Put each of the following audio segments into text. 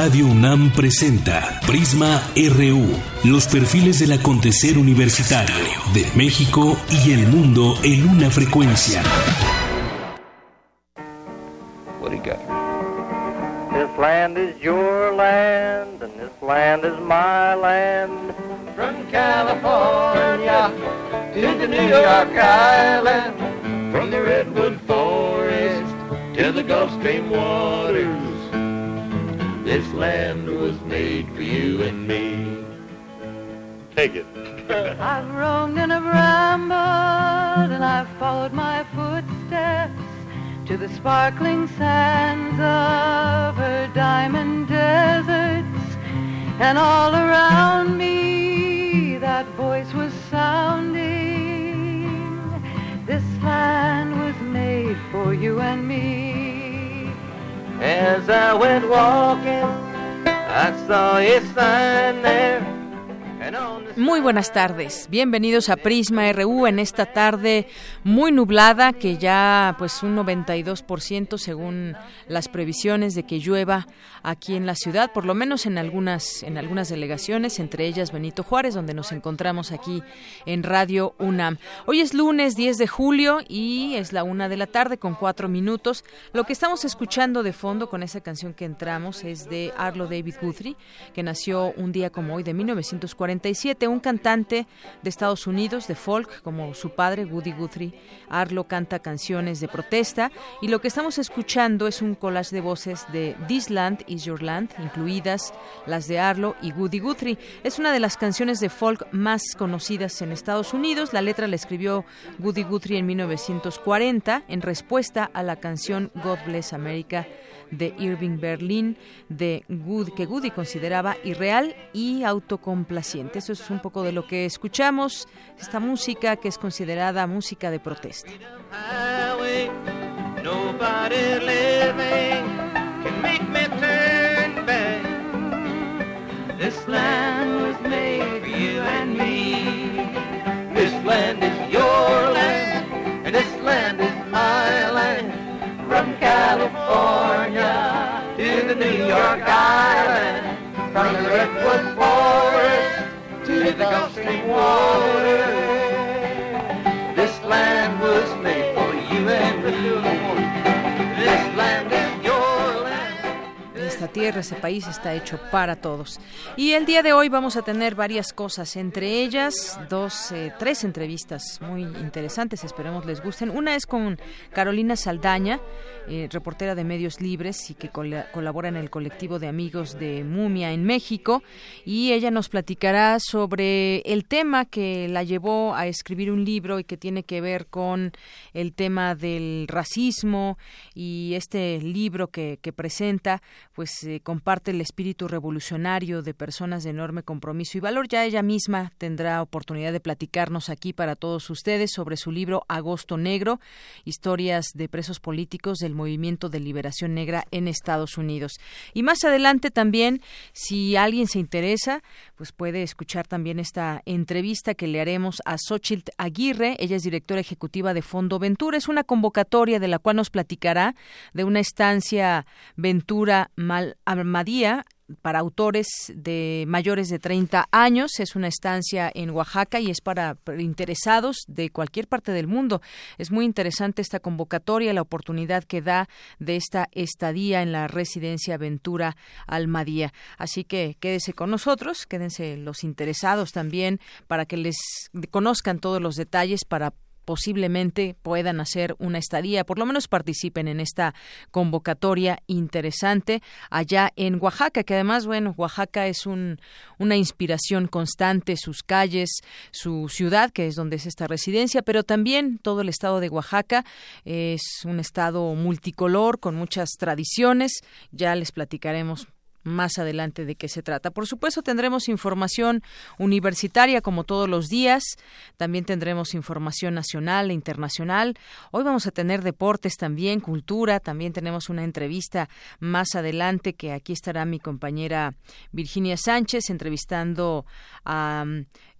Radio UNAM presenta Prisma RU, los perfiles del acontecer universitario de México y el mundo en una frecuencia. What do you got? This land is your land, and this land is my land. From California to the New York Island, from the Redwood Forest to the Gulf Stream waters. This land was made for you and me. Take it. I've roamed and I've rambled and I've followed my footsteps to the sparkling sands of her diamond deserts and all around me that voice was sounding this land was made for you and me As I went walking, I saw a sign there. Muy buenas tardes, bienvenidos a Prisma RU en esta tarde muy nublada que ya pues un 92% según las previsiones de que llueva aquí en la ciudad, por lo menos en algunas en algunas delegaciones, entre ellas Benito Juárez, donde nos encontramos aquí en Radio UNAM. Hoy es lunes 10 de julio y es la una de la tarde con cuatro minutos. Lo que estamos escuchando de fondo con esa canción que entramos es de Arlo David Guthrie, que nació un día como hoy de 1947 un cantante de Estados Unidos de folk como su padre Woody Guthrie. Arlo canta canciones de protesta y lo que estamos escuchando es un collage de voces de This Land is Your Land, incluidas las de Arlo y Woody Guthrie. Es una de las canciones de folk más conocidas en Estados Unidos. La letra la escribió Woody Guthrie en 1940 en respuesta a la canción God Bless America de Irving Berlin, de Good, que Goody consideraba irreal y autocomplaciente. Eso es un poco de lo que escuchamos, esta música que es considerada música de protesta. This land was made for you and me. This land is your land, and this land is land. From California to the New York Island, from the Redwood Forest to the Gulf Stream water. This land was made for you and tierra, ese país está hecho para todos. Y el día de hoy vamos a tener varias cosas, entre ellas dos, eh, tres entrevistas muy interesantes, esperemos les gusten. Una es con Carolina Saldaña, eh, reportera de Medios Libres y que cola- colabora en el colectivo de amigos de Mumia en México. Y ella nos platicará sobre el tema que la llevó a escribir un libro y que tiene que ver con el tema del racismo y este libro que, que presenta pues comparte el espíritu revolucionario de personas de enorme compromiso y valor. Ya ella misma tendrá oportunidad de platicarnos aquí para todos ustedes sobre su libro Agosto Negro, historias de presos políticos del movimiento de liberación negra en Estados Unidos. Y más adelante también, si alguien se interesa, pues puede escuchar también esta entrevista que le haremos a Xochitl Aguirre. Ella es directora ejecutiva de Fondo Ventura. Es una convocatoria de la cual nos platicará de una estancia Ventura Mal Almadía para autores de mayores de 30 años. Es una estancia en Oaxaca y es para interesados de cualquier parte del mundo. Es muy interesante esta convocatoria, la oportunidad que da de esta estadía en la residencia Ventura Almadía. Así que quédese con nosotros, quédense los interesados también para que les conozcan todos los detalles para posiblemente puedan hacer una estadía, por lo menos participen en esta convocatoria interesante allá en Oaxaca, que además, bueno, Oaxaca es un, una inspiración constante, sus calles, su ciudad, que es donde es esta residencia, pero también todo el estado de Oaxaca es un estado multicolor, con muchas tradiciones, ya les platicaremos más adelante de qué se trata. Por supuesto, tendremos información universitaria como todos los días. También tendremos información nacional e internacional. Hoy vamos a tener deportes también, cultura. También tenemos una entrevista más adelante que aquí estará mi compañera Virginia Sánchez entrevistando a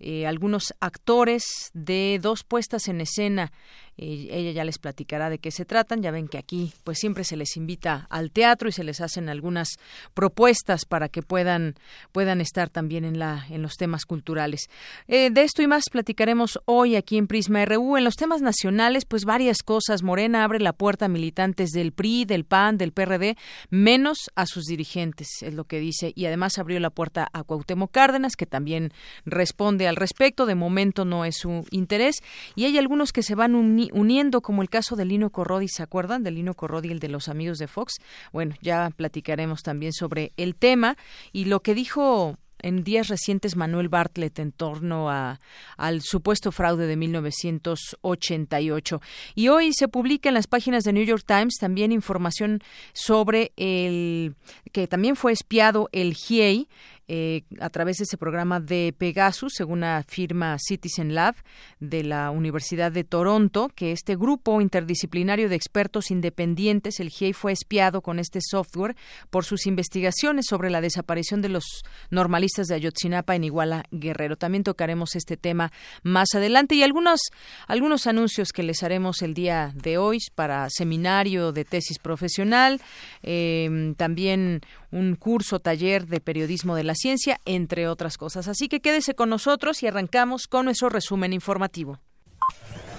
eh, algunos actores de dos puestas en escena ella ya les platicará de qué se tratan. Ya ven que aquí pues siempre se les invita al teatro y se les hacen algunas propuestas para que puedan puedan estar también en la en los temas culturales. Eh, de esto y más platicaremos hoy aquí en Prisma RU. En los temas nacionales pues varias cosas. Morena abre la puerta a militantes del PRI, del PAN, del PRD, menos a sus dirigentes, es lo que dice. Y además abrió la puerta a Cuauhtémoc Cárdenas, que también responde al respecto. De momento no es su interés. Y hay algunos que se van uniendo, como el caso de Lino Corrodi, ¿se acuerdan? De Lino Corrodi, el de los amigos de Fox. Bueno, ya platicaremos también sobre el tema y lo que dijo en días recientes Manuel Bartlett en torno a, al supuesto fraude de 1988. Y hoy se publica en las páginas de New York Times también información sobre el que también fue espiado el GIEI eh, a través de ese programa de Pegasus, según afirma Citizen Lab de la Universidad de Toronto, que este grupo interdisciplinario de expertos independientes, el GIEI, fue espiado con este software por sus investigaciones sobre la desaparición de los normalistas de Ayotzinapa en Iguala Guerrero. También tocaremos este tema más adelante y algunos, algunos anuncios que les haremos el día de hoy para seminario de tesis profesional, eh, también un curso taller de periodismo de la ciencia, entre otras cosas. Así que quédese con nosotros y arrancamos con nuestro resumen informativo.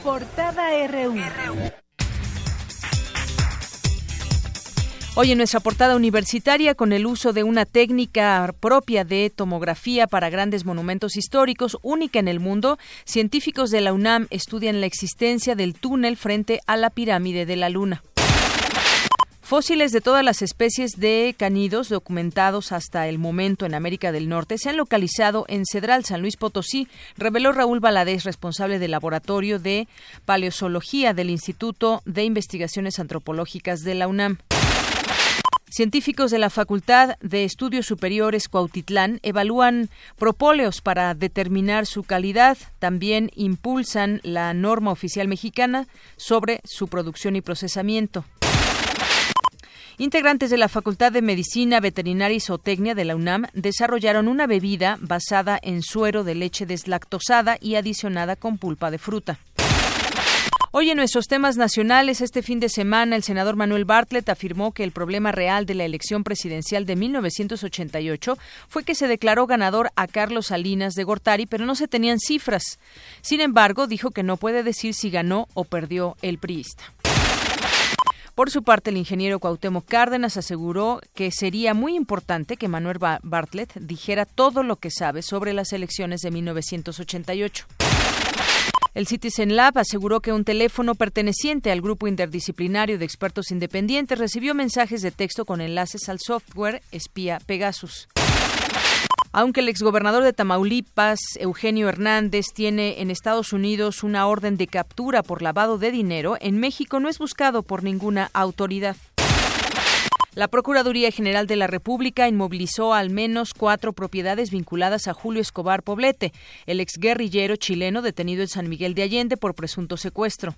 Portada RU. Hoy en nuestra portada universitaria, con el uso de una técnica propia de tomografía para grandes monumentos históricos, única en el mundo, científicos de la UNAM estudian la existencia del túnel frente a la pirámide de la Luna. Fósiles de todas las especies de canidos documentados hasta el momento en América del Norte se han localizado en Cedral, San Luis Potosí, reveló Raúl Valadez, responsable del Laboratorio de Paleozoología del Instituto de Investigaciones Antropológicas de la UNAM. Científicos de la Facultad de Estudios Superiores Cuautitlán evalúan propóleos para determinar su calidad. También impulsan la norma oficial mexicana sobre su producción y procesamiento. Integrantes de la Facultad de Medicina, Veterinaria y Zootecnia de la UNAM desarrollaron una bebida basada en suero de leche deslactosada y adicionada con pulpa de fruta. Hoy en nuestros temas nacionales, este fin de semana, el senador Manuel Bartlett afirmó que el problema real de la elección presidencial de 1988 fue que se declaró ganador a Carlos Salinas de Gortari, pero no se tenían cifras. Sin embargo, dijo que no puede decir si ganó o perdió el priista. Por su parte, el ingeniero Cuauhtémoc Cárdenas aseguró que sería muy importante que Manuel Bartlett dijera todo lo que sabe sobre las elecciones de 1988. El Citizen Lab aseguró que un teléfono perteneciente al grupo interdisciplinario de expertos independientes recibió mensajes de texto con enlaces al software espía Pegasus. Aunque el exgobernador de Tamaulipas, Eugenio Hernández, tiene en Estados Unidos una orden de captura por lavado de dinero, en México no es buscado por ninguna autoridad. La Procuraduría General de la República inmovilizó al menos cuatro propiedades vinculadas a Julio Escobar Poblete, el exguerrillero chileno detenido en San Miguel de Allende por presunto secuestro.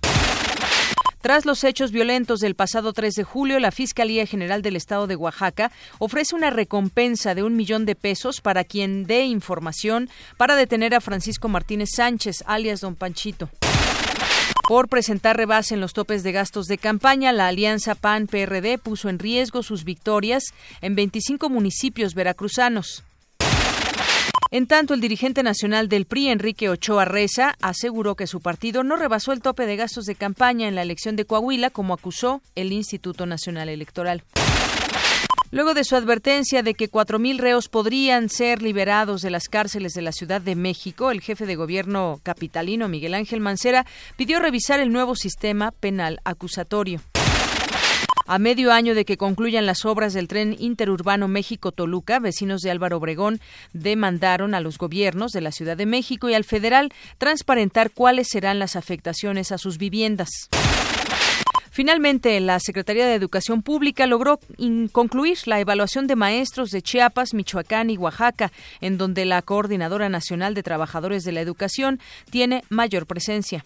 Tras los hechos violentos del pasado 3 de julio, la Fiscalía General del Estado de Oaxaca ofrece una recompensa de un millón de pesos para quien dé información para detener a Francisco Martínez Sánchez, alias Don Panchito. Por presentar rebase en los topes de gastos de campaña, la alianza PAN-PRD puso en riesgo sus victorias en 25 municipios veracruzanos. En tanto, el dirigente nacional del PRI, Enrique Ochoa Reza, aseguró que su partido no rebasó el tope de gastos de campaña en la elección de Coahuila, como acusó el Instituto Nacional Electoral. Luego de su advertencia de que 4.000 reos podrían ser liberados de las cárceles de la Ciudad de México, el jefe de gobierno capitalino Miguel Ángel Mancera pidió revisar el nuevo sistema penal acusatorio. A medio año de que concluyan las obras del tren interurbano México-Toluca, vecinos de Álvaro Obregón demandaron a los gobiernos de la Ciudad de México y al federal transparentar cuáles serán las afectaciones a sus viviendas. Finalmente, la Secretaría de Educación Pública logró concluir la evaluación de maestros de Chiapas, Michoacán y Oaxaca, en donde la Coordinadora Nacional de Trabajadores de la Educación tiene mayor presencia.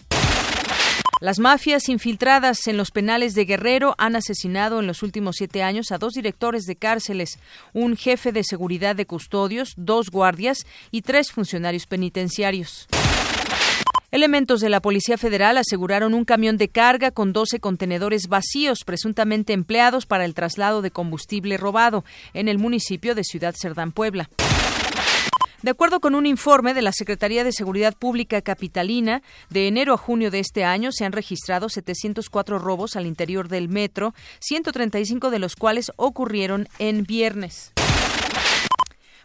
Las mafias infiltradas en los penales de Guerrero han asesinado en los últimos siete años a dos directores de cárceles, un jefe de seguridad de custodios, dos guardias y tres funcionarios penitenciarios. Elementos de la Policía Federal aseguraron un camión de carga con 12 contenedores vacíos, presuntamente empleados para el traslado de combustible robado en el municipio de Ciudad Cerdán, Puebla. De acuerdo con un informe de la Secretaría de Seguridad Pública Capitalina, de enero a junio de este año se han registrado 704 robos al interior del metro, 135 de los cuales ocurrieron en viernes.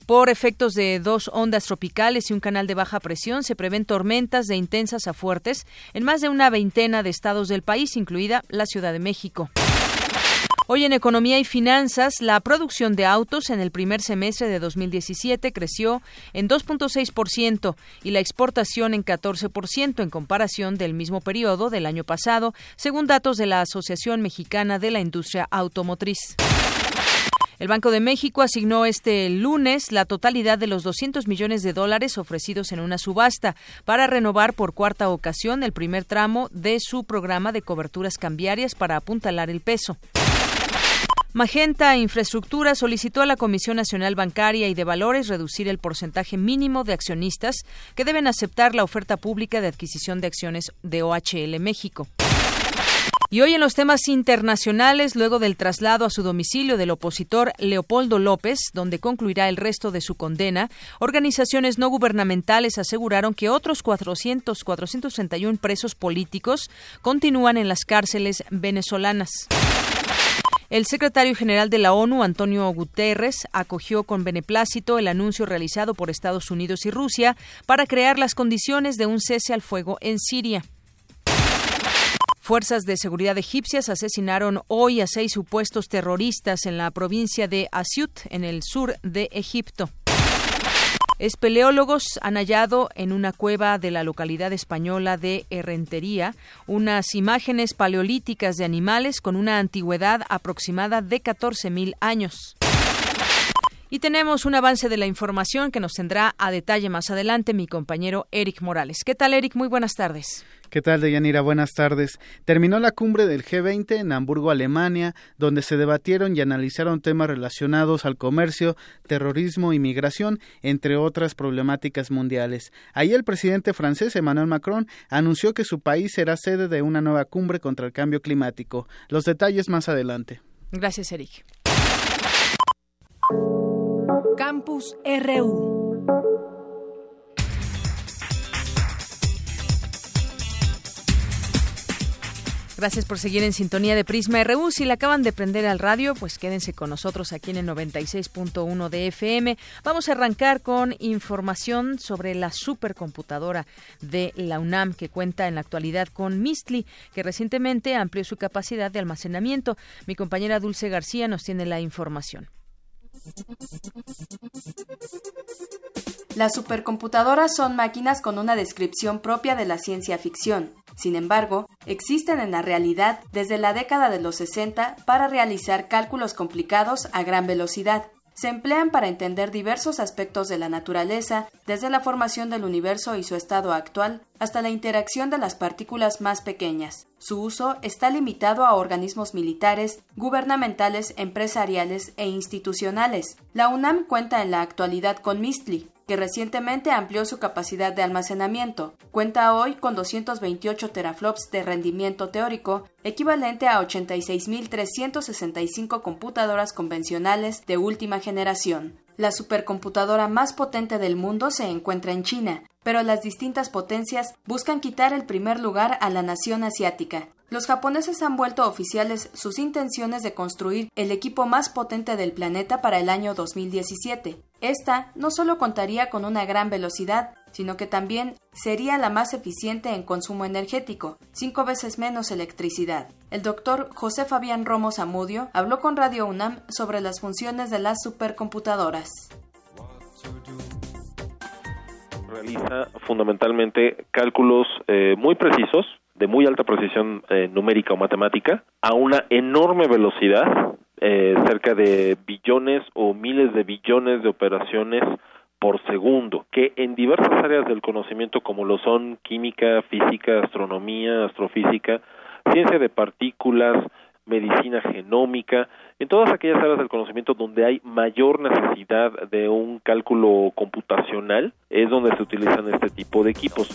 Por efectos de dos ondas tropicales y un canal de baja presión, se prevén tormentas de intensas a fuertes en más de una veintena de estados del país, incluida la Ciudad de México. Hoy en Economía y Finanzas, la producción de autos en el primer semestre de 2017 creció en 2.6% y la exportación en 14% en comparación del mismo periodo del año pasado, según datos de la Asociación Mexicana de la Industria Automotriz. El Banco de México asignó este lunes la totalidad de los 200 millones de dólares ofrecidos en una subasta para renovar por cuarta ocasión el primer tramo de su programa de coberturas cambiarias para apuntalar el peso. Magenta Infraestructura solicitó a la Comisión Nacional Bancaria y de Valores reducir el porcentaje mínimo de accionistas que deben aceptar la oferta pública de adquisición de acciones de OHL México. Y hoy en los temas internacionales, luego del traslado a su domicilio del opositor Leopoldo López, donde concluirá el resto de su condena, organizaciones no gubernamentales aseguraron que otros 400, 431 presos políticos continúan en las cárceles venezolanas. El secretario general de la ONU, Antonio Guterres, acogió con beneplácito el anuncio realizado por Estados Unidos y Rusia para crear las condiciones de un cese al fuego en Siria. Fuerzas de seguridad egipcias asesinaron hoy a seis supuestos terroristas en la provincia de Asiut, en el sur de Egipto. Espeleólogos han hallado en una cueva de la localidad española de Herrentería unas imágenes paleolíticas de animales con una antigüedad aproximada de 14.000 años. Y tenemos un avance de la información que nos tendrá a detalle más adelante mi compañero Eric Morales. ¿Qué tal, Eric? Muy buenas tardes. ¿Qué tal, Deyanira? Buenas tardes. Terminó la cumbre del G20 en Hamburgo, Alemania, donde se debatieron y analizaron temas relacionados al comercio, terrorismo y migración, entre otras problemáticas mundiales. Ahí el presidente francés Emmanuel Macron anunció que su país será sede de una nueva cumbre contra el cambio climático. Los detalles más adelante. Gracias, Eric. Campus RU. Gracias por seguir en sintonía de Prisma RU. Si le acaban de prender al radio, pues quédense con nosotros aquí en el 96.1 de FM. Vamos a arrancar con información sobre la supercomputadora de la UNAM que cuenta en la actualidad con Mistli, que recientemente amplió su capacidad de almacenamiento. Mi compañera Dulce García nos tiene la información. Las supercomputadoras son máquinas con una descripción propia de la ciencia ficción. Sin embargo, existen en la realidad desde la década de los 60 para realizar cálculos complicados a gran velocidad. Se emplean para entender diversos aspectos de la naturaleza, desde la formación del universo y su estado actual, hasta la interacción de las partículas más pequeñas. Su uso está limitado a organismos militares, gubernamentales, empresariales e institucionales. La UNAM cuenta en la actualidad con MISTLI, que recientemente amplió su capacidad de almacenamiento. Cuenta hoy con 228 teraflops de rendimiento teórico, equivalente a 86.365 computadoras convencionales de última generación. La supercomputadora más potente del mundo se encuentra en China, pero las distintas potencias buscan quitar el primer lugar a la nación asiática. Los japoneses han vuelto oficiales sus intenciones de construir el equipo más potente del planeta para el año 2017. Esta no solo contaría con una gran velocidad, sino que también sería la más eficiente en consumo energético, cinco veces menos electricidad. El doctor José Fabián Romo Zamudio habló con Radio UNAM sobre las funciones de las supercomputadoras. Realiza fundamentalmente cálculos eh, muy precisos de muy alta precisión eh, numérica o matemática a una enorme velocidad, eh, cerca de billones o miles de billones de operaciones por segundo, que en diversas áreas del conocimiento como lo son química, física, astronomía, astrofísica, ciencia de partículas, medicina genómica, en todas aquellas áreas del conocimiento donde hay mayor necesidad de un cálculo computacional, es donde se utilizan este tipo de equipos.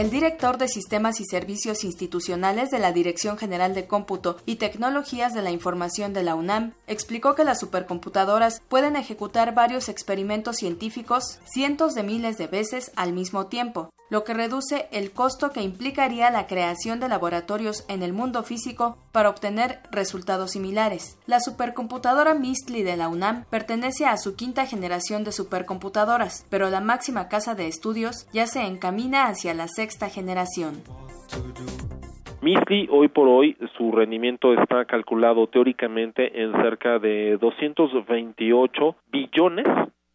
El director de Sistemas y Servicios Institucionales de la Dirección General de Cómputo y Tecnologías de la Información de la UNAM explicó que las supercomputadoras pueden ejecutar varios experimentos científicos cientos de miles de veces al mismo tiempo, lo que reduce el costo que implicaría la creación de laboratorios en el mundo físico para obtener resultados similares. La supercomputadora Mistly de la UNAM pertenece a su quinta generación de supercomputadoras, pero la máxima casa de estudios ya se encamina hacia la sexta generación. Mistly hoy por hoy su rendimiento está calculado teóricamente en cerca de 228 billones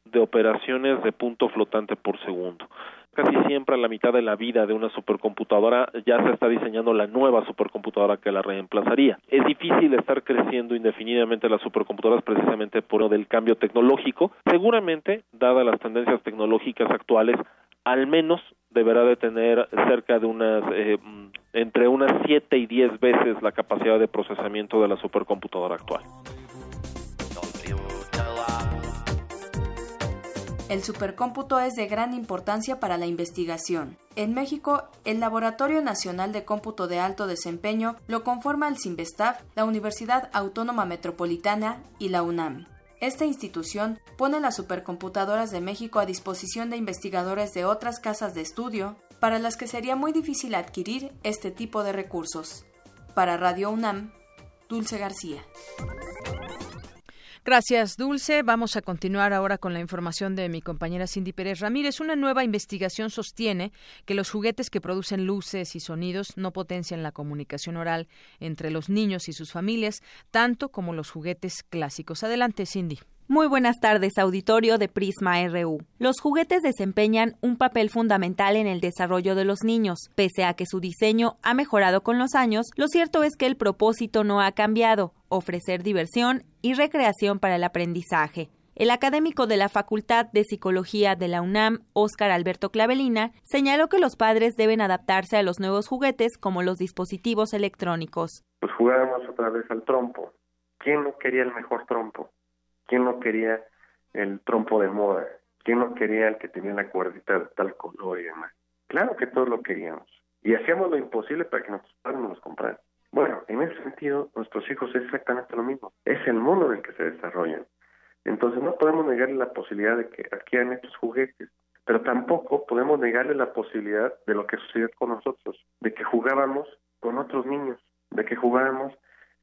de operaciones de punto flotante por segundo casi siempre a la mitad de la vida de una supercomputadora ya se está diseñando la nueva supercomputadora que la reemplazaría. Es difícil estar creciendo indefinidamente las supercomputadoras precisamente por del cambio tecnológico. Seguramente, dadas las tendencias tecnológicas actuales, al menos deberá de tener cerca de unas eh, entre unas 7 y 10 veces la capacidad de procesamiento de la supercomputadora actual. El supercómputo es de gran importancia para la investigación. En México, el Laboratorio Nacional de Cómputo de Alto Desempeño lo conforma el CIMBESTAF, la Universidad Autónoma Metropolitana y la UNAM. Esta institución pone las supercomputadoras de México a disposición de investigadores de otras casas de estudio, para las que sería muy difícil adquirir este tipo de recursos. Para Radio UNAM, Dulce García. Gracias, Dulce. Vamos a continuar ahora con la información de mi compañera Cindy Pérez Ramírez. Una nueva investigación sostiene que los juguetes que producen luces y sonidos no potencian la comunicación oral entre los niños y sus familias, tanto como los juguetes clásicos. Adelante, Cindy. Muy buenas tardes, auditorio de Prisma RU. Los juguetes desempeñan un papel fundamental en el desarrollo de los niños. Pese a que su diseño ha mejorado con los años, lo cierto es que el propósito no ha cambiado, ofrecer diversión y recreación para el aprendizaje. El académico de la Facultad de Psicología de la UNAM, Óscar Alberto Clavelina, señaló que los padres deben adaptarse a los nuevos juguetes como los dispositivos electrónicos. Pues jugábamos otra vez al trompo. ¿Quién no quería el mejor trompo? ¿Quién no quería el trompo de moda? ¿Quién no quería el que tenía la cuerdita de tal color y demás? Claro que todos lo queríamos. Y hacíamos lo imposible para que nuestros padres nos los compraran. Bueno, en ese sentido, nuestros hijos es exactamente lo mismo. Es el mundo en el que se desarrollan. Entonces no podemos negarle la posibilidad de que adquieran estos juguetes, pero tampoco podemos negarle la posibilidad de lo que sucedió con nosotros, de que jugábamos con otros niños, de que jugábamos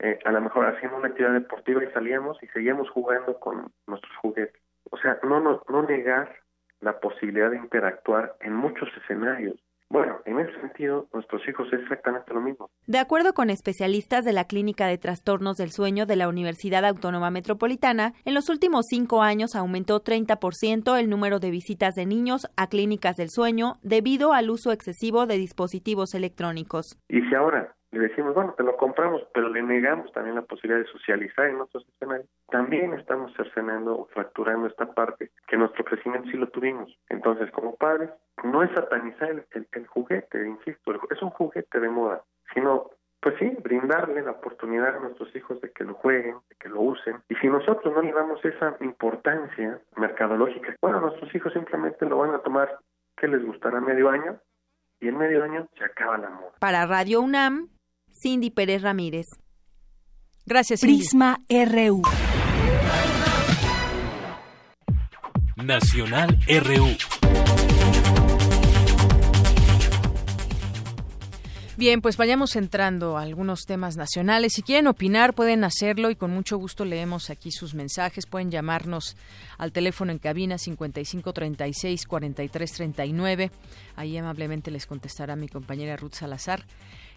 eh, a lo mejor haciendo una actividad deportiva y salíamos y seguíamos jugando con nuestros juguetes. O sea, no, no, no negar la posibilidad de interactuar en muchos escenarios. Bueno, en ese sentido, nuestros hijos es exactamente lo mismo. De acuerdo con especialistas de la Clínica de Trastornos del Sueño de la Universidad Autónoma Metropolitana, en los últimos cinco años aumentó 30% el número de visitas de niños a clínicas del sueño debido al uso excesivo de dispositivos electrónicos. Y si ahora le decimos, bueno, te lo compramos, pero le negamos también la posibilidad de socializar en otros escenarios, también estamos cercenando o fracturando esta parte que nuestro crecimiento sí lo tuvimos. Entonces, como padres, no es satanizar el, juguete, insisto, es un juguete de moda, sino pues sí, brindarle la oportunidad a nuestros hijos de que lo jueguen, de que lo usen. Y si nosotros no le damos esa importancia mercadológica, bueno, nuestros hijos simplemente lo van a tomar que les gustará medio año y en medio año se acaba la moda. Para Radio UNAM, Cindy Pérez Ramírez. Gracias, Cindy. Prisma RU. Nacional RU. Bien, pues vayamos entrando a algunos temas nacionales. Si quieren opinar, pueden hacerlo y con mucho gusto leemos aquí sus mensajes. Pueden llamarnos al teléfono en cabina 5536-4339. Ahí amablemente les contestará mi compañera Ruth Salazar.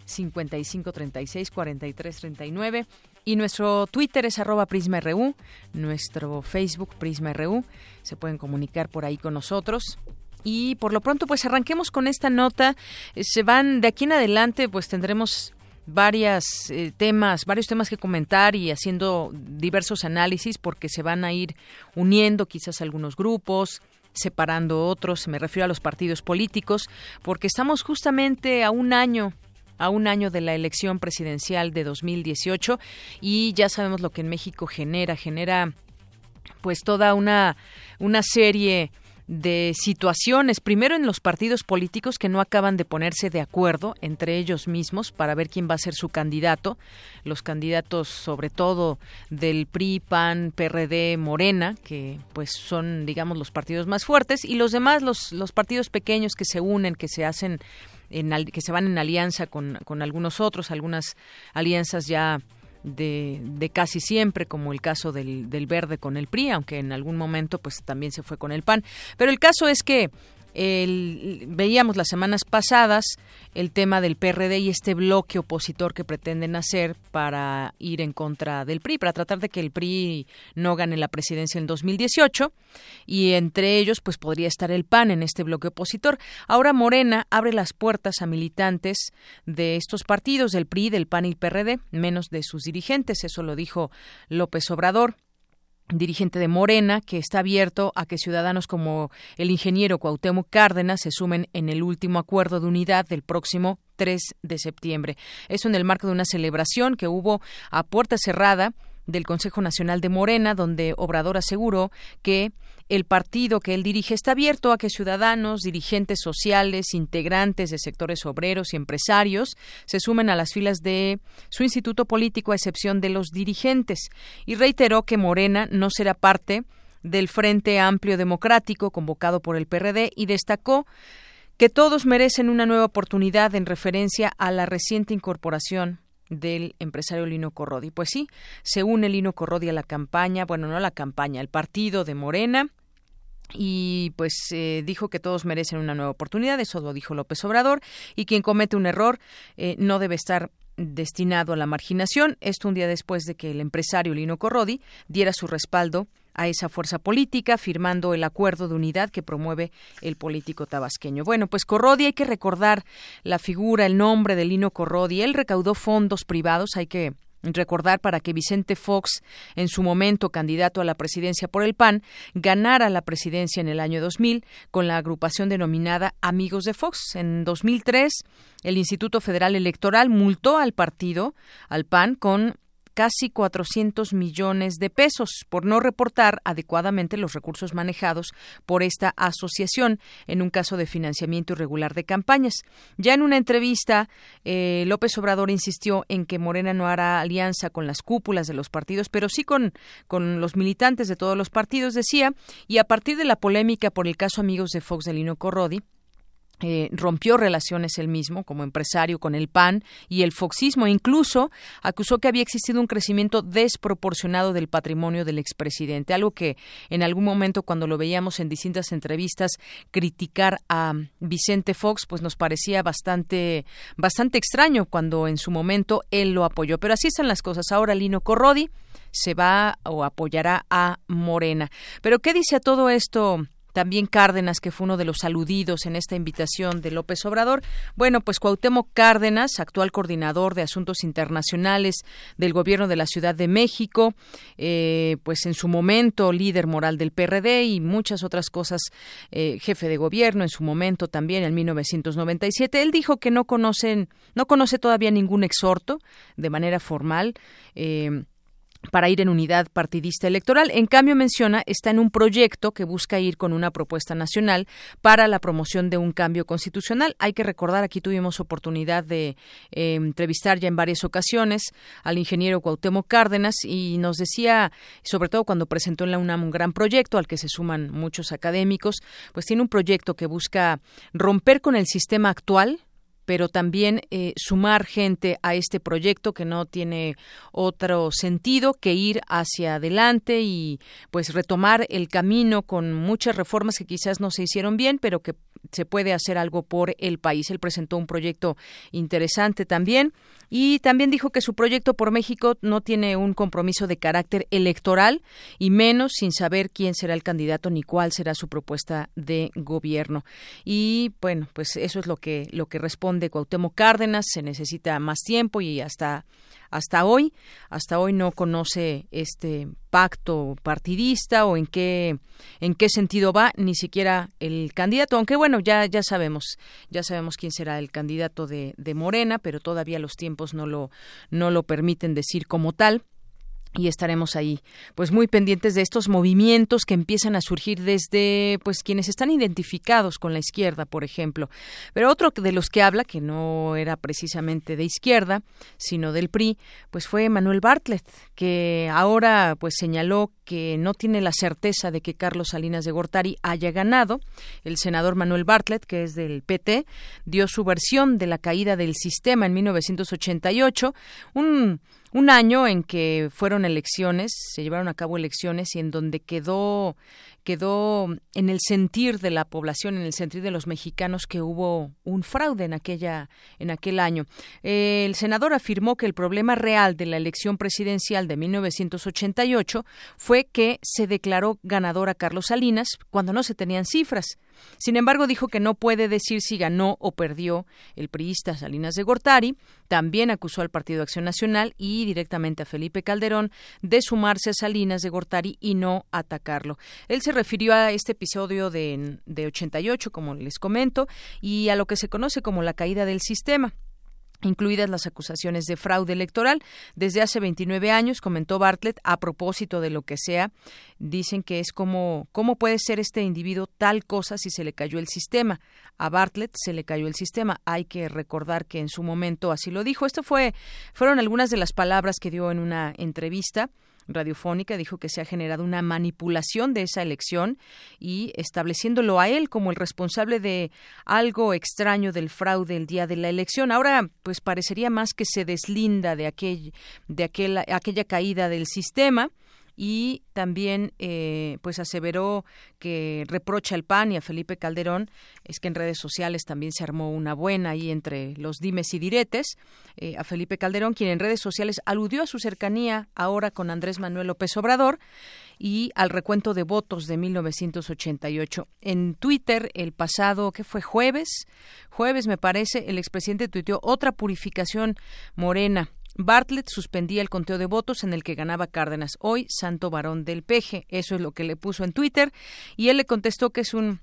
5536 4339 y nuestro Twitter es arroba PrismaRU, nuestro Facebook PrismaRU. Se pueden comunicar por ahí con nosotros. Y por lo pronto, pues arranquemos con esta nota. Se van de aquí en adelante, pues tendremos varias eh, temas, varios temas que comentar y haciendo diversos análisis porque se van a ir uniendo quizás algunos grupos, separando otros, me refiero a los partidos políticos, porque estamos justamente a un año a un año de la elección presidencial de 2018 y ya sabemos lo que en México genera, genera pues toda una una serie de situaciones, primero en los partidos políticos que no acaban de ponerse de acuerdo entre ellos mismos para ver quién va a ser su candidato, los candidatos sobre todo del PRI, PAN, PRD, Morena, que pues son digamos los partidos más fuertes. Y los demás los los partidos pequeños que se unen, que se hacen en, que se van en alianza con, con algunos otros, algunas alianzas ya de, de, casi siempre, como el caso del, del verde con el PRI, aunque en algún momento pues también se fue con el PAN. Pero el caso es que el, veíamos las semanas pasadas el tema del PRD y este bloque opositor que pretenden hacer para ir en contra del PRI, para tratar de que el PRI no gane la presidencia en 2018 y entre ellos pues podría estar el PAN en este bloque opositor. Ahora Morena abre las puertas a militantes de estos partidos, del PRI, del PAN y el PRD, menos de sus dirigentes, eso lo dijo López Obrador dirigente de Morena, que está abierto a que ciudadanos como el ingeniero Cuauhtémoc Cárdenas se sumen en el último acuerdo de unidad del próximo 3 de septiembre. Eso en el marco de una celebración que hubo a puerta cerrada del Consejo Nacional de Morena, donde Obrador aseguró que el partido que él dirige está abierto a que ciudadanos, dirigentes sociales, integrantes de sectores obreros y empresarios se sumen a las filas de su instituto político a excepción de los dirigentes. Y reiteró que Morena no será parte del Frente Amplio Democrático convocado por el PRD y destacó que todos merecen una nueva oportunidad en referencia a la reciente incorporación del empresario Lino Corrodi. Pues sí, se une Lino Corrodi a la campaña, bueno, no a la campaña, al partido de Morena y pues eh, dijo que todos merecen una nueva oportunidad, eso lo dijo López Obrador, y quien comete un error eh, no debe estar destinado a la marginación. Esto un día después de que el empresario Lino Corrodi diera su respaldo a esa fuerza política, firmando el acuerdo de unidad que promueve el político tabasqueño. Bueno, pues Corrodi, hay que recordar la figura, el nombre de Lino Corrodi. Él recaudó fondos privados, hay que recordar para que Vicente Fox, en su momento candidato a la presidencia por el PAN, ganara la presidencia en el año 2000 con la agrupación denominada Amigos de Fox. En 2003, el Instituto Federal Electoral multó al partido, al PAN, con casi 400 millones de pesos por no reportar adecuadamente los recursos manejados por esta asociación en un caso de financiamiento irregular de campañas. Ya en una entrevista, eh, López Obrador insistió en que Morena no hará alianza con las cúpulas de los partidos, pero sí con, con los militantes de todos los partidos, decía, y a partir de la polémica por el caso Amigos de Fox de Lino Corrodi, eh, rompió relaciones él mismo como empresario con el PAN y el foxismo. Incluso acusó que había existido un crecimiento desproporcionado del patrimonio del expresidente, algo que en algún momento cuando lo veíamos en distintas entrevistas criticar a Vicente Fox, pues nos parecía bastante bastante extraño cuando en su momento él lo apoyó. Pero así están las cosas. Ahora Lino Corrodi se va o apoyará a Morena. Pero ¿qué dice a todo esto? También Cárdenas, que fue uno de los aludidos en esta invitación de López Obrador. Bueno, pues Cuauhtémoc Cárdenas, actual coordinador de Asuntos Internacionales del Gobierno de la Ciudad de México, eh, pues en su momento líder moral del PRD y muchas otras cosas, eh, jefe de gobierno en su momento también en 1997. Él dijo que no conocen, no conoce todavía ningún exhorto de manera formal. Eh, para ir en unidad partidista electoral. En cambio, menciona, está en un proyecto que busca ir con una propuesta nacional para la promoción de un cambio constitucional. Hay que recordar, aquí tuvimos oportunidad de eh, entrevistar ya en varias ocasiones al ingeniero Cuauhtémoc Cárdenas y nos decía, sobre todo cuando presentó en la UNAM un gran proyecto al que se suman muchos académicos, pues tiene un proyecto que busca romper con el sistema actual pero también eh, sumar gente a este proyecto que no tiene otro sentido que ir hacia adelante y pues retomar el camino con muchas reformas que quizás no se hicieron bien, pero que se puede hacer algo por el país. Él presentó un proyecto interesante también y también dijo que su proyecto por México no tiene un compromiso de carácter electoral y menos sin saber quién será el candidato ni cuál será su propuesta de gobierno. Y bueno, pues eso es lo que lo que responde Cuauhtémoc Cárdenas, se necesita más tiempo y hasta hasta hoy, hasta hoy no conoce este pacto partidista o en qué en qué sentido va ni siquiera el candidato, aunque bueno, ya ya sabemos, ya sabemos quién será el candidato de, de Morena, pero todavía los tiempos no lo no lo permiten decir como tal y estaremos ahí pues muy pendientes de estos movimientos que empiezan a surgir desde pues quienes están identificados con la izquierda por ejemplo. Pero otro de los que habla que no era precisamente de izquierda sino del PRI pues fue Manuel Bartlett que ahora pues señaló que no tiene la certeza de que Carlos Salinas de Gortari haya ganado. El senador Manuel Bartlett que es del PT dio su versión de la caída del sistema en 1988 un un año en que fueron elecciones, se llevaron a cabo elecciones y en donde quedó quedó en el sentir de la población, en el sentir de los mexicanos que hubo un fraude en aquella en aquel año. el senador afirmó que el problema real de la elección presidencial de 1988 fue que se declaró ganador a Carlos Salinas cuando no se tenían cifras. Sin embargo, dijo que no puede decir si ganó o perdió el priista Salinas de Gortari. También acusó al Partido Acción Nacional y directamente a Felipe Calderón de sumarse a Salinas de Gortari y no atacarlo. Él se refirió a este episodio de, de 88, como les comento, y a lo que se conoce como la caída del sistema incluidas las acusaciones de fraude electoral. Desde hace 29 años, comentó Bartlett, a propósito de lo que sea, dicen que es como, ¿cómo puede ser este individuo tal cosa si se le cayó el sistema? A Bartlett se le cayó el sistema. Hay que recordar que en su momento así lo dijo. Esto fue, fueron algunas de las palabras que dio en una entrevista radiofónica dijo que se ha generado una manipulación de esa elección y estableciéndolo a él como el responsable de algo extraño del fraude el día de la elección. Ahora, pues parecería más que se deslinda de de aquel, aquella caída del sistema y también eh, pues aseveró que reprocha al PAN y a Felipe Calderón es que en redes sociales también se armó una buena ahí entre los dimes y diretes eh, a Felipe Calderón quien en redes sociales aludió a su cercanía ahora con Andrés Manuel López Obrador y al recuento de votos de 1988. En Twitter, el pasado, ¿qué fue? Jueves, jueves me parece, el expresidente tuiteó otra purificación morena Bartlett suspendía el conteo de votos en el que ganaba Cárdenas. Hoy, santo varón del peje. Eso es lo que le puso en Twitter. Y él le contestó que es un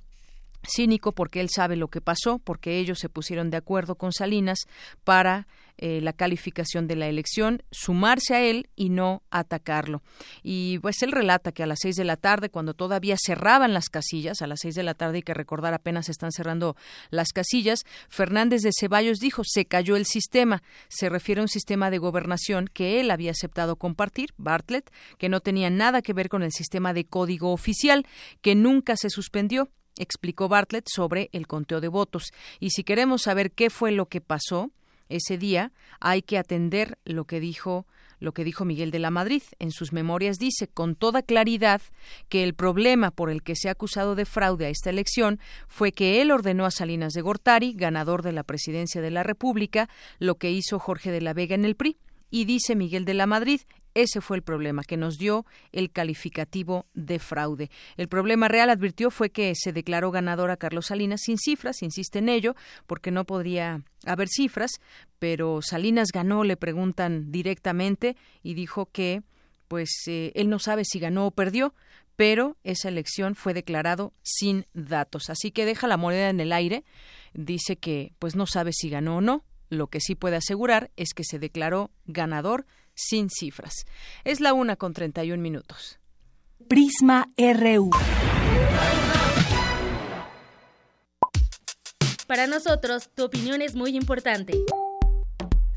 cínico porque él sabe lo que pasó, porque ellos se pusieron de acuerdo con Salinas para eh, la calificación de la elección, sumarse a él y no atacarlo. Y pues él relata que a las seis de la tarde, cuando todavía cerraban las casillas, a las seis de la tarde hay que recordar apenas están cerrando las casillas, Fernández de Ceballos dijo se cayó el sistema. Se refiere a un sistema de gobernación que él había aceptado compartir, Bartlett, que no tenía nada que ver con el sistema de código oficial, que nunca se suspendió explicó Bartlett sobre el conteo de votos. Y si queremos saber qué fue lo que pasó, ese día hay que atender lo que dijo lo que dijo Miguel de la Madrid. En sus memorias dice con toda claridad que el problema por el que se ha acusado de fraude a esta elección fue que él ordenó a Salinas de Gortari, ganador de la presidencia de la República, lo que hizo Jorge de la Vega en el PRI. Y dice Miguel de la Madrid, ese fue el problema, que nos dio el calificativo de fraude. El problema real, advirtió, fue que se declaró ganador a Carlos Salinas sin cifras, insiste en ello, porque no podría haber cifras, pero Salinas ganó, le preguntan directamente, y dijo que pues eh, él no sabe si ganó o perdió, pero esa elección fue declarado sin datos. Así que deja la moneda en el aire, dice que pues no sabe si ganó o no. Lo que sí puede asegurar es que se declaró ganador sin cifras. Es la una con 31 minutos. Prisma RU. Para nosotros, tu opinión es muy importante.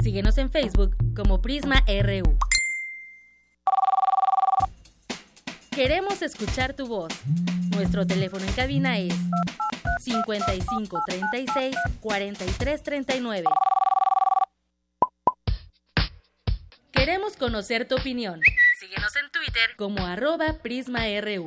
Síguenos en Facebook como Prisma RU. Queremos escuchar tu voz. Nuestro teléfono en cabina es 55 36 Queremos conocer tu opinión. Síguenos en Twitter como arroba PrismaRU.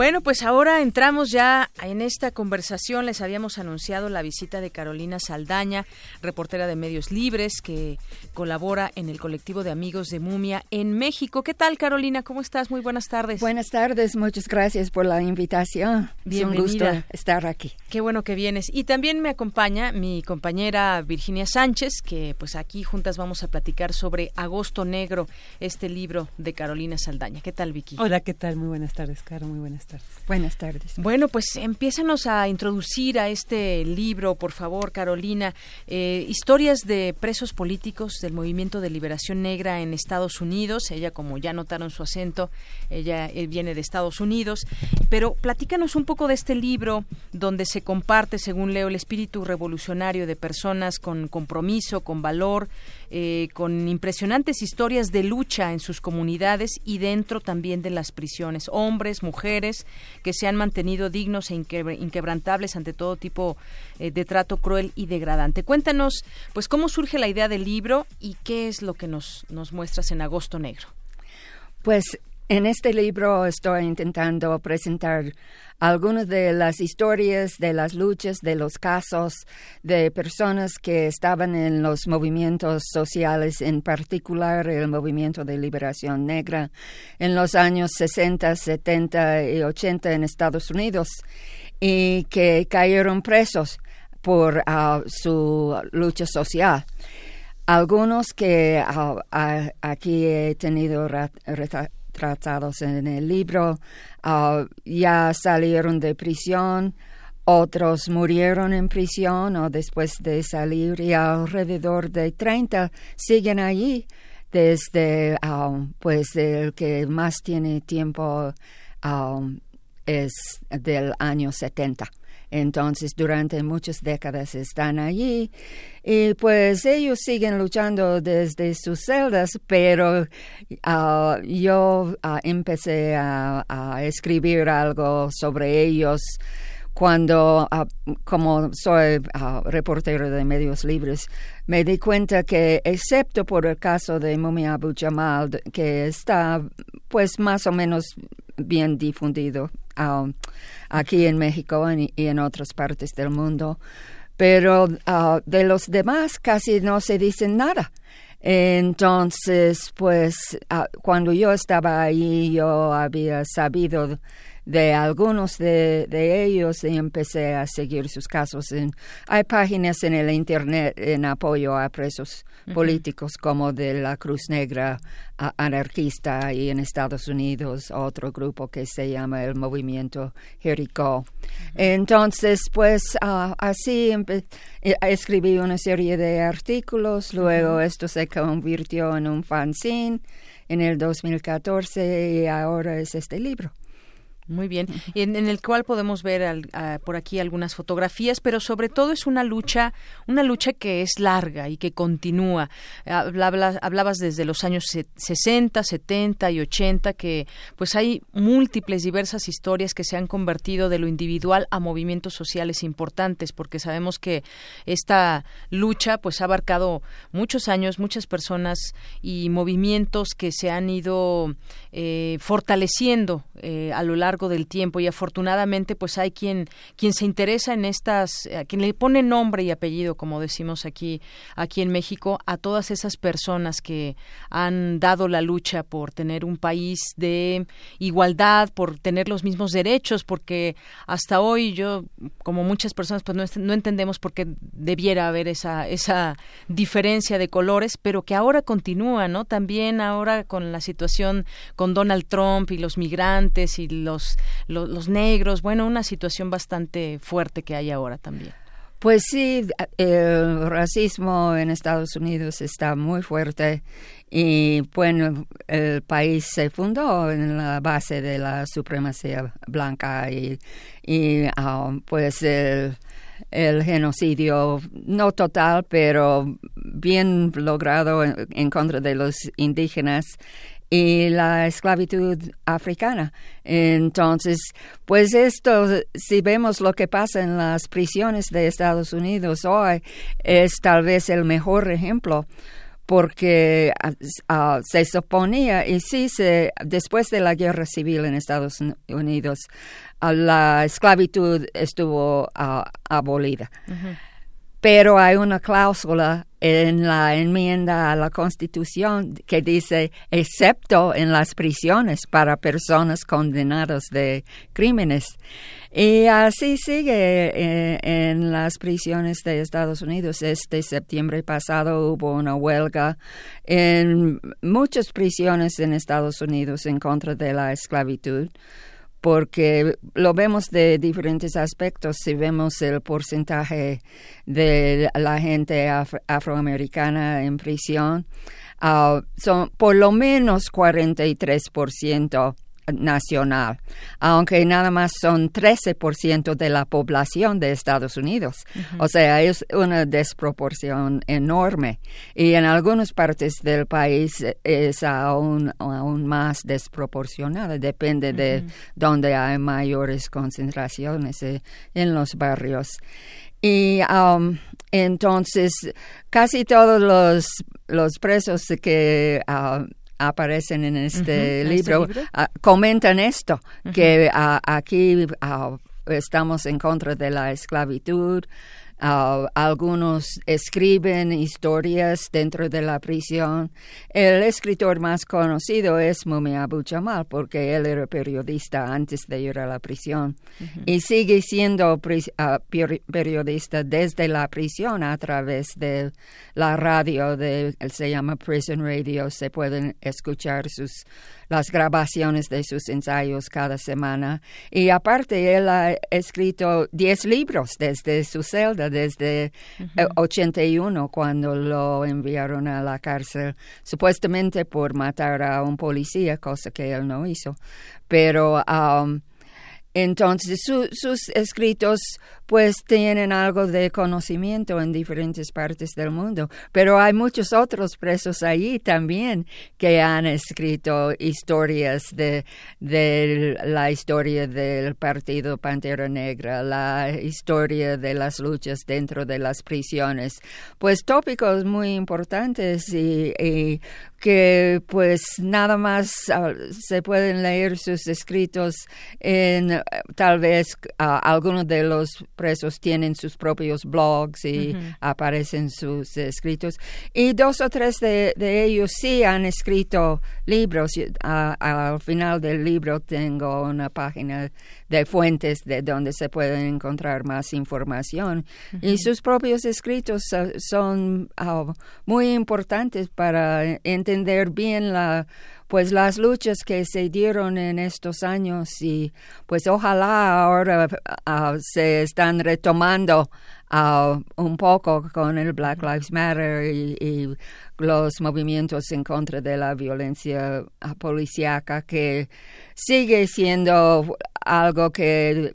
Bueno, pues ahora entramos ya en esta conversación les habíamos anunciado la visita de Carolina Saldaña, reportera de Medios Libres, que colabora en el colectivo de amigos de Mumia en México. ¿Qué tal, Carolina? ¿Cómo estás? Muy buenas tardes. Buenas tardes, muchas gracias por la invitación. Bienvenida. Es un gusto estar aquí. Qué bueno que vienes. Y también me acompaña mi compañera Virginia Sánchez, que pues aquí juntas vamos a platicar sobre Agosto Negro, este libro de Carolina Saldaña. ¿Qué tal, Vicky? Hola, ¿qué tal? Muy buenas tardes, Caro. Muy buenas tardes. Buenas tardes. Bueno, pues empiézanos a introducir a este libro, por favor, Carolina. Eh, historias de presos políticos del Movimiento de Liberación Negra en Estados Unidos. Ella, como ya notaron su acento, ella eh, viene de Estados Unidos. Pero platícanos un poco de este libro donde se comparte, según leo, el espíritu revolucionario de personas con compromiso, con valor, eh, con impresionantes historias de lucha en sus comunidades y dentro también de las prisiones. Hombres, mujeres que se han mantenido dignos e inquebrantables ante todo tipo eh, de trato cruel y degradante. Cuéntanos, pues, cómo surge la idea del libro y qué es lo que nos, nos muestras en Agosto Negro. Pues en este libro estoy intentando presentar algunas de las historias de las luchas, de los casos de personas que estaban en los movimientos sociales, en particular el movimiento de liberación negra en los años 60, 70 y 80 en Estados Unidos y que cayeron presos por uh, su lucha social. Algunos que uh, aquí he tenido tratados en el libro uh, ya salieron de prisión, otros murieron en prisión o después de salir y alrededor de 30 siguen allí desde um, pues el que más tiene tiempo um, es del año 70. Entonces, durante muchas décadas están allí. Y pues ellos siguen luchando desde sus celdas, pero ah, yo ah, empecé a, escribir algo sobre ellos cuando, ah, como soy reportero de medios libres, me di cuenta que, excepto por el caso de Mumi Abu Jamal, que está pues más o menos bien difundido um, aquí en México y en otras partes del mundo, pero uh, de los demás casi no se dice nada. Entonces, pues uh, cuando yo estaba ahí, yo había sabido de algunos de, ellos y empecé a seguir sus casos. hay páginas en el Internet en apoyo a presos políticos como de la Cruz Negra anarquista y en Estados Unidos otro grupo que se llama el Movimiento Jericho. Entonces, pues así eh, escribí una serie de artículos, luego esto se convirtió en un fanzine en el 2014 y ahora es este libro. Muy bien, en, en el cual podemos ver por aquí algunas fotografías, pero sobre todo es una lucha, una lucha que es larga y que continúa. Hablabas, hablabas desde los años 60, 70 y 80 que pues hay múltiples, diversas historias que se han convertido de lo individual a movimientos sociales importantes, porque sabemos que esta lucha pues ha abarcado muchos años, muchas personas y movimientos que se han ido eh, fortaleciendo eh, a lo largo del tiempo y afortunadamente pues hay quien quien se interesa en estas a quien le pone nombre y apellido como decimos aquí aquí en México a todas esas personas que han dado la lucha por tener un país de igualdad por tener los mismos derechos porque hasta hoy yo como muchas personas pues no, no entendemos por qué debiera haber esa esa diferencia de colores pero que ahora continúa no también ahora con la situación con Donald Trump y los migrantes y los los, negros, bueno, una situación bastante fuerte que hay ahora también. Pues sí, el racismo en Estados Unidos está muy fuerte y bueno, el país se fundó en la base de la supremacía blanca y, y um, pues el, genocidio no total, pero bien logrado en contra de los indígenas y la esclavitud africana. Entonces, pues esto, si vemos lo que pasa en las prisiones de Estados Unidos hoy, es tal vez el mejor ejemplo porque uh, se suponía, y sí, se, después de la guerra civil en Estados Unidos, uh, la esclavitud estuvo abolida. Pero hay una cláusula en la enmienda a la Constitución que dice, excepto en las prisiones para personas condenadas de crímenes. Y así sigue eh, en las prisiones de Estados Unidos. Este septiembre pasado hubo una huelga en muchas prisiones en Estados Unidos en contra de la esclavitud porque lo vemos de diferentes aspectos. Si vemos el porcentaje de la gente afroamericana en prisión, uh, son por lo menos 43% nacional, aunque nada más son 13% de la población de Estados Unidos. O sea, es una desproporción enorme. Y en algunas partes del país es aún, aún más desproporcionada, depende de dónde hay mayores concentraciones eh, en los barrios. Y um, entonces casi todos los, los presos que uh, aparecen en este, este libro, ah, comentan esto, que ah, aquí ah, estamos en contra de la esclavitud, Uh, algunos escriben historias dentro de la prisión. El escritor más conocido es Mumi Abu Jamal porque él era periodista antes de ir a la prisión. Y sigue siendo uh, periodista desde la prisión a través de la radio, de, se llama Prison Radio, se pueden escuchar sus las grabaciones de sus ensayos cada semana. Y aparte, él ha escrito 10 libros desde su celda, desde 81, eh, cuando lo enviaron a la cárcel, supuestamente por matar a un policía, cosa que él no hizo. Pero um, entonces sus escritos pues tienen algo de conocimiento en diferentes partes del mundo, pero hay muchos otros presos allí también que han escrito historias de, la historia del partido Pantera Negra, la historia de las luchas dentro de las prisiones, pues tópicos muy importantes y, y que pues nada más ah, se pueden leer sus escritos en tal vez algunos de los presos tienen sus propios blogs y aparecen sus escritos. Y dos o tres de, ellos sí han escrito libros. Al final del libro tengo una página de fuentes de donde se puede encontrar más información. Y sus propios escritos son ah, muy importantes para entender bien la pues las luchas que se dieron en estos años y pues ojalá ahora ah, se están retomando uh, un poco con el Black Lives Matter y, los movimientos en contra de la violencia policíaca que sigue siendo algo que,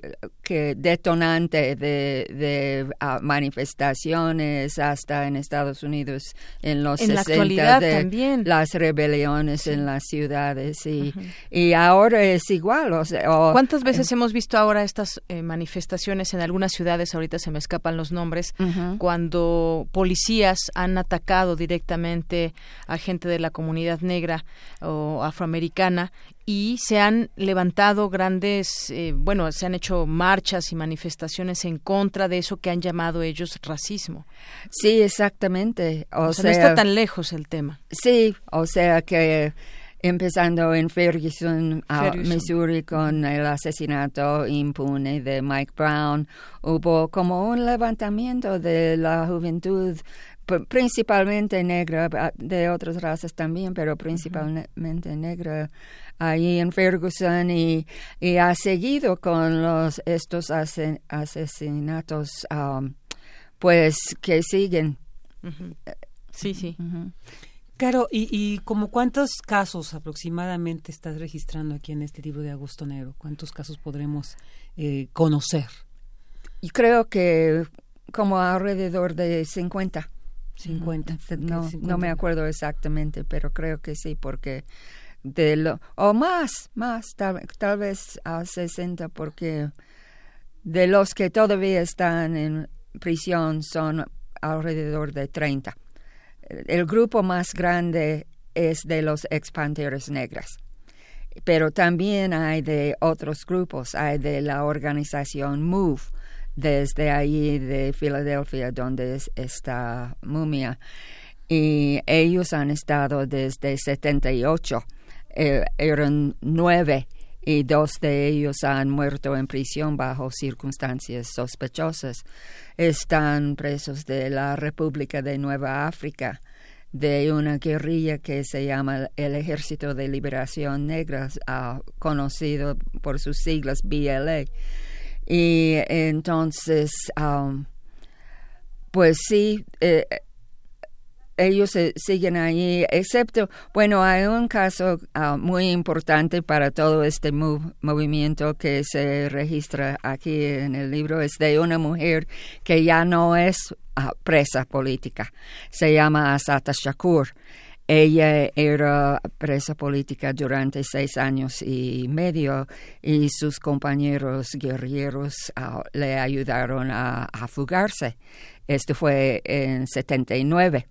que detonante de, de ah, manifestaciones hasta en Estados Unidos en los en 60 de también. las rebeliones en las ciudades y, y ahora es igual. O sea, ¿Cuántas veces hemos visto ahora estas eh, manifestaciones en algunas ciudades? Ahorita se me escapan los nombres, cuando policías han atacado directamente a gente de la comunidad negra o afroamericana y se han levantado grandes, eh, bueno, se han hecho marchas y manifestaciones en contra de eso que han llamado ellos racismo. Sí, exactamente. O, sea, no está tan lejos el tema. Sí, o sea que empezando en Ferguson, Missouri, con el asesinato impune de Mike Brown, hubo como un levantamiento de la juventud principalmente negra, de otras razas también, pero principalmente negra, ahí en Ferguson y, y ha seguido con los estos asesinatos um, pues que siguen. Sí, sí. Claro, y, y como cuántos casos aproximadamente estás registrando aquí en este libro de Agosto Negro, cuántos casos podremos eh, conocer. Y creo que como alrededor de 50. 50. No, no me acuerdo exactamente, pero creo que sí, porque de lo, o más, más, tal, vez a 60, porque de los que todavía están en prisión son alrededor de 30. el grupo más grande es de los expanteras negras pero también hay de otros grupos, hay de la organización MOVE, desde ahí de Filadelfia, donde está Mumia. Y ellos han estado desde 78. Eh, eran nueve y dos de ellos han muerto en prisión bajo circunstancias sospechosas. Están presos de la República de Nueva África de una guerrilla que se llama el Ejército de Liberación Negra, uh, conocido por sus siglas BLA. Y entonces, um, pues sí, eh, ellos siguen ahí, excepto, bueno, hay un caso uh, muy importante para todo este movimiento que se registra aquí en el libro, es de una mujer que ya no es uh, presa política, se llama Asata Shakur. Ella era presa política durante seis años y medio y sus compañeros guerrilleros uh, le ayudaron a, a fugarse. Esto fue en 79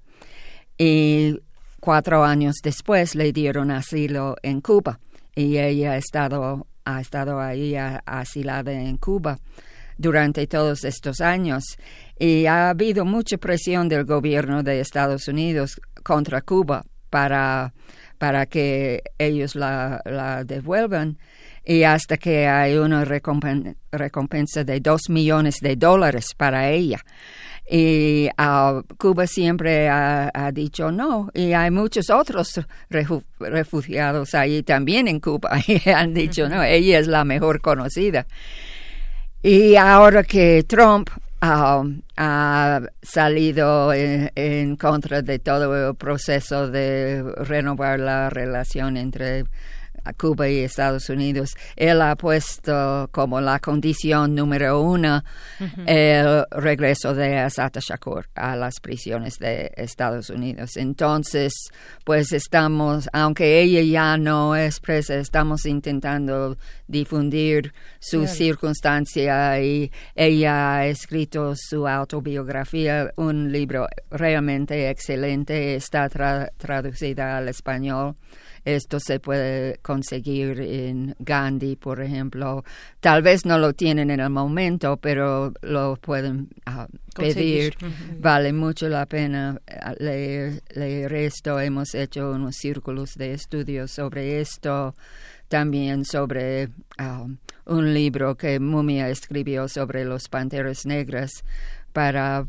y cuatro años después le dieron asilo en Cuba. Y ella ha estado, ha estado ahí asilada en Cuba durante todos estos años. Y ha habido mucha presión del gobierno de Estados Unidos contra Cuba para, para que ellos la, la devuelvan. Y hasta que hay una recompensa de dos millones de dólares para ella. Y uh, Cuba siempre ha, dicho no, y hay muchos otros refugiados ahí también en Cuba. Y han dicho no, ella es la mejor conocida. Y ahora que Trump um, ha salido en, contra de todo el proceso de renovar la relación entre a Cuba y Estados Unidos, él ha puesto como la condición número uno el regreso de Asata Shakur a las prisiones de Estados Unidos. Entonces, pues estamos, aunque ella ya no es presa, estamos intentando difundir su circunstancia y ella ha escrito su autobiografía, un libro realmente excelente, está traducida al español. Esto se puede conseguir en Gandhi, por ejemplo. Tal vez no lo tienen en el momento, pero lo pueden ah, pedir. Vale mucho la pena ah, leer, leer esto. Hemos hecho unos círculos de estudios sobre esto también sobre ah, un libro que Mumia escribió sobre los panteras negras para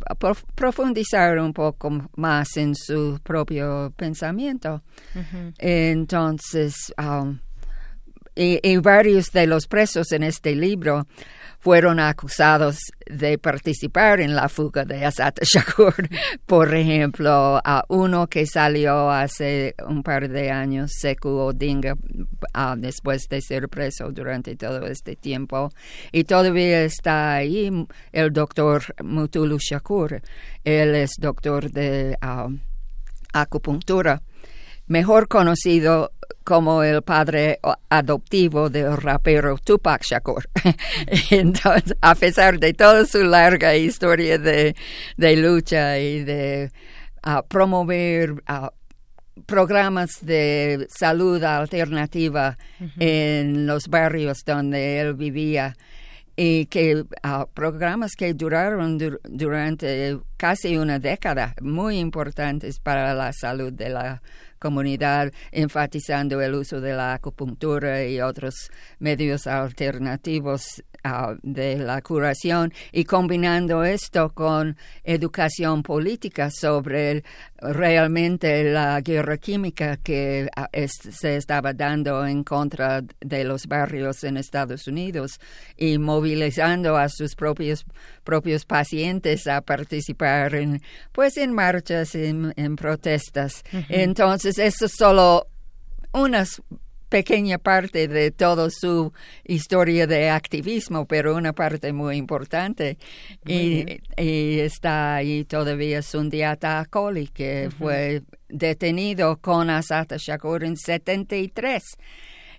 profundizar un poco más en su propio pensamiento. Entonces, um, y, varios de los presos en este libro fueron acusados de participar en la fuga de Asata Shakur. Por ejemplo, a uno que salió hace un par de años, Seku Odinga, uh, después de ser preso durante todo este tiempo. Y todavía está ahí el doctor Mutulu Shakur. Él es doctor de uh, acupuntura mejor conocido como el padre adoptivo del rapero Tupac Shakur. Entonces, a pesar de toda su larga historia de, lucha y de promover programas de salud alternativa en los barrios donde él vivía, y que uh, programas que duraron durante casi una década, muy importantes para la salud de la comunidad, enfatizando el uso de la acupuntura y otros medios alternativos Ah, de la curación y combinando esto con educación política sobre realmente la guerra química que ah, se estaba dando en contra de los barrios en Estados Unidos y movilizando a sus propios propios pacientes a participar en pues en marchas en, protestas. Entonces eso es solo unas pequeña parte de toda su historia de activismo, pero una parte muy importante. y, está ahí todavía Sundiata Akoli, que fue detenido con Asata Shakur en 73.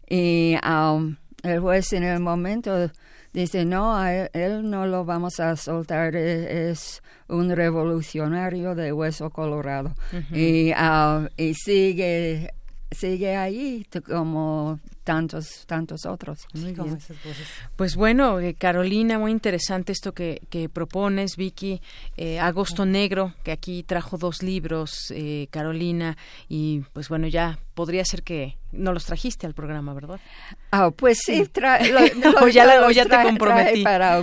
Y um, el juez en el momento dice, no, él, no lo vamos a soltar, e, es, un revolucionario de hueso colorado. y, uh, y sigue sigue ahí como tantos tantos otros. Pues bueno, eh, Carolina, muy interesante esto que, que propones, Vicky. Eh, Agosto Negro, que aquí trajo dos libros, eh, Carolina, y pues bueno, ya podría ser que no los trajiste al programa, ¿verdad? Ah, pues sí, o ya, te comprometí. Para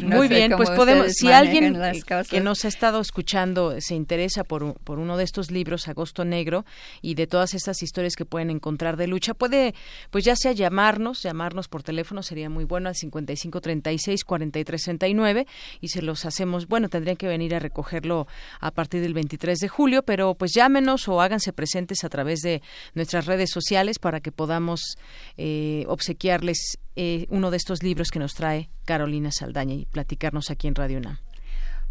Muy bien, pues podemos, si alguien que nos ha estado escuchando se interesa por, por uno de estos libros, Agosto Negro, y de todas estas historias que pueden encontrar de lucha, puede pues ya sea llamarnos, llamarnos por teléfono sería muy bueno al 5536 4369 y se los hacemos, bueno, tendrían que venir a recogerlo a partir del 23 de julio, pero pues llámenos o háganse presentes a través de nuestras redes sociales para que podamos eh, obsequiarles eh, uno de estos libros que nos trae Carolina Saldaña y platicarnos aquí en Radio UNAM.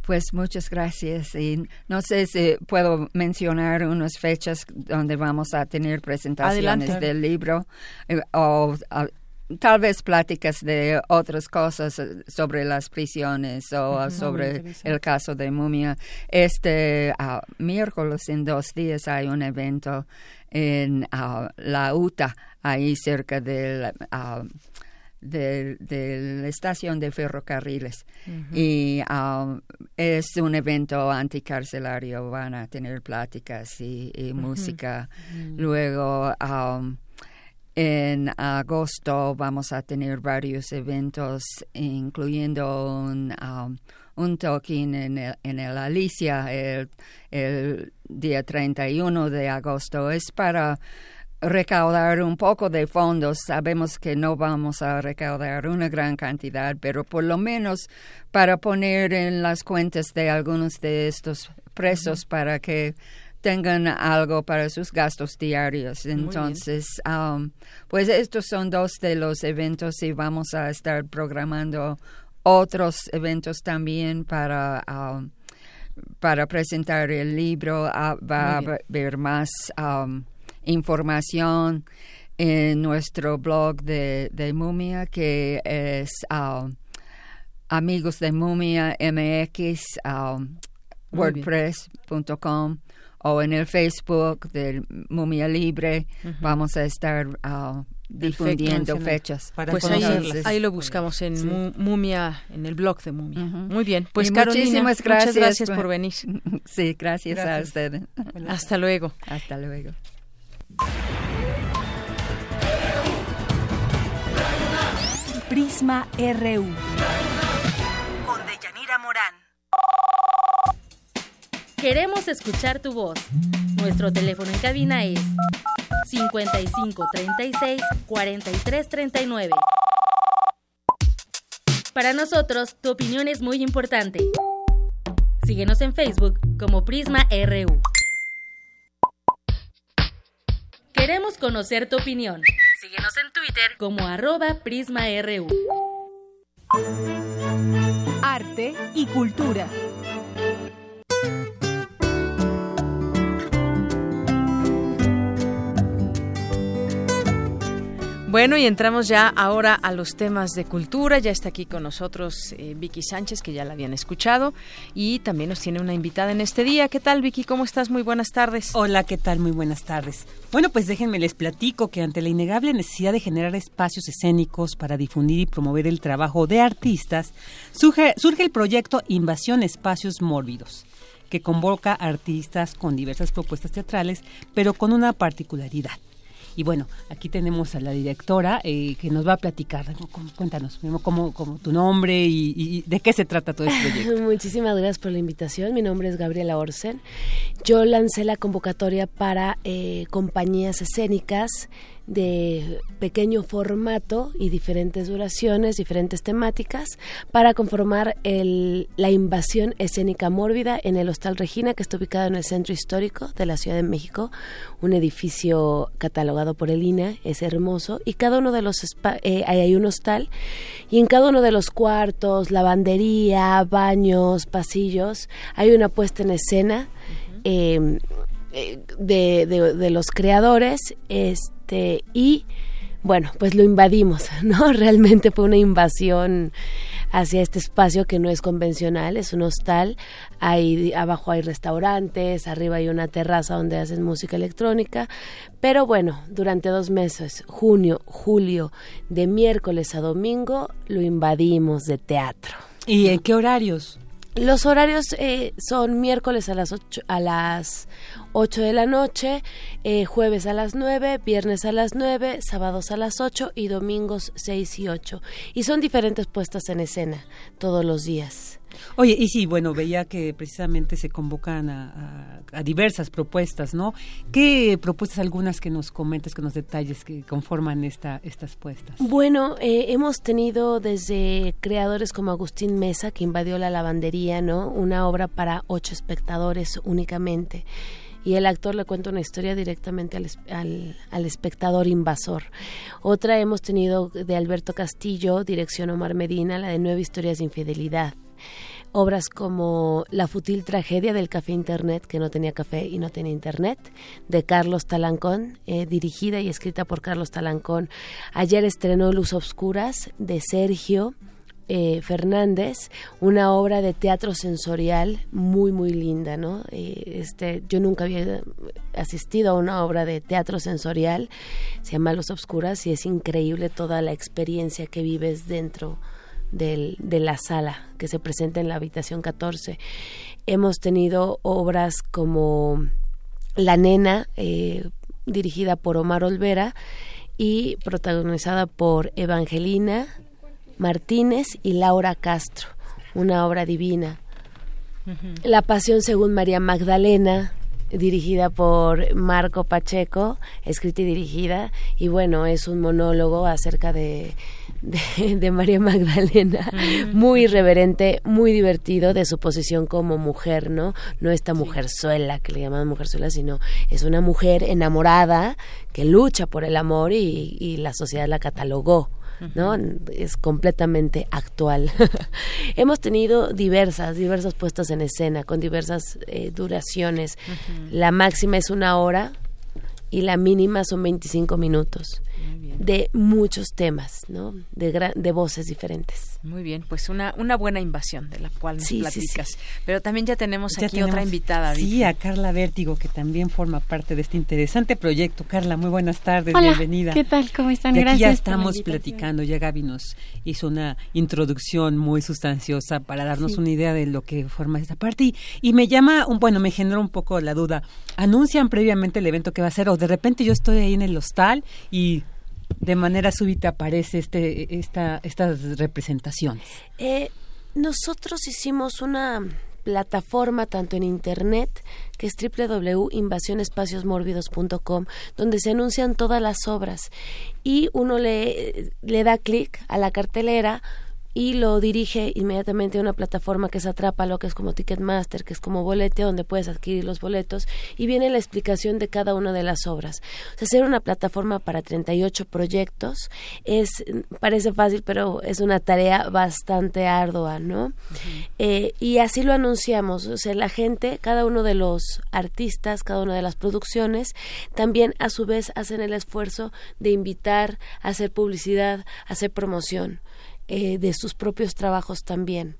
Pues muchas gracias. Y no sé si puedo mencionar unas fechas donde vamos a tener presentaciones del libro eh, o tal vez pláticas de otras cosas eh, sobre las prisiones o sobre el caso de Mumia. Este uh, miércoles en dos días hay un evento en uh, la UTA, ahí cerca del de, la estación de ferrocarriles y um, es un evento anticarcelario, van a tener pláticas y, música. Mm. Luego, um, en agosto vamos a tener varios eventos, incluyendo un, um, un toquín en el, en el Alicia el, el día 31 de agosto. Es para recaudar un poco de fondos. Sabemos que no vamos a recaudar una gran cantidad, pero por lo menos para poner en las cuentas de algunos de estos presos para que tengan algo para sus gastos diarios. Entonces, um, pues estos son dos de los eventos y vamos a estar programando otros eventos también para um, para presentar el libro. Ah, va a haber más um, información en nuestro blog de, de Mumia, que es um, amigos de Mumia MX, um, wordpress.com o en el Facebook del Mumia Libre. Vamos a estar uh, difundiendo fechas. pues ahí, lo buscamos en Mumia, en el blog de Mumia. Muy bien, pues Carolina, muchas gracias por venir. Sí, gracias, a usted. Hasta luego. Hasta luego. Prisma RU. Con Deyanira Morán. Queremos escuchar tu voz. Nuestro teléfono en cabina es 55 36 43 39. Para nosotros, tu opinión es muy importante. Síguenos en Facebook como Prisma RU. Queremos conocer tu opinión. Síguenos en Twitter como arroba PrismaRU. Arte y cultura. Bueno, y entramos ya ahora a los temas de cultura. Ya está aquí con nosotros eh, Vicky Sánchez, que ya la habían escuchado, y también nos tiene una invitada en este día. ¿Qué tal, Vicky? ¿Cómo estás? Muy buenas tardes. Hola, ¿qué tal? Muy buenas tardes. Bueno, pues déjenme les platico que ante la innegable necesidad de generar espacios escénicos para difundir y promover el trabajo de artistas, surge, surge el proyecto Invasión Espacios Mórbidos que convoca artistas con diversas propuestas teatrales, pero con una particularidad y bueno, aquí tenemos a la directora eh, que nos va a platicar. Cuéntanos, cómo, cómo tu nombre y, de qué se trata todo este proyecto. Muchísimas gracias por la invitación. Mi nombre es Gabriela Orsen. Yo lancé la convocatoria para eh, compañías escénicas de pequeño formato y diferentes duraciones, diferentes temáticas, para conformar el, la invasión escénica mórbida en el Hostal Regina, que está ubicado en el centro histórico de la Ciudad de México, un edificio catalogado por el INA, es hermoso, y cada uno de los eh, hay un hostal, y en cada uno de los cuartos, lavandería, baños, pasillos, hay una puesta en escena. Eh, de, de, de, los creadores este y bueno, pues lo invadimos, ¿no? Realmente fue una invasión hacia este espacio que no es convencional, es un hostal, hay, abajo hay restaurantes, arriba hay una terraza donde hacen música electrónica, pero bueno, durante dos meses, junio, julio, de miércoles a domingo, lo invadimos de teatro. ¿Y en qué horarios? Los horarios eh, son miércoles a las 8, a las 8 de la noche, eh, jueves a las 9, viernes a las 9, sábados a las 8 y domingos 6 y 8. Y son diferentes puestas en escena todos los días. Oye, y sí, bueno, veía que precisamente se convocan a, diversas propuestas, ¿no? ¿Qué propuestas algunas que nos comentes, que nos detalles que conforman esta, estas puestas? Bueno, eh, hemos tenido desde creadores como Agustín Mesa, que invadió la lavandería, ¿no? Una obra para ocho espectadores únicamente y el actor le cuenta una historia directamente al, al, espectador invasor. Otra hemos tenido de Alberto Castillo, dirección Omar Medina, la de Nueve Historias de Infidelidad obras como La futil tragedia del café Internet, que no tenía café y no tenía Internet, de Carlos Talancón, eh, dirigida y escrita por Carlos Talancón. Ayer estrenó Luz Obscuras, de Sergio. Eh, Fernández, una obra de teatro sensorial muy muy linda, ¿no? Eh, este, yo nunca había asistido a una obra de teatro sensorial, se llama Luz Obscuras y es increíble toda la experiencia que vives dentro de la sala que se presenta en la habitación 14. Hemos tenido obras como La Nena, eh, dirigida por Omar Olvera y protagonizada por Evangelina Martínez y Laura Castro, una obra divina. La Pasión según María Magdalena, dirigida por Marco Pacheco, escrita y dirigida, y bueno, es un monólogo acerca de de, María Magdalena, muy irreverente, muy divertido de su posición como mujer, ¿no? No esta mujerzuela que le llaman mujerzuela, sino es una mujer enamorada que lucha por el amor y, la sociedad la catalogó. ¿No? Es completamente actual. Hemos tenido diversas, diversas puestas en escena, con diversas eh, duraciones. La máxima es una hora y la mínima son 25 minutos de muchos temas, ¿no? De, de voces diferentes. Muy bien, pues una, una buena invasión de la cual nos platicas. Pero también ya tenemos aquí otra invitada. Sí, a Carla Vértigo, que también forma parte de este interesante proyecto. Carla, muy buenas tardes, bienvenida. ¿Qué tal? ¿Cómo están? Gracias. ya estamos platicando, ya Gaby nos hizo una introducción muy sustanciosa para darnos una idea de lo que forma esta parte. Y, y me llama, un, bueno, me generó un poco la duda. ¿Anuncian previamente el evento que va a ser o de repente yo estoy ahí en el hostal y de manera súbita aparece este, esta, estas representaciones? Eh, nosotros hicimos una plataforma tanto en internet que es www.invasionespacioSmórbidos.com donde se anuncian todas las obras y uno le, le da clic a la cartelera y lo dirige inmediatamente a una plataforma que se atrapa, lo que es como Ticketmaster, que es como bolete, donde puedes adquirir los boletos, y viene la explicación de cada una de las obras. O sea, hacer una plataforma para 38 proyectos es, parece fácil, pero es una tarea bastante ardua, ¿no? Eh, y así lo anunciamos, o sea, la gente, cada uno de los artistas, cada una de las producciones, también a su vez hacen el esfuerzo de invitar, a hacer publicidad, hacer promoción. Eh, de sus propios trabajos también.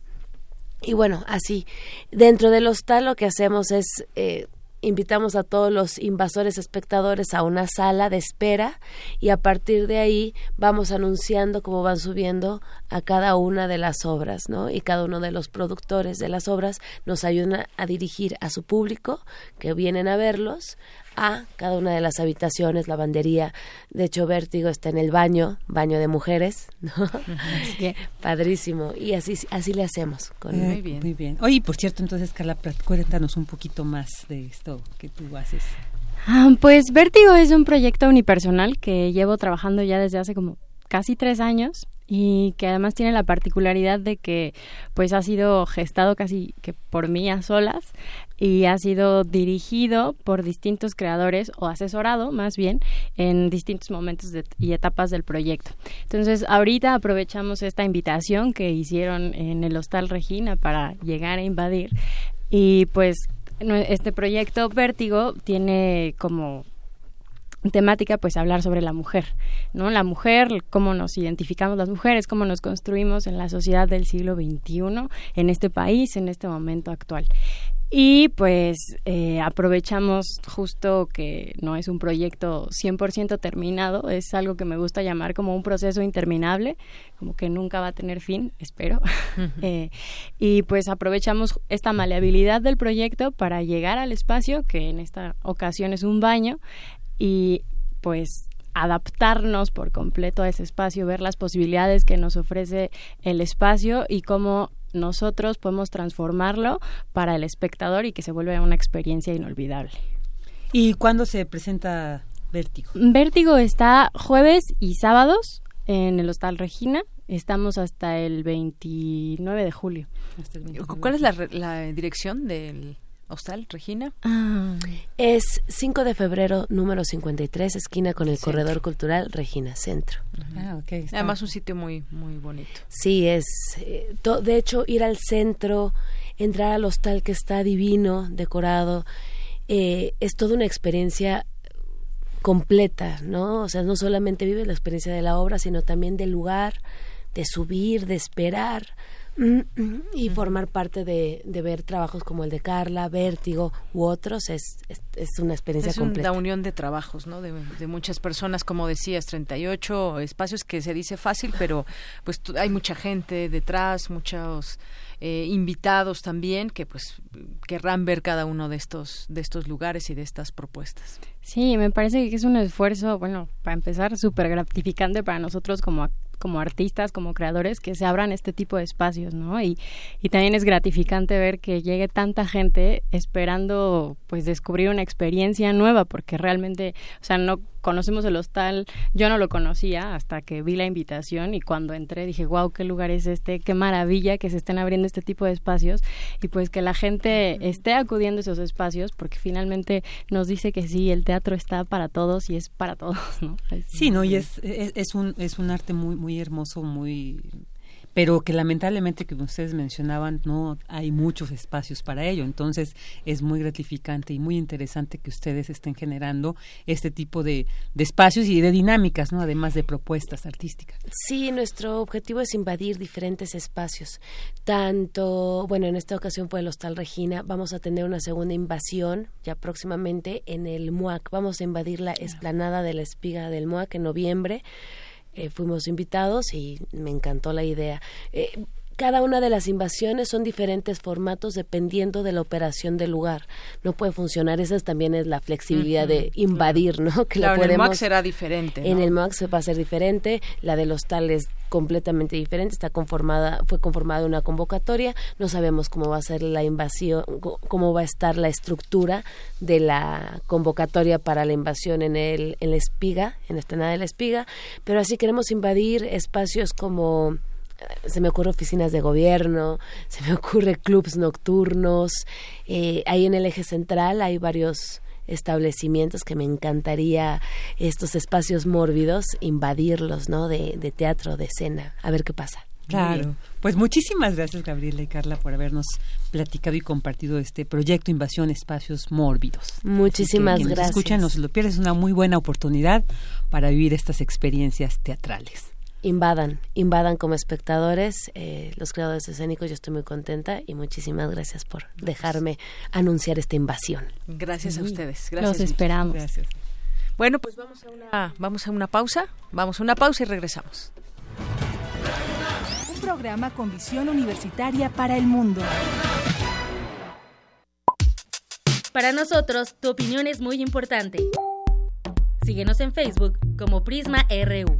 Y bueno, así, dentro del hostal lo que hacemos es... Eh, invitamos a todos los invasores espectadores a una sala de espera y a partir de ahí vamos anunciando cómo van subiendo a cada una de las obras, ¿no? Y cada uno de los productores de las obras nos ayudan a dirigir a su público que vienen a verlos a cada una de las habitaciones, lavandería. De hecho, Vértigo está en el baño, baño de mujeres, ¿no? padrísimo. Y así, así le hacemos. Con... muy bien. Muy bien. Oye, por cierto, entonces, Carla, cuéntanos un poquito más de esto que tú haces. Ah, pues Vértigo es un proyecto unipersonal que llevo trabajando ya desde hace como casi tres años y que además tiene la particularidad de que pues ha sido gestado casi que por mí a solas y ha sido dirigido por distintos creadores o asesorado más bien en distintos momentos y etapas del proyecto. Entonces ahorita aprovechamos esta invitación que hicieron en el Hostal Regina para llegar a invadir y pues este proyecto Vértigo tiene como temática pues hablar sobre la mujer, ¿no? La mujer, cómo nos identificamos las mujeres, cómo nos construimos en la sociedad del siglo XXI, en este país, en este momento actual. Y pues eh, aprovechamos justo que no es un proyecto 100% terminado, es algo que me gusta llamar como un proceso interminable, como que nunca va a tener fin, espero. Eh, y pues aprovechamos esta maleabilidad del proyecto para llegar al espacio, que en esta ocasión es un baño, y pues adaptarnos por completo a ese espacio, ver las posibilidades que nos ofrece el espacio y cómo nosotros podemos transformarlo para el espectador y que se vuelva una experiencia inolvidable. ¿Y cuándo se presenta Vértigo? Vértigo está jueves y sábados en el Hostal Regina. Estamos hasta el 29 de julio. ¿Cuál es la, la dirección del Hostal, Regina? Ah. Es 5 de febrero, número 53, esquina con el Corredor Cultural Regina Centro. Ah, okay, Además un sitio muy muy bonito. Sí, es eh, de hecho ir al centro, entrar al hostal que está divino, decorado, eh, es toda una experiencia completa, ¿no? O sea, no solamente vive la experiencia de la obra, sino también del lugar, de subir, de esperar, y formar parte de, ver trabajos como el de Carla, Vértigo u otros es, es, una experiencia es completa. una unión de trabajos, ¿no? De, muchas personas, como decías, 38 espacios que se dice fácil, pero pues hay mucha gente detrás, muchos eh, invitados también que pues querrán ver cada uno de estos de estos lugares y de estas propuestas. Sí, me parece que es un esfuerzo, bueno, para empezar, súper gratificante para nosotros como como artistas, como creadores, que se abran este tipo de espacios, ¿no? Y, y también es gratificante ver que llegue tanta gente esperando, pues, descubrir una experiencia nueva, porque realmente, o sea, no conocemos el hostal, yo no lo conocía hasta que vi la invitación y cuando entré dije, wow, qué lugar es este, qué maravilla que se estén abriendo este tipo de espacios y pues que la gente esté acudiendo a esos espacios porque finalmente nos dice que sí, el teatro está para todos y es para todos, ¿no? sí, no, y es, es, es, un, es un arte muy, muy hermoso, muy pero que lamentablemente que ustedes mencionaban no hay muchos espacios para ello. Entonces es muy gratificante y muy interesante que ustedes estén generando este tipo de, de espacios y de dinámicas no además de propuestas artísticas. Sí nuestro objetivo es invadir diferentes espacios. Tanto bueno en esta ocasión fue el hostal Regina. Vamos a tener una segunda invasión ya próximamente en el MUAC vamos a invadir la esplanada de la espiga del MUAC en noviembre eh, fuimos invitados y me encantó la idea. Eh, cada una de las invasiones son diferentes formatos dependiendo de la operación del lugar. No puede funcionar, esa también es la flexibilidad de invadir, ¿no? Que la podemos, en el MAC será diferente. En el MAC se va a ser diferente, la de los tales completamente diferente, está conformada, fue conformada una convocatoria, no sabemos cómo va a ser la invasión, cómo va a estar la estructura de la convocatoria para la invasión en el en la espiga, en la estrenada de la espiga, pero así queremos invadir espacios como se me ocurre oficinas de gobierno, se me ocurre clubs nocturnos, eh, ahí en el eje central hay varios establecimientos que me encantaría estos espacios mórbidos invadirlos, ¿no? De, de teatro, de escena, a ver qué pasa. Claro. Pues muchísimas gracias Gabriela y Carla por habernos platicado y compartido este proyecto Invasión Espacios Mórbidos. Muchísimas que, gracias. escuchan, no se lo pierdes, es una muy buena oportunidad para vivir estas experiencias teatrales invadan, invadan como espectadores eh, los creadores escénicos. Yo estoy muy contenta y muchísimas gracias por dejarme anunciar esta invasión. Gracias a ustedes. Gracias. Los esperamos. Gracias. Bueno, pues vamos a una vamos a una pausa. Vamos a una pausa y regresamos. Un programa con visión universitaria para el mundo. Para nosotros, tu opinión es muy importante. Síguenos en Facebook como Prisma RU.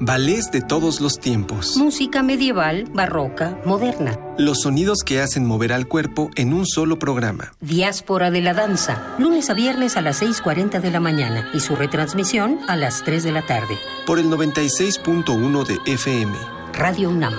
Ballets de todos los tiempos. Música medieval, barroca, moderna. Los sonidos que hacen mover al cuerpo en un solo programa. Diáspora de la danza. Lunes a viernes a las 6.40 de la mañana y su retransmisión a las 3 de la tarde. Por el 96.1 de FM. Radio UNAM.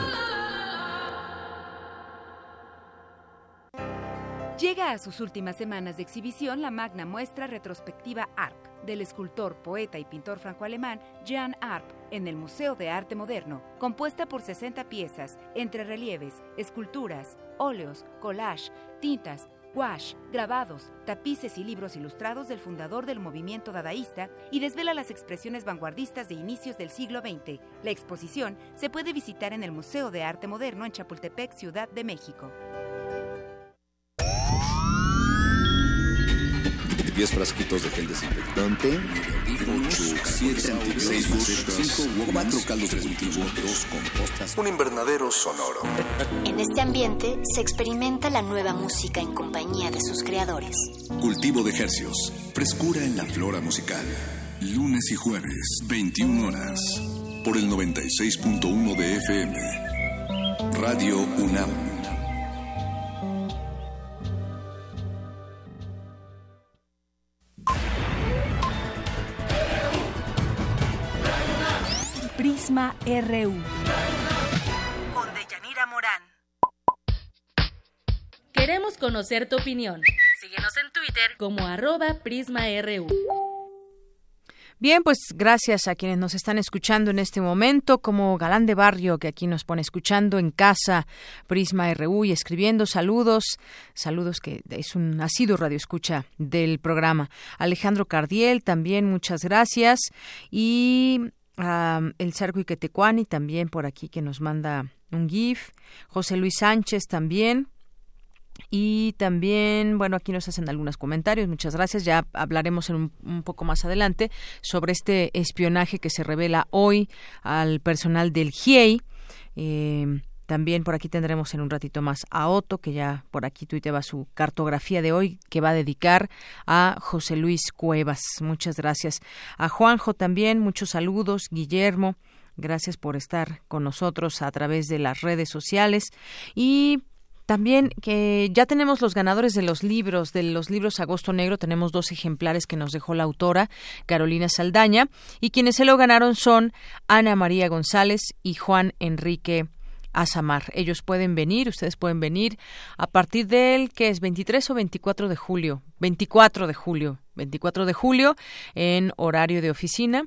Llega a sus últimas semanas de exhibición la magna muestra retrospectiva ARP del escultor, poeta y pintor franco-alemán Jean Arp en el Museo de Arte Moderno, compuesta por 60 piezas entre relieves, esculturas, óleos, collage, tintas, gouache, grabados, tapices y libros ilustrados del fundador del movimiento dadaísta y desvela las expresiones vanguardistas de inicios del siglo XX. La exposición se puede visitar en el Museo de Arte Moderno en Chapultepec, Ciudad de México. 10 frasquitos de gel desinfectante, 8, 7, 6, 4 caldos de cultivo, 2 compostas, un invernadero sonoro. En este ambiente se experimenta la nueva música en compañía de sus creadores. Cultivo de ejercios, frescura en la flora musical. Lunes y jueves, 21 horas, por el 96.1 de FM. Radio UNAM. Prisma RU. Con Deyanira Morán. Queremos conocer tu opinión. Síguenos en Twitter como arroba PrismaRU. Bien, pues gracias a quienes nos están escuchando en este momento, como Galán de Barrio, que aquí nos pone escuchando en casa, Prisma RU y escribiendo saludos, saludos que es un nacido radio escucha del programa. Alejandro Cardiel, también muchas gracias. Y el Sarco Iquetecuani también por aquí que nos manda un GIF. José Luis Sánchez también. Y también, bueno, aquí nos hacen algunos comentarios. Muchas gracias. Ya hablaremos en un, poco más adelante sobre este espionaje que se revela hoy al personal del GIEI. Eh, también por aquí tendremos en un ratito más a Otto, que ya por aquí tuiteaba su cartografía de hoy, que va a dedicar a José Luis Cuevas. Muchas gracias. A Juanjo también, muchos saludos. Guillermo, gracias por estar con nosotros a través de las redes sociales. Y también que ya tenemos los ganadores de los libros, de los libros Agosto Negro, tenemos dos ejemplares que nos dejó la autora Carolina Saldaña y quienes se lo ganaron son Ana María González y Juan Enrique Asamar. Ellos pueden venir, ustedes pueden venir a partir del que es 23 o 24 de julio, 24 de julio, 24 de julio en horario de oficina.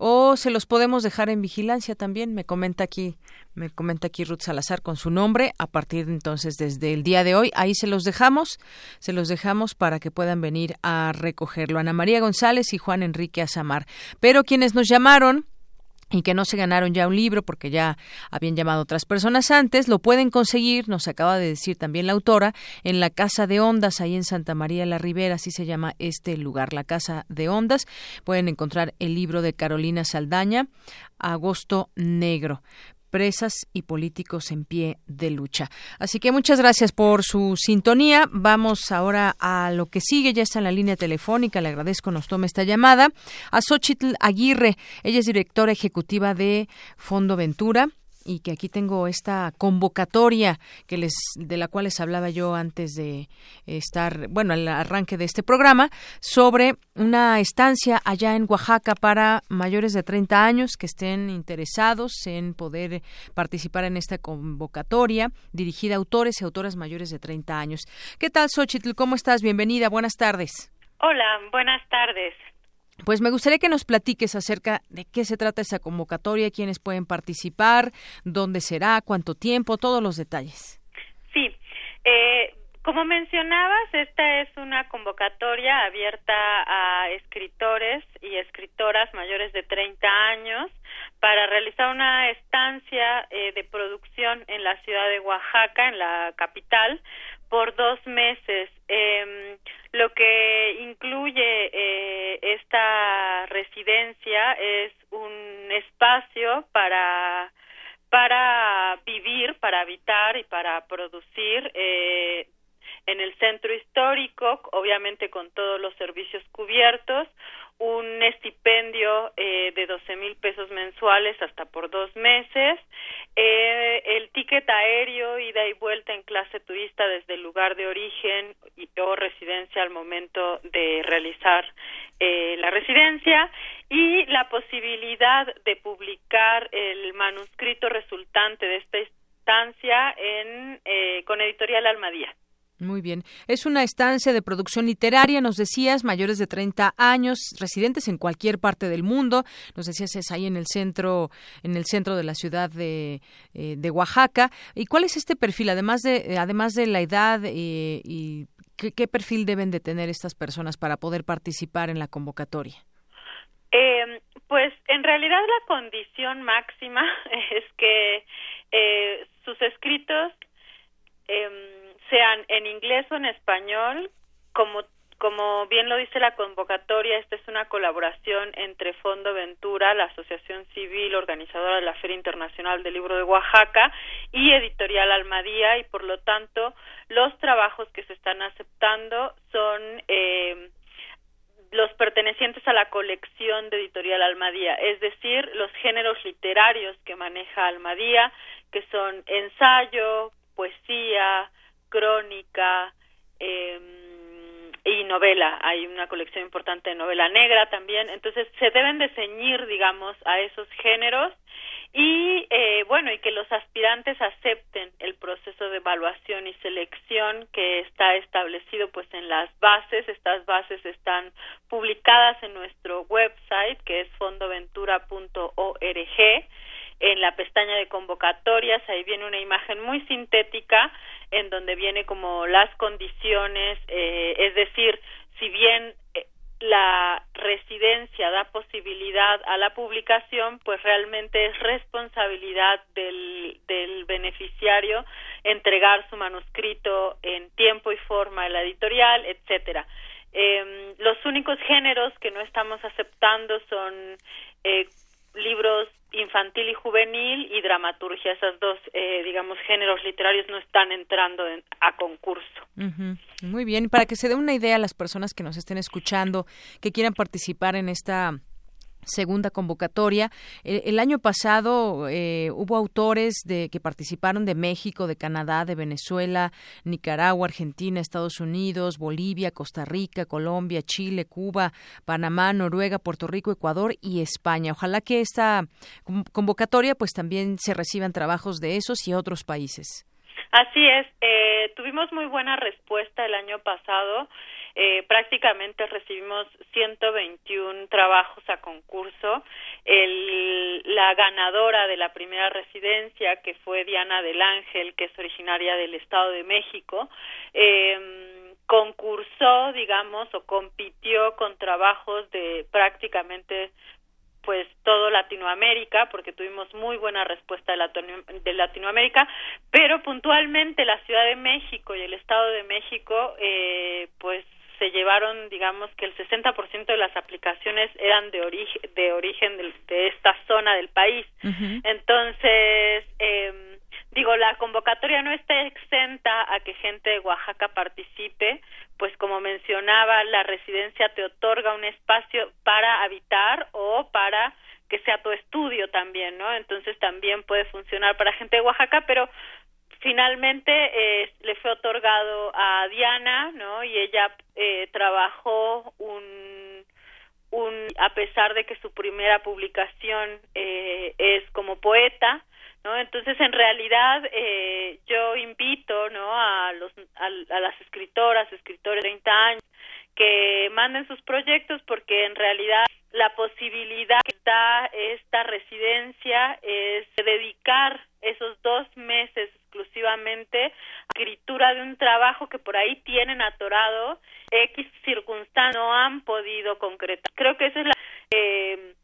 O se los podemos dejar en vigilancia también, me comenta aquí, me comenta aquí Ruth Salazar con su nombre, a partir de entonces desde el día de hoy, ahí se los dejamos, se los dejamos para que puedan venir a recogerlo. Ana María González y Juan Enrique Asamar. Pero quienes nos llamaron, y que no se ganaron ya un libro porque ya habían llamado otras personas antes, lo pueden conseguir, nos acaba de decir también la autora, en la Casa de Ondas, ahí en Santa María la Ribera, así se llama este lugar, la Casa de Ondas. Pueden encontrar el libro de Carolina Saldaña, Agosto Negro presas y políticos en pie de lucha. Así que muchas gracias por su sintonía. Vamos ahora a lo que sigue. Ya está en la línea telefónica. Le agradezco nos tome esta llamada. A Xochitl Aguirre. Ella es directora ejecutiva de Fondo Ventura y que aquí tengo esta convocatoria que les de la cual les hablaba yo antes de estar, bueno, al arranque de este programa sobre una estancia allá en Oaxaca para mayores de 30 años que estén interesados en poder participar en esta convocatoria dirigida a autores y autoras mayores de 30 años. ¿Qué tal, Xochitl? ¿Cómo estás? Bienvenida. Buenas tardes. Hola, buenas tardes. Pues me gustaría que nos platiques acerca de qué se trata esa convocatoria, quiénes pueden participar, dónde será, cuánto tiempo, todos los detalles. Sí, eh, como mencionabas, esta es una convocatoria abierta a escritores y escritoras mayores de 30 años para realizar una estancia eh, de producción en la ciudad de Oaxaca, en la capital, por dos meses. Eh, lo que incluye eh, esta residencia es un espacio para para vivir, para habitar y para producir eh, en el centro histórico, obviamente con todos los servicios cubiertos, un estipendio eh, de 12 mil pesos mensuales hasta por dos meses, eh, el ticket aéreo, ida y vuelta en clase turista desde el lugar de origen y, o residencia al momento de realizar eh, la residencia y la posibilidad de publicar el manuscrito resultante de esta estancia en, eh, con Editorial Almadía. Muy bien. Es una estancia de producción literaria, nos decías, mayores de 30 años, residentes en cualquier parte del mundo. Nos decías es ahí en el centro, en el centro de la ciudad de, eh, Oaxaca. ¿Y cuál es este perfil, además de, además de la edad eh, y qué, perfil deben de tener estas personas para poder participar en la convocatoria? Eh, pues en realidad la condición máxima es que eh, sus escritos eh, sean en inglés o en español, como como bien lo dice la convocatoria, esta es una colaboración entre Fondo Ventura, la Asociación Civil organizadora de la Feria Internacional del Libro de Oaxaca, y Editorial Almadía, y por lo tanto los trabajos que se están aceptando son eh, los pertenecientes a la colección de Editorial Almadía, es decir, los géneros literarios que maneja Almadía, que son ensayo, poesía, crónica eh, y novela. Hay una colección importante de novela negra también. Entonces se deben de ceñir, digamos, a esos géneros y eh, bueno y que los aspirantes acepten el proceso de evaluación y selección que está establecido pues en las bases estas bases están publicadas en nuestro website que es fondoventura.org en la pestaña de convocatorias ahí viene una imagen muy sintética en donde viene como las condiciones eh, es decir si bien eh, la residencia da posibilidad a la publicación, pues realmente es responsabilidad del, del beneficiario entregar su manuscrito en tiempo y forma a la editorial, etcétera. Eh, los únicos géneros que no estamos aceptando son eh, libros infantil y juvenil y dramaturgia. Esas dos, eh, digamos, géneros literarios no están entrando en, a concurso. Muy bien. Para que se dé una idea a las personas que nos estén escuchando, que quieran participar en esta segunda convocatoria. El, el año pasado eh, hubo autores de que participaron de México, de Canadá, de Venezuela, Nicaragua, Argentina, Estados Unidos, Bolivia, Costa Rica, Colombia, Chile, Cuba, Panamá, Noruega, Puerto Rico, Ecuador y España. Ojalá que esta convocatoria pues también se reciban trabajos de esos y otros países. Así es, eh, tuvimos muy buena respuesta el año pasado eh, prácticamente recibimos 121 trabajos a concurso. El, la ganadora de la primera residencia, que fue Diana del Ángel, que es originaria del Estado de México, eh, concursó, digamos, o compitió con trabajos de prácticamente pues todo Latinoamérica, porque tuvimos muy buena respuesta de, Latinoamérica, pero puntualmente la Ciudad de México y el Estado de México, eh, pues se llevaron, digamos que el 60% de las aplicaciones eran de origen de origen de, de esta zona del país. Uh -huh. Entonces, eh, digo, la convocatoria no está exenta a que gente de Oaxaca participe, pues como mencionaba, la residencia te otorga un espacio para habitar o para que sea tu estudio también, ¿no? Entonces también puede funcionar para gente de Oaxaca, pero finalmente eh, le fue otorgado a Diana, ¿no? Y ella eh, trabajó un, un, a pesar de que su primera publicación eh, es como poeta, ¿no? Entonces, en realidad, eh, yo invito, ¿no? A los, a, a las escritoras, escritores de 30 años, que manden sus proyectos porque en realidad la posibilidad que da esta residencia es dedicar esos dos meses exclusivamente a escritura de un trabajo que por ahí tienen atorado X circunstancias no han podido concretar. Creo que esa es la, eh,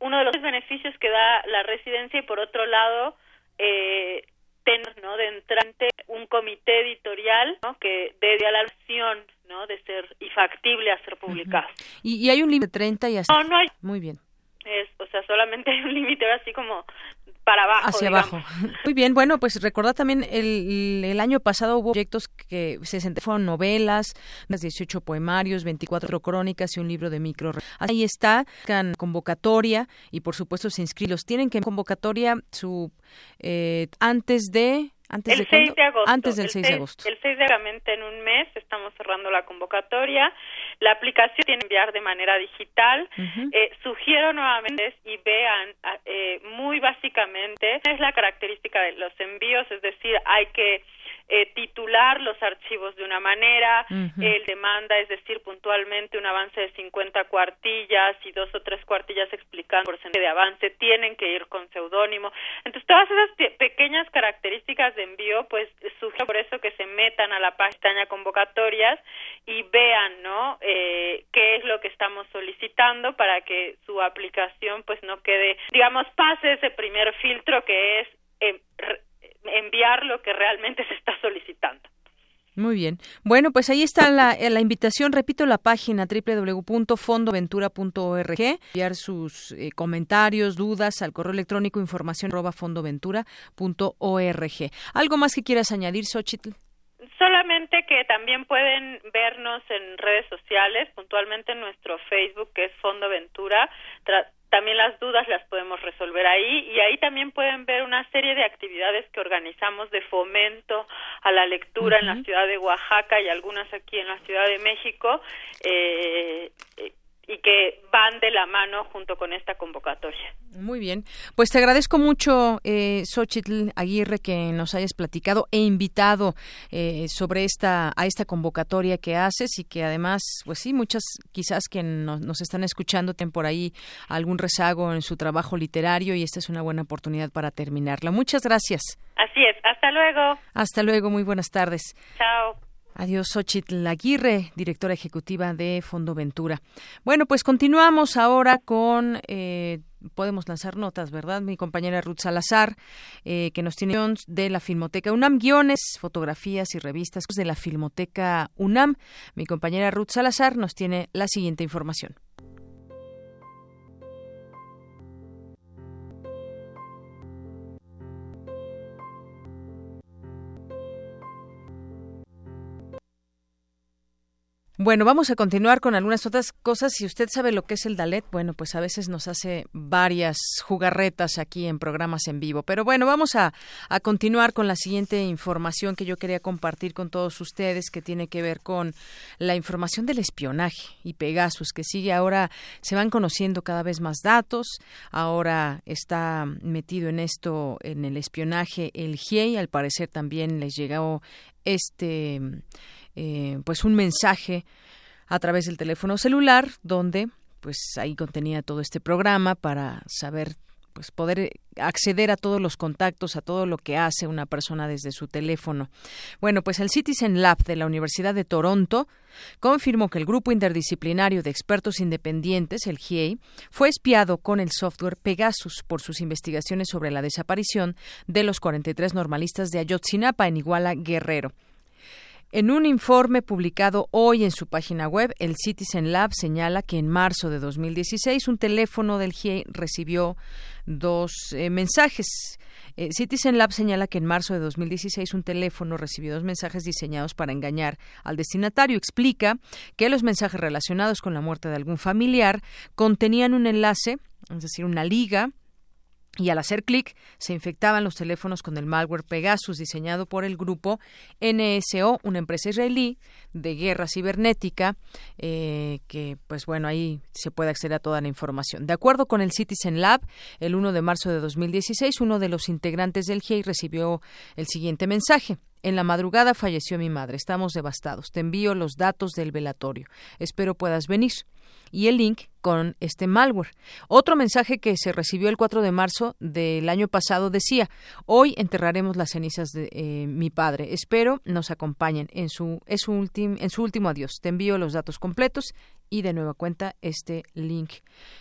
uno de los beneficios que da la residencia y por otro lado eh, tener no de entrante un comité editorial ¿no? que dé a la acción no de ser y factible a ser publicado. Y, hay un límite de 30 y así. No no hay. Muy bien. Es o sea solamente hay un límite así como para abajo. Hacia abajo. Muy bien, bueno, pues recordad también el, el año pasado hubo proyectos que se fueron novelas, unas 18 poemarios, 24 crónicas y un libro de micro. Ahí está, convocatoria y por supuesto se inscriben. Los tienen que convocatoria su eh, antes de antes el 6 de agosto. Antes del 6, de agosto. El 6 de agosto, en un mes, estamos cerrando la convocatoria. La aplicación tiene que enviar de manera digital. eh, sugiero nuevamente y vean eh, muy básicamente, es la característica de los envíos, es decir, hay que eh, titular los archivos de una manera, el demanda, es decir, puntualmente un avance de 50 cuartillas y dos o tres cuartillas explicando por de avance, tienen que ir con seudónimo. Entonces, todas esas pequeñas características de envío, pues sugiero por eso que se metan a la pestaña convocatorias y vean, ¿no? Eh, qué es lo que estamos solicitando para que su aplicación, pues, no quede, digamos, pase ese primer filtro que es eh, enviar lo que realmente se está solicitando. Muy bien. Bueno, pues ahí está la, eh, la invitación. Repito la página www.fondoventura.org. Enviar sus eh, comentarios, dudas al correo electrónico información fondoventura.org. ¿Algo más que quieras añadir, Xochitl? Solamente que también pueden vernos en redes sociales, puntualmente en nuestro Facebook, que es Fondo Ventura también las dudas las podemos resolver ahí. Y ahí también pueden ver una serie de actividades que organizamos de fomento a la lectura en la ciudad de Oaxaca y algunas aquí en la Ciudad de México eh, y que van de la mano junto con esta convocatoria. Muy bien, pues te agradezco mucho, eh, Xochitl Aguirre, que nos hayas platicado e invitado eh, sobre esta a esta convocatoria que haces y que además, pues sí, muchas quizás que nos, nos están escuchando tienen por ahí algún rezago en su trabajo literario y esta es una buena oportunidad para terminarla. Muchas gracias. Así es, hasta luego. Hasta luego, muy buenas tardes. Chao. Adiós, Xochitl Aguirre, directora ejecutiva de Fondo Ventura. Bueno, pues continuamos ahora con. Eh, podemos lanzar notas, ¿verdad? Mi compañera Ruth Salazar, eh, que nos tiene de la Filmoteca UNAM, guiones, fotografías y revistas de la Filmoteca UNAM. Mi compañera Ruth Salazar nos tiene la siguiente información. Bueno, vamos a continuar con algunas otras cosas. Si usted sabe lo que es el Dalet, bueno, pues a veces nos hace varias jugarretas aquí en programas en vivo. Pero bueno, vamos a, a continuar con la siguiente información que yo quería compartir con todos ustedes, que tiene que ver con la información del espionaje y Pegasus, que sigue ahora, se van conociendo cada vez más datos. Ahora está metido en esto, en el espionaje, el GIEI. Al parecer también les llegó este eh, pues un mensaje a través del teléfono celular donde pues ahí contenía todo este programa para saber pues poder acceder a todos los contactos, a todo lo que hace una persona desde su teléfono. Bueno, pues el Citizen Lab de la Universidad de Toronto confirmó que el grupo interdisciplinario de expertos independientes, el GIEI, fue espiado con el software Pegasus por sus investigaciones sobre la desaparición de los 43 normalistas de Ayotzinapa en Iguala, Guerrero. En un informe publicado hoy en su página web, el Citizen Lab señala que en marzo de 2016 un teléfono del GIE recibió dos eh, mensajes. Eh, Citizen Lab señala que en marzo de 2016 un teléfono recibió dos mensajes diseñados para engañar al destinatario. Explica que los mensajes relacionados con la muerte de algún familiar contenían un enlace, es decir, una liga y al hacer clic se infectaban los teléfonos con el malware Pegasus diseñado por el grupo NSO, una empresa israelí de guerra cibernética, eh, que pues bueno, ahí se puede acceder a toda la información. De acuerdo con el Citizen Lab, el 1 de marzo de 2016, uno de los integrantes del GIEI recibió el siguiente mensaje. En la madrugada falleció mi madre. Estamos devastados. Te envío los datos del velatorio. Espero puedas venir. Y el link con este malware. Otro mensaje que se recibió el 4 de marzo del año pasado decía, hoy enterraremos las cenizas de eh, mi padre. Espero nos acompañen en su, en su último adiós. Te envío los datos completos y de nueva cuenta este link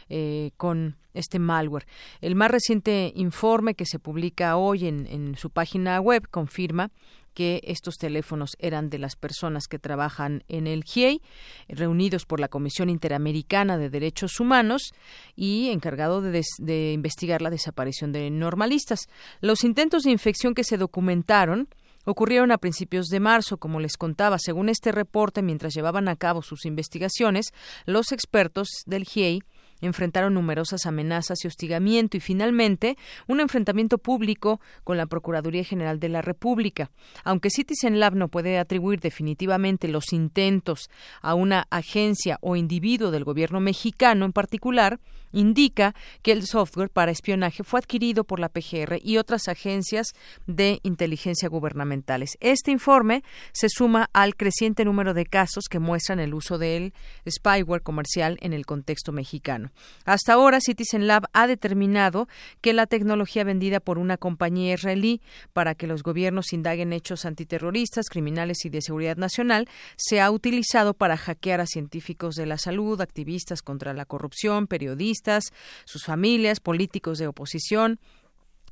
eh, con este malware. El más reciente informe que se publica hoy en, en su página web confirma que estos teléfonos eran de las personas que trabajan en el GIEI, reunidos por la Comisión Interamericana de Derechos Humanos y encargado de, investigar la desaparición de normalistas. Los intentos de infección que se documentaron ocurrieron a principios de marzo, como les contaba. Según este reporte, mientras llevaban a cabo sus investigaciones, los expertos del GIEI enfrentaron numerosas amenazas y hostigamiento y finalmente un enfrentamiento público con la Procuraduría General de la República. Aunque Citizen Lab no puede atribuir definitivamente los intentos a una agencia o individuo del gobierno mexicano en particular, indica que el software para espionaje fue adquirido por la PGR y otras agencias de inteligencia gubernamentales. Este informe se suma al creciente número de casos que muestran el uso del spyware comercial en el contexto mexicano. Hasta ahora, Citizen Lab ha determinado que la tecnología vendida por una compañía israelí para que los gobiernos indaguen hechos antiterroristas, criminales y de seguridad nacional se ha utilizado para hackear a científicos de la salud, activistas contra la corrupción, periodistas, sus familias, políticos de oposición,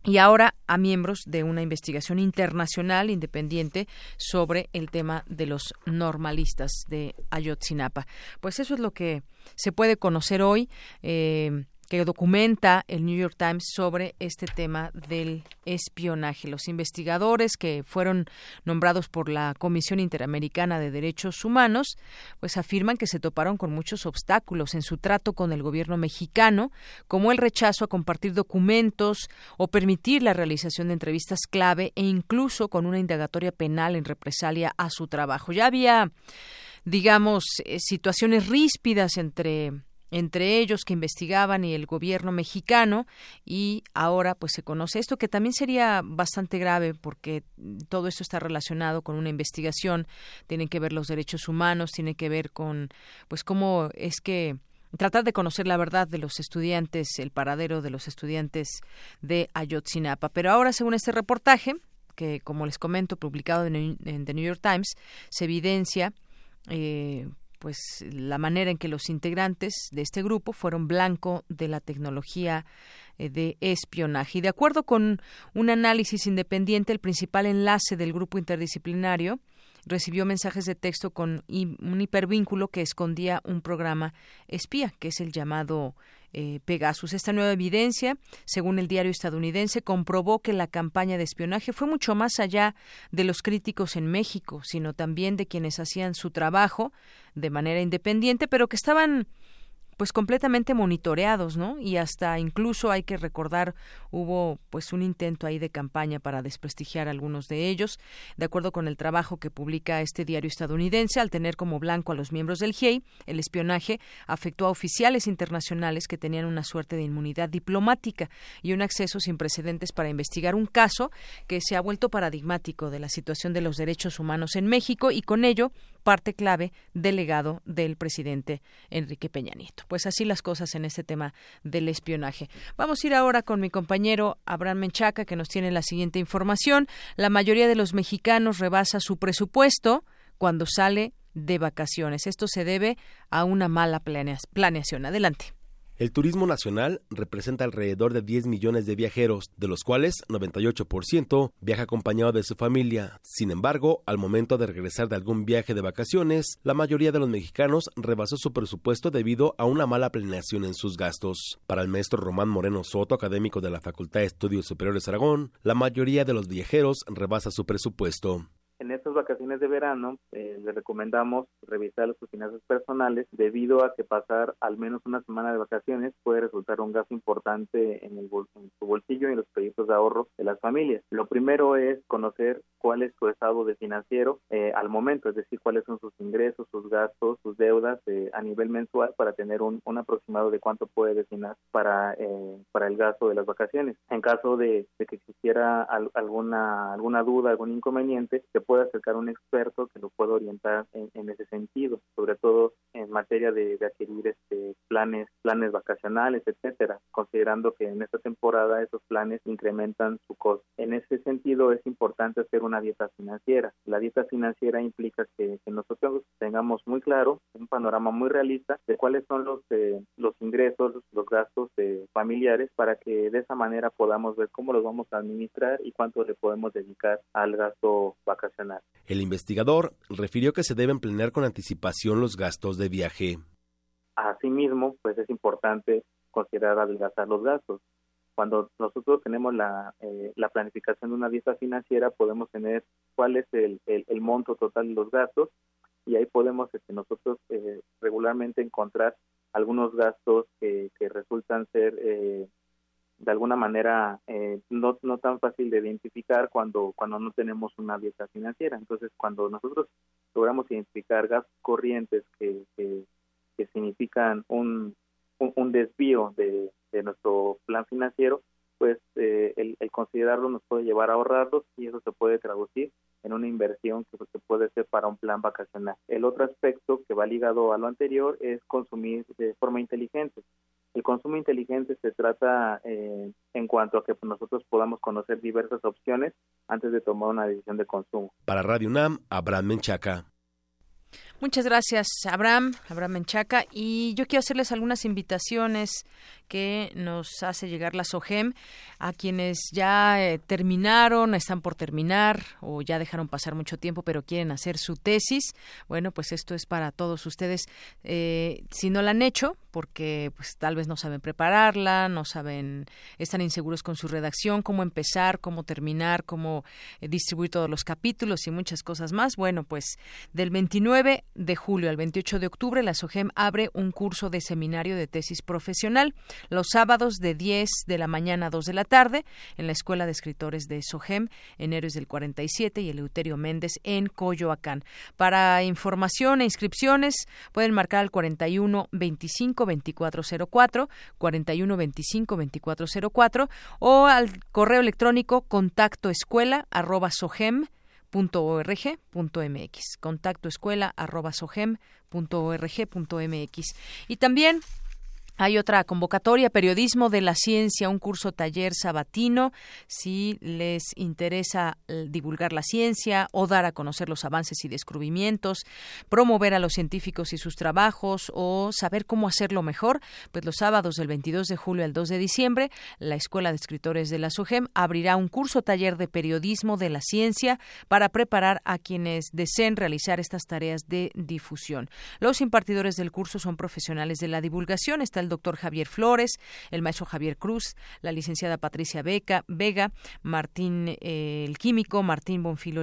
y ahora a miembros de una investigación internacional independiente sobre el tema de los normalistas de Ayotzinapa. Pues eso es lo que se puede conocer hoy. Eh, que documenta el New York Times sobre este tema del espionaje. Los investigadores que fueron nombrados por la Comisión Interamericana de Derechos Humanos, pues afirman que se toparon con muchos obstáculos en su trato con el gobierno mexicano, como el rechazo a compartir documentos o permitir la realización de entrevistas clave e incluso con una indagatoria penal en represalia a su trabajo. Ya había digamos, eh, situaciones ríspidas entre entre ellos que investigaban y el gobierno mexicano y ahora pues se conoce esto que también sería bastante grave porque todo esto está relacionado con una investigación, tienen que ver los derechos humanos, tiene que ver con pues cómo es que tratar de conocer la verdad de los estudiantes, el paradero de los estudiantes de Ayotzinapa. Pero ahora, según este reportaje, que como les comento, publicado en, The New York Times, se evidencia eh, pues la manera en que los integrantes de este grupo fueron blanco de la tecnología eh, de espionaje. Y de acuerdo con un análisis independiente, el principal enlace del grupo interdisciplinario recibió mensajes de texto con un hipervínculo que escondía un programa espía, que es el llamado eh, Pegasus. Esta nueva evidencia, según el diario estadounidense, comprobó que la campaña de espionaje fue mucho más allá de los críticos en México, sino también de quienes hacían su trabajo de manera independiente, pero que estaban pues completamente monitoreados, ¿no? Y hasta incluso hay que recordar hubo pues un intento ahí de campaña para desprestigiar a algunos de ellos, de acuerdo con el trabajo que publica este diario estadounidense, al tener como blanco a los miembros del GIEI, el espionaje afectó a oficiales internacionales que tenían una suerte de inmunidad diplomática y un acceso sin precedentes para investigar un caso que se ha vuelto paradigmático de la situación de los derechos humanos en México y con ello parte clave del legado del presidente Enrique Peña Nieto. Pues así las cosas en este tema del espionaje. Vamos a ir ahora con mi compañero Abraham Menchaca, que nos tiene la siguiente información. La mayoría de los mexicanos rebasa su presupuesto cuando sale de vacaciones. Esto se debe a una mala planeación. Adelante. El turismo nacional representa alrededor de 10 millones de viajeros, de los cuales 98% viaja acompañado de su familia. Sin embargo, al momento de regresar de algún viaje de vacaciones, la mayoría de los mexicanos rebasó su presupuesto debido a una mala planeación en sus gastos. Para el maestro Román Moreno Soto, académico de la Facultad de Estudios Superiores Aragón, la mayoría de los viajeros rebasa su presupuesto en estas vacaciones de verano eh, le recomendamos revisar sus finanzas personales debido a que pasar al menos una semana de vacaciones puede resultar un gasto importante en, el su bolsillo y en los proyectos de ahorro de las familias. Lo primero es conocer cuál es su estado de financiero eh, al momento, es decir, cuáles son sus ingresos, sus gastos, sus deudas eh, a nivel mensual para tener un, aproximado de cuánto puede destinar para, para el gasto de las vacaciones. En caso de, que existiera alguna, alguna duda, algún inconveniente, se puede puede acercar un experto que lo pueda orientar en, ese sentido, sobre todo en materia de, adquirir este planes planes vacacionales, etcétera, considerando que en esta temporada esos planes incrementan su costo. En ese sentido es importante hacer una dieta financiera. La dieta financiera implica que, nosotros tengamos muy claro un panorama muy realista de cuáles son los eh, los ingresos, los gastos eh, familiares para que de esa manera podamos ver cómo los vamos a administrar y cuánto le podemos dedicar al gasto vacacional. El investigador refirió que se deben planear con anticipación los gastos de viaje. Asimismo, pues es importante considerar adelgazar los gastos. Cuando nosotros tenemos la, eh, la planificación de una dieta financiera, podemos tener cuál es el, el, monto total de los gastos y ahí podemos este, nosotros eh, regularmente encontrar algunos gastos que, que resultan ser eh, de alguna manera eh, no, no tan fácil de identificar cuando, cuando no tenemos una dieta financiera. Entonces, cuando nosotros logramos identificar gastos corrientes que, que, significan un, un, desvío de, de, nuestro plan financiero, pues eh, el, el, considerarlo nos puede llevar a ahorrarlos y eso se puede traducir en una inversión que, que puede ser para un plan vacacional. El otro aspecto que va ligado a lo anterior es consumir de forma inteligente. El consumo inteligente se trata eh, en cuanto a que nosotros podamos conocer diversas opciones antes de tomar una decisión de consumo. Para Radio UNAM, Abraham Menchaca. Muchas gracias, Abraham, Abraham Menchaca. Y yo quiero hacerles algunas invitaciones que nos hace llegar la SOGEM a quienes ya eh, terminaron, están por terminar o ya dejaron pasar mucho tiempo pero quieren hacer su tesis. Bueno, pues esto es para todos ustedes. Eh, si no la han hecho, porque pues tal vez no saben prepararla, no saben, están inseguros con su redacción, cómo empezar, cómo terminar, cómo eh, distribuir todos los capítulos y muchas cosas más. Bueno, pues del 29 de julio al 28 de octubre la SOGEM abre un curso de seminario de tesis profesional los sábados de 10 de la mañana a 2 de la tarde en la Escuela de Escritores de SOGEM en Héroes del 47 y Eleuterio Méndez en Coyoacán. Para información e inscripciones pueden marcar al 41 25 2404, 41 25 2404 o al correo electrónico contacto escuela arroba sogem .org.mx contacto escuela arroba .mx. y también hay otra convocatoria, Periodismo de la Ciencia, un curso taller sabatino. Si les interesa eh, divulgar la ciencia o dar a conocer los avances y descubrimientos, promover a los científicos y sus trabajos o saber cómo hacerlo mejor, pues los sábados del 22 de julio al 2 de diciembre, la Escuela de Escritores de la SOGEM abrirá un curso taller de Periodismo de la Ciencia para preparar a quienes deseen realizar estas tareas de difusión. Los impartidores del curso son profesionales de la divulgación. El doctor Javier Flores, el maestro Javier Cruz, la licenciada Patricia Beca, Vega, Martín eh, el químico, Martín Bonfil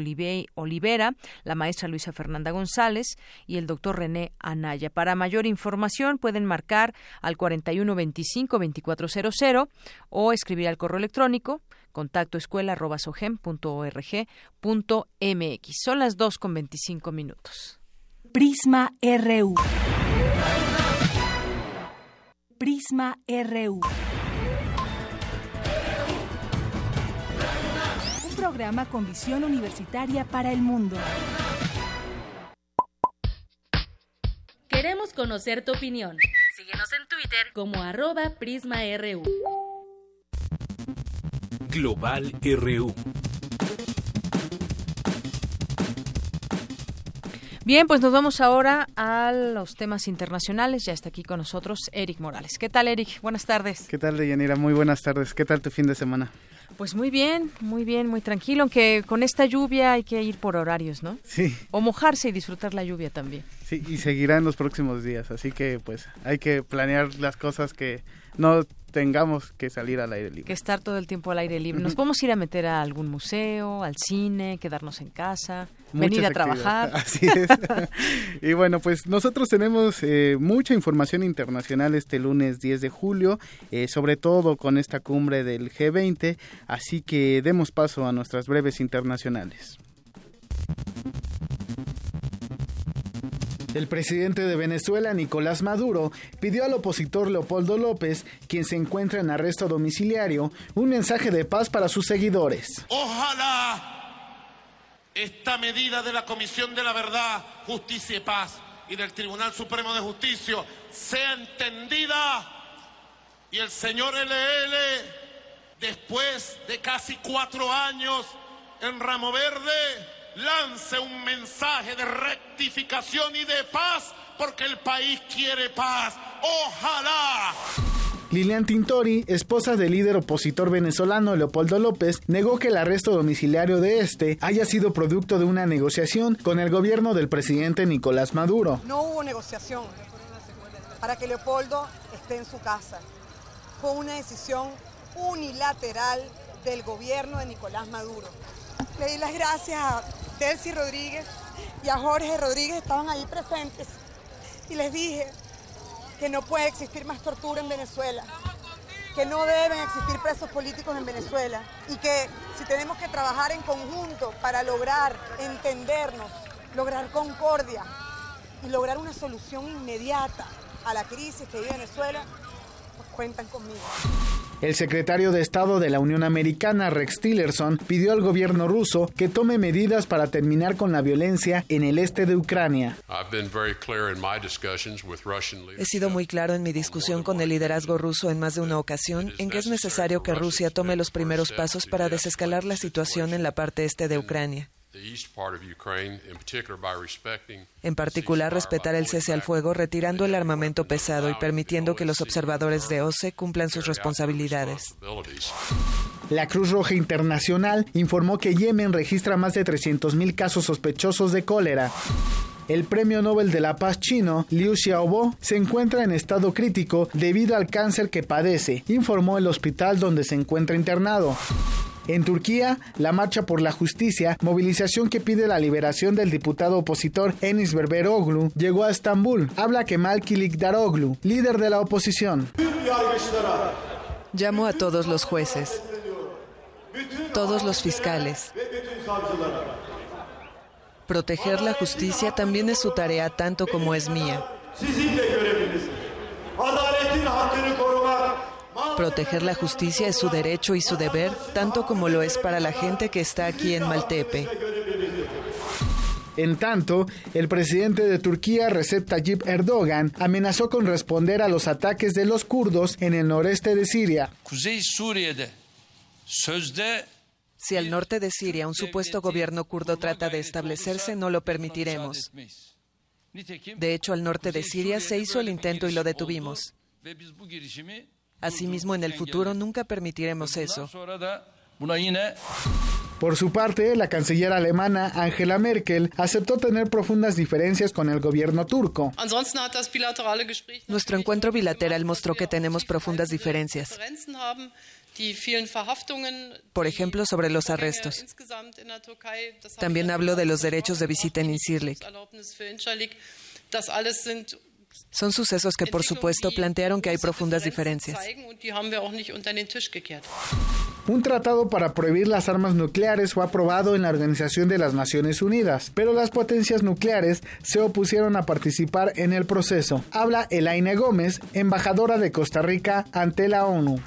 Olivera, la maestra Luisa Fernanda González y el doctor René Anaya. Para mayor información pueden marcar al 4125-2400 o escribir al correo electrónico contacto escuela mx. Son las 2 con 25 minutos. Prisma RU. Prisma RU. Un programa con visión universitaria para el mundo. Queremos conocer tu opinión. Síguenos en Twitter como arroba PrismaRU. Global RU. Bien, pues nos vamos ahora a los temas internacionales. Ya está aquí con nosotros Eric Morales. ¿Qué tal, Eric? Buenas tardes. ¿Qué tal, Deyanira? Muy buenas tardes. ¿Qué tal tu fin de semana? Pues muy bien, muy bien, muy tranquilo, aunque con esta lluvia hay que ir por horarios, ¿no? Sí. O mojarse y disfrutar la lluvia también. Sí, y seguirá en los próximos días, así que pues hay que planear las cosas que no tengamos que salir al aire libre. Que estar todo el tiempo al aire libre. Nos podemos ir a meter a algún museo, al cine, quedarnos en casa, venir a trabajar. Así es. y bueno, pues nosotros tenemos eh, mucha información internacional este lunes 10 de julio, eh, sobre todo con esta cumbre del G20, así que demos paso a nuestras breves internacionales. El presidente de Venezuela, Nicolás Maduro, pidió al opositor Leopoldo López, quien se encuentra en arresto domiciliario, un mensaje de paz para sus seguidores. Ojalá esta medida de la Comisión de la Verdad, Justicia y Paz y del Tribunal Supremo de Justicia sea entendida y el señor LL, después de casi cuatro años en Ramo Verde, lance un mensaje de rectificación y de paz porque el país quiere paz. Ojalá. Lilian Tintori, esposa del líder opositor venezolano Leopoldo López, negó que el arresto domiciliario de este haya sido producto de una negociación con el gobierno del presidente Nicolás Maduro. No hubo negociación para que Leopoldo esté en su casa. Fue una decisión unilateral del gobierno de Nicolás Maduro. Le di las gracias a Delcy Rodríguez y a Jorge Rodríguez, estaban ahí presentes, y les dije que no puede existir más tortura en Venezuela, que no deben existir presos políticos en Venezuela y que si tenemos que trabajar en conjunto para lograr entendernos, lograr concordia y lograr una solución inmediata a la crisis que vive Venezuela, pues cuentan conmigo. El secretario de Estado de la Unión Americana, Rex Tillerson, pidió al gobierno ruso que tome medidas para terminar con la violencia en el este de Ucrania. He sido muy claro en mi discusión con el liderazgo ruso en más de una ocasión en que es necesario que Rusia tome los primeros pasos para desescalar la situación en la parte este de Ucrania. En particular, respetar el cese al fuego, retirando el armamento pesado y permitiendo que los observadores de OCE cumplan sus responsabilidades. La Cruz Roja Internacional informó que Yemen registra más de 300.000 casos sospechosos de cólera. El Premio Nobel de la Paz chino, Liu Xiaobo, se encuentra en estado crítico debido al cáncer que padece, informó el hospital donde se encuentra internado. En Turquía, la Marcha por la Justicia, movilización que pide la liberación del diputado opositor Enis Berberoglu, llegó a Estambul. Habla Kemal Kilikdaroglu, líder de la oposición. Llamo a todos los jueces, todos los fiscales. Proteger la justicia también es su tarea tanto como es mía. Proteger la justicia es su derecho y su deber, tanto como lo es para la gente que está aquí en Maltepe. En tanto, el presidente de Turquía, Recep Tayyip Erdogan, amenazó con responder a los ataques de los kurdos en el noreste de Siria. Si al norte de Siria un supuesto gobierno kurdo trata de establecerse, no lo permitiremos. De hecho, al norte de Siria se hizo el intento y lo detuvimos. Asimismo, en el futuro nunca permitiremos eso. Por su parte, la canciller alemana Angela Merkel aceptó tener profundas diferencias con el gobierno turco. Nuestro encuentro bilateral mostró que tenemos profundas diferencias. Por ejemplo, sobre los arrestos. También hablo de los derechos de visita en Incirlik. Son sucesos que, por supuesto, plantearon que hay profundas diferencias. Un tratado para prohibir las armas nucleares fue aprobado en la Organización de las Naciones Unidas, pero las potencias nucleares se opusieron a participar en el proceso. Habla Elaine Gómez, embajadora de Costa Rica ante la ONU.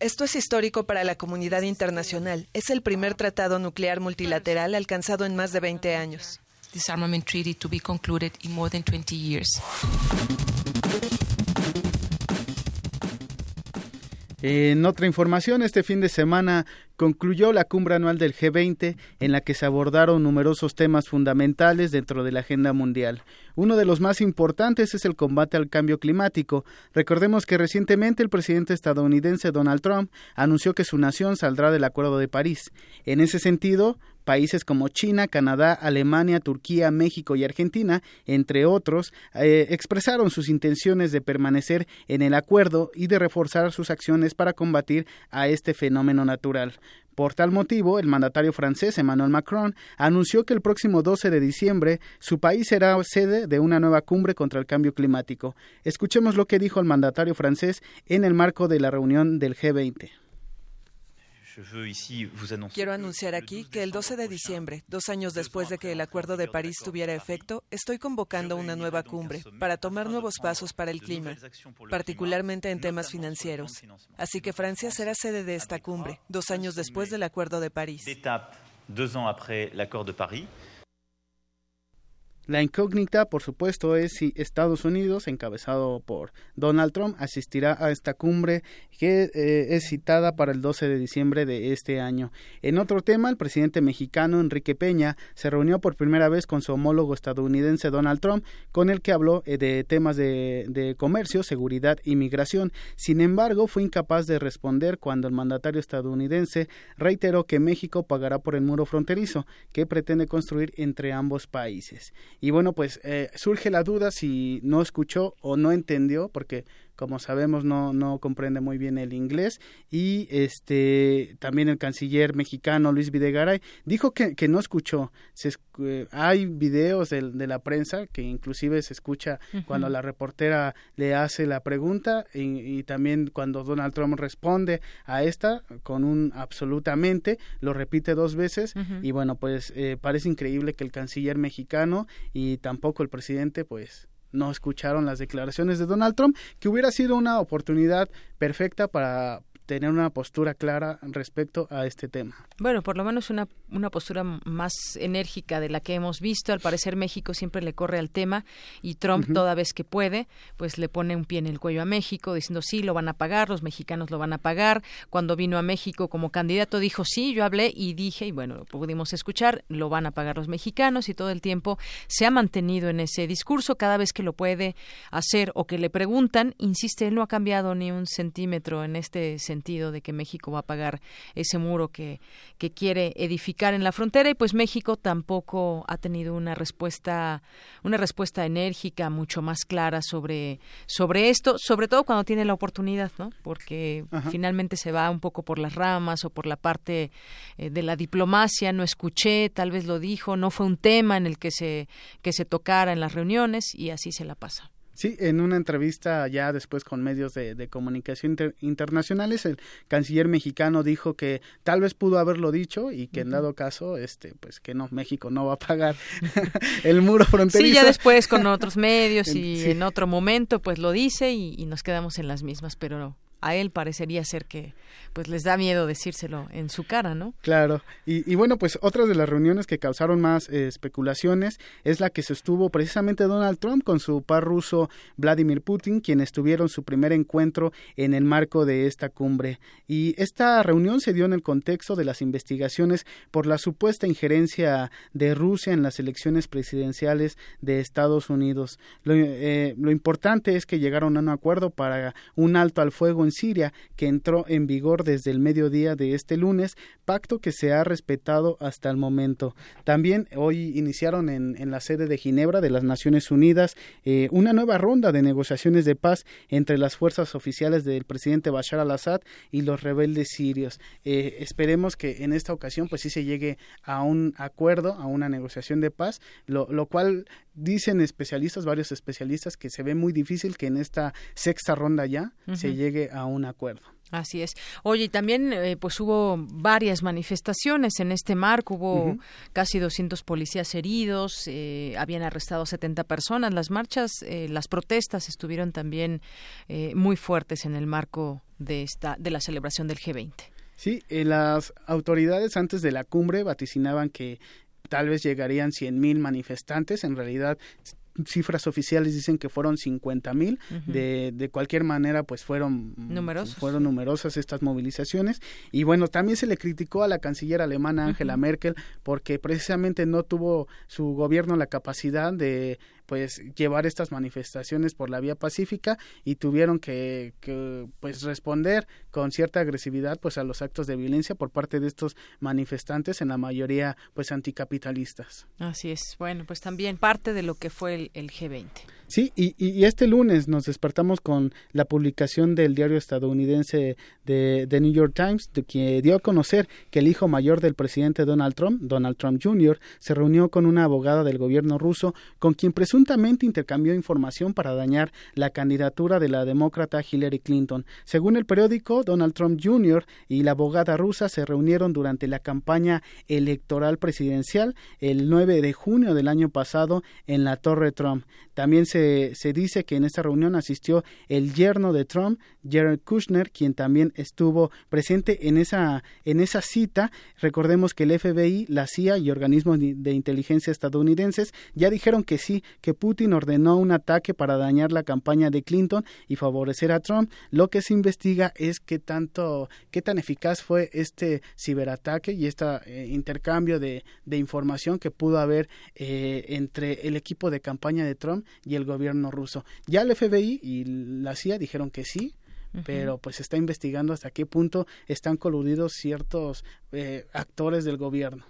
Esto es histórico para la comunidad internacional. Es el primer tratado nuclear multilateral alcanzado en más de 20 años disarmament treaty to be concluded in more than 20 years. En otra información, este fin de semana concluyó la cumbre anual del G20 en la que se abordaron numerosos temas fundamentales dentro de la agenda mundial. Uno de los más importantes es el combate al cambio climático. Recordemos que recientemente el presidente estadounidense Donald Trump anunció que su nación saldrá del Acuerdo de París. En ese sentido, países como China, Canadá, Alemania, Turquía, México y Argentina, entre otros, eh, expresaron sus intenciones de permanecer en el acuerdo y de reforzar sus acciones para combatir a este fenómeno natural. Por tal motivo, el mandatario francés Emmanuel Macron anunció que el próximo 12 de diciembre su país será sede de una nueva cumbre contra el cambio climático. Escuchemos lo que dijo el mandatario francés en el marco de la reunión del G20. Quiero anunciar aquí que el 12 de diciembre, dos años después de que el Acuerdo de París tuviera efecto, estoy convocando una nueva cumbre para tomar nuevos pasos para el clima, particularmente en temas financieros. Así que Francia será sede de esta cumbre, dos años después del Acuerdo de París. La incógnita, por supuesto, es si Estados Unidos, encabezado por Donald Trump, asistirá a esta cumbre que eh, es citada para el 12 de diciembre de este año. En otro tema, el presidente mexicano Enrique Peña se reunió por primera vez con su homólogo estadounidense Donald Trump, con el que habló eh, de temas de, de comercio, seguridad y migración. Sin embargo, fue incapaz de responder cuando el mandatario estadounidense reiteró que México pagará por el muro fronterizo que pretende construir entre ambos países. Y bueno, pues eh, surge la duda si no escuchó o no entendió, porque como sabemos no, no comprende muy bien el inglés y este también el canciller mexicano Luis Videgaray dijo que, que no escuchó se, eh, hay videos de, de, la prensa que inclusive se escucha uh -huh. cuando la reportera le hace la pregunta y, y, también cuando Donald Trump responde a esta con un absolutamente lo repite dos veces uh -huh. y bueno pues eh, parece increíble que el canciller mexicano y tampoco el presidente pues no escucharon las declaraciones de Donald Trump, que hubiera sido una oportunidad perfecta para tener una postura clara respecto a este tema. Bueno, por lo menos una, una postura más enérgica de la que hemos visto. Al parecer México siempre le corre al tema y Trump uh -huh. toda vez que puede, pues le pone un pie en el cuello a México diciendo sí, lo van a pagar, los mexicanos lo van a pagar. Cuando vino a México como candidato dijo sí, yo hablé y dije, y bueno, lo pudimos escuchar, lo van a pagar los mexicanos y todo el tiempo se ha mantenido en ese discurso. Cada vez que lo puede hacer o que le preguntan, insiste, él no ha cambiado ni un centímetro en este sentido de que México va a pagar ese muro que, que quiere edificar en la frontera. Y pues México tampoco ha tenido una respuesta una respuesta enérgica mucho más clara sobre sobre esto sobre todo cuando tiene la oportunidad no porque Ajá. finalmente se va un poco por las ramas o por la parte eh, de la diplomacia. No escuché tal vez lo dijo no fue un tema en el que se que se tocara en las reuniones y así se la pasa Sí, en una entrevista ya después con medios de, de comunicación inter, internacionales, el canciller mexicano dijo que tal vez pudo haberlo dicho y que uh -huh. en dado caso, este, pues que no, México no va a pagar el muro fronterizo. Sí, ya después con otros medios y sí. en otro momento, pues lo dice y, y nos quedamos en las mismas, pero no a él parecería ser que pues les da miedo decírselo en su cara, ¿no? Claro. Y, y bueno, pues otras de las reuniones que causaron más eh, especulaciones es la que sostuvo precisamente Donald Trump con su par ruso Vladimir Putin, quienes tuvieron su primer encuentro en el marco de esta cumbre. Y esta reunión se dio en el contexto de las investigaciones por la supuesta injerencia de Rusia en las elecciones presidenciales de Estados Unidos. Lo, eh, lo importante es que llegaron a un acuerdo para un alto al fuego en Siria, que entró en vigor desde el mediodía de este lunes, pacto que se ha respetado hasta el momento. También hoy iniciaron en, en la sede de Ginebra de las Naciones Unidas eh, una nueva ronda de negociaciones de paz entre las fuerzas oficiales del presidente Bashar al-Assad y los rebeldes sirios. Eh, esperemos que en esta ocasión pues sí se llegue a un acuerdo, a una negociación de paz, lo, lo cual dicen especialistas, varios especialistas, que se ve muy difícil que en esta sexta ronda ya uh -huh. se llegue a un acuerdo. Así es. Oye, y también eh, pues hubo varias manifestaciones en este marco, hubo uh -huh. casi 200 policías heridos, eh, habían arrestado 70 personas. Las marchas, eh, las protestas estuvieron también eh, muy fuertes en el marco de esta de la celebración del G20. Sí, eh, las autoridades antes de la cumbre vaticinaban que tal vez llegarían 100.000 manifestantes. En realidad cifras oficiales dicen que fueron 50 mil. Uh -huh. de, de cualquier manera, pues fueron, Numerosos. fueron numerosas estas movilizaciones. Y bueno, también se le criticó a la canciller alemana Angela uh -huh. Merkel porque precisamente no tuvo su gobierno la capacidad de pues llevar estas manifestaciones por la vía pacífica y tuvieron que, que, pues responder con cierta agresividad pues a los actos de violencia por parte de estos manifestantes en la mayoría pues anticapitalistas. Así es. Bueno, pues también parte de lo que fue el, el G20. Sí, y, y, este lunes nos despertamos con la publicación del diario estadounidense de, de, New York Times, de que dio a conocer que el hijo mayor del presidente Donald Trump, Donald Trump Jr., se reunió con una abogada del gobierno ruso con quien presuntamente intercambió información para dañar la candidatura de la demócrata Hillary Clinton. Según el periódico, Donald Trump Jr. y la abogada rusa se reunieron durante la campaña electoral presidencial el 9 de junio del año pasado en la Torre Trump. También se, se dice que en esta reunión asistió el yerno de Trump, Jared Kushner, quien también estuvo presente en esa, en esa cita. Recordemos que el FBI, la CIA y organismos de inteligencia estadounidenses ya dijeron que sí, que Putin ordenó un ataque para dañar la campaña de Clinton y favorecer a Trump. Lo que se investiga es qué tanto, qué tan eficaz fue este ciberataque y este intercambio de, de, información que pudo haber eh, entre el equipo de campaña de Trump y el gobierno ruso. Ya el FBI y la CIA dijeron que sí, pero pues está investigando hasta qué punto están coludidos ciertos eh, actores del gobierno.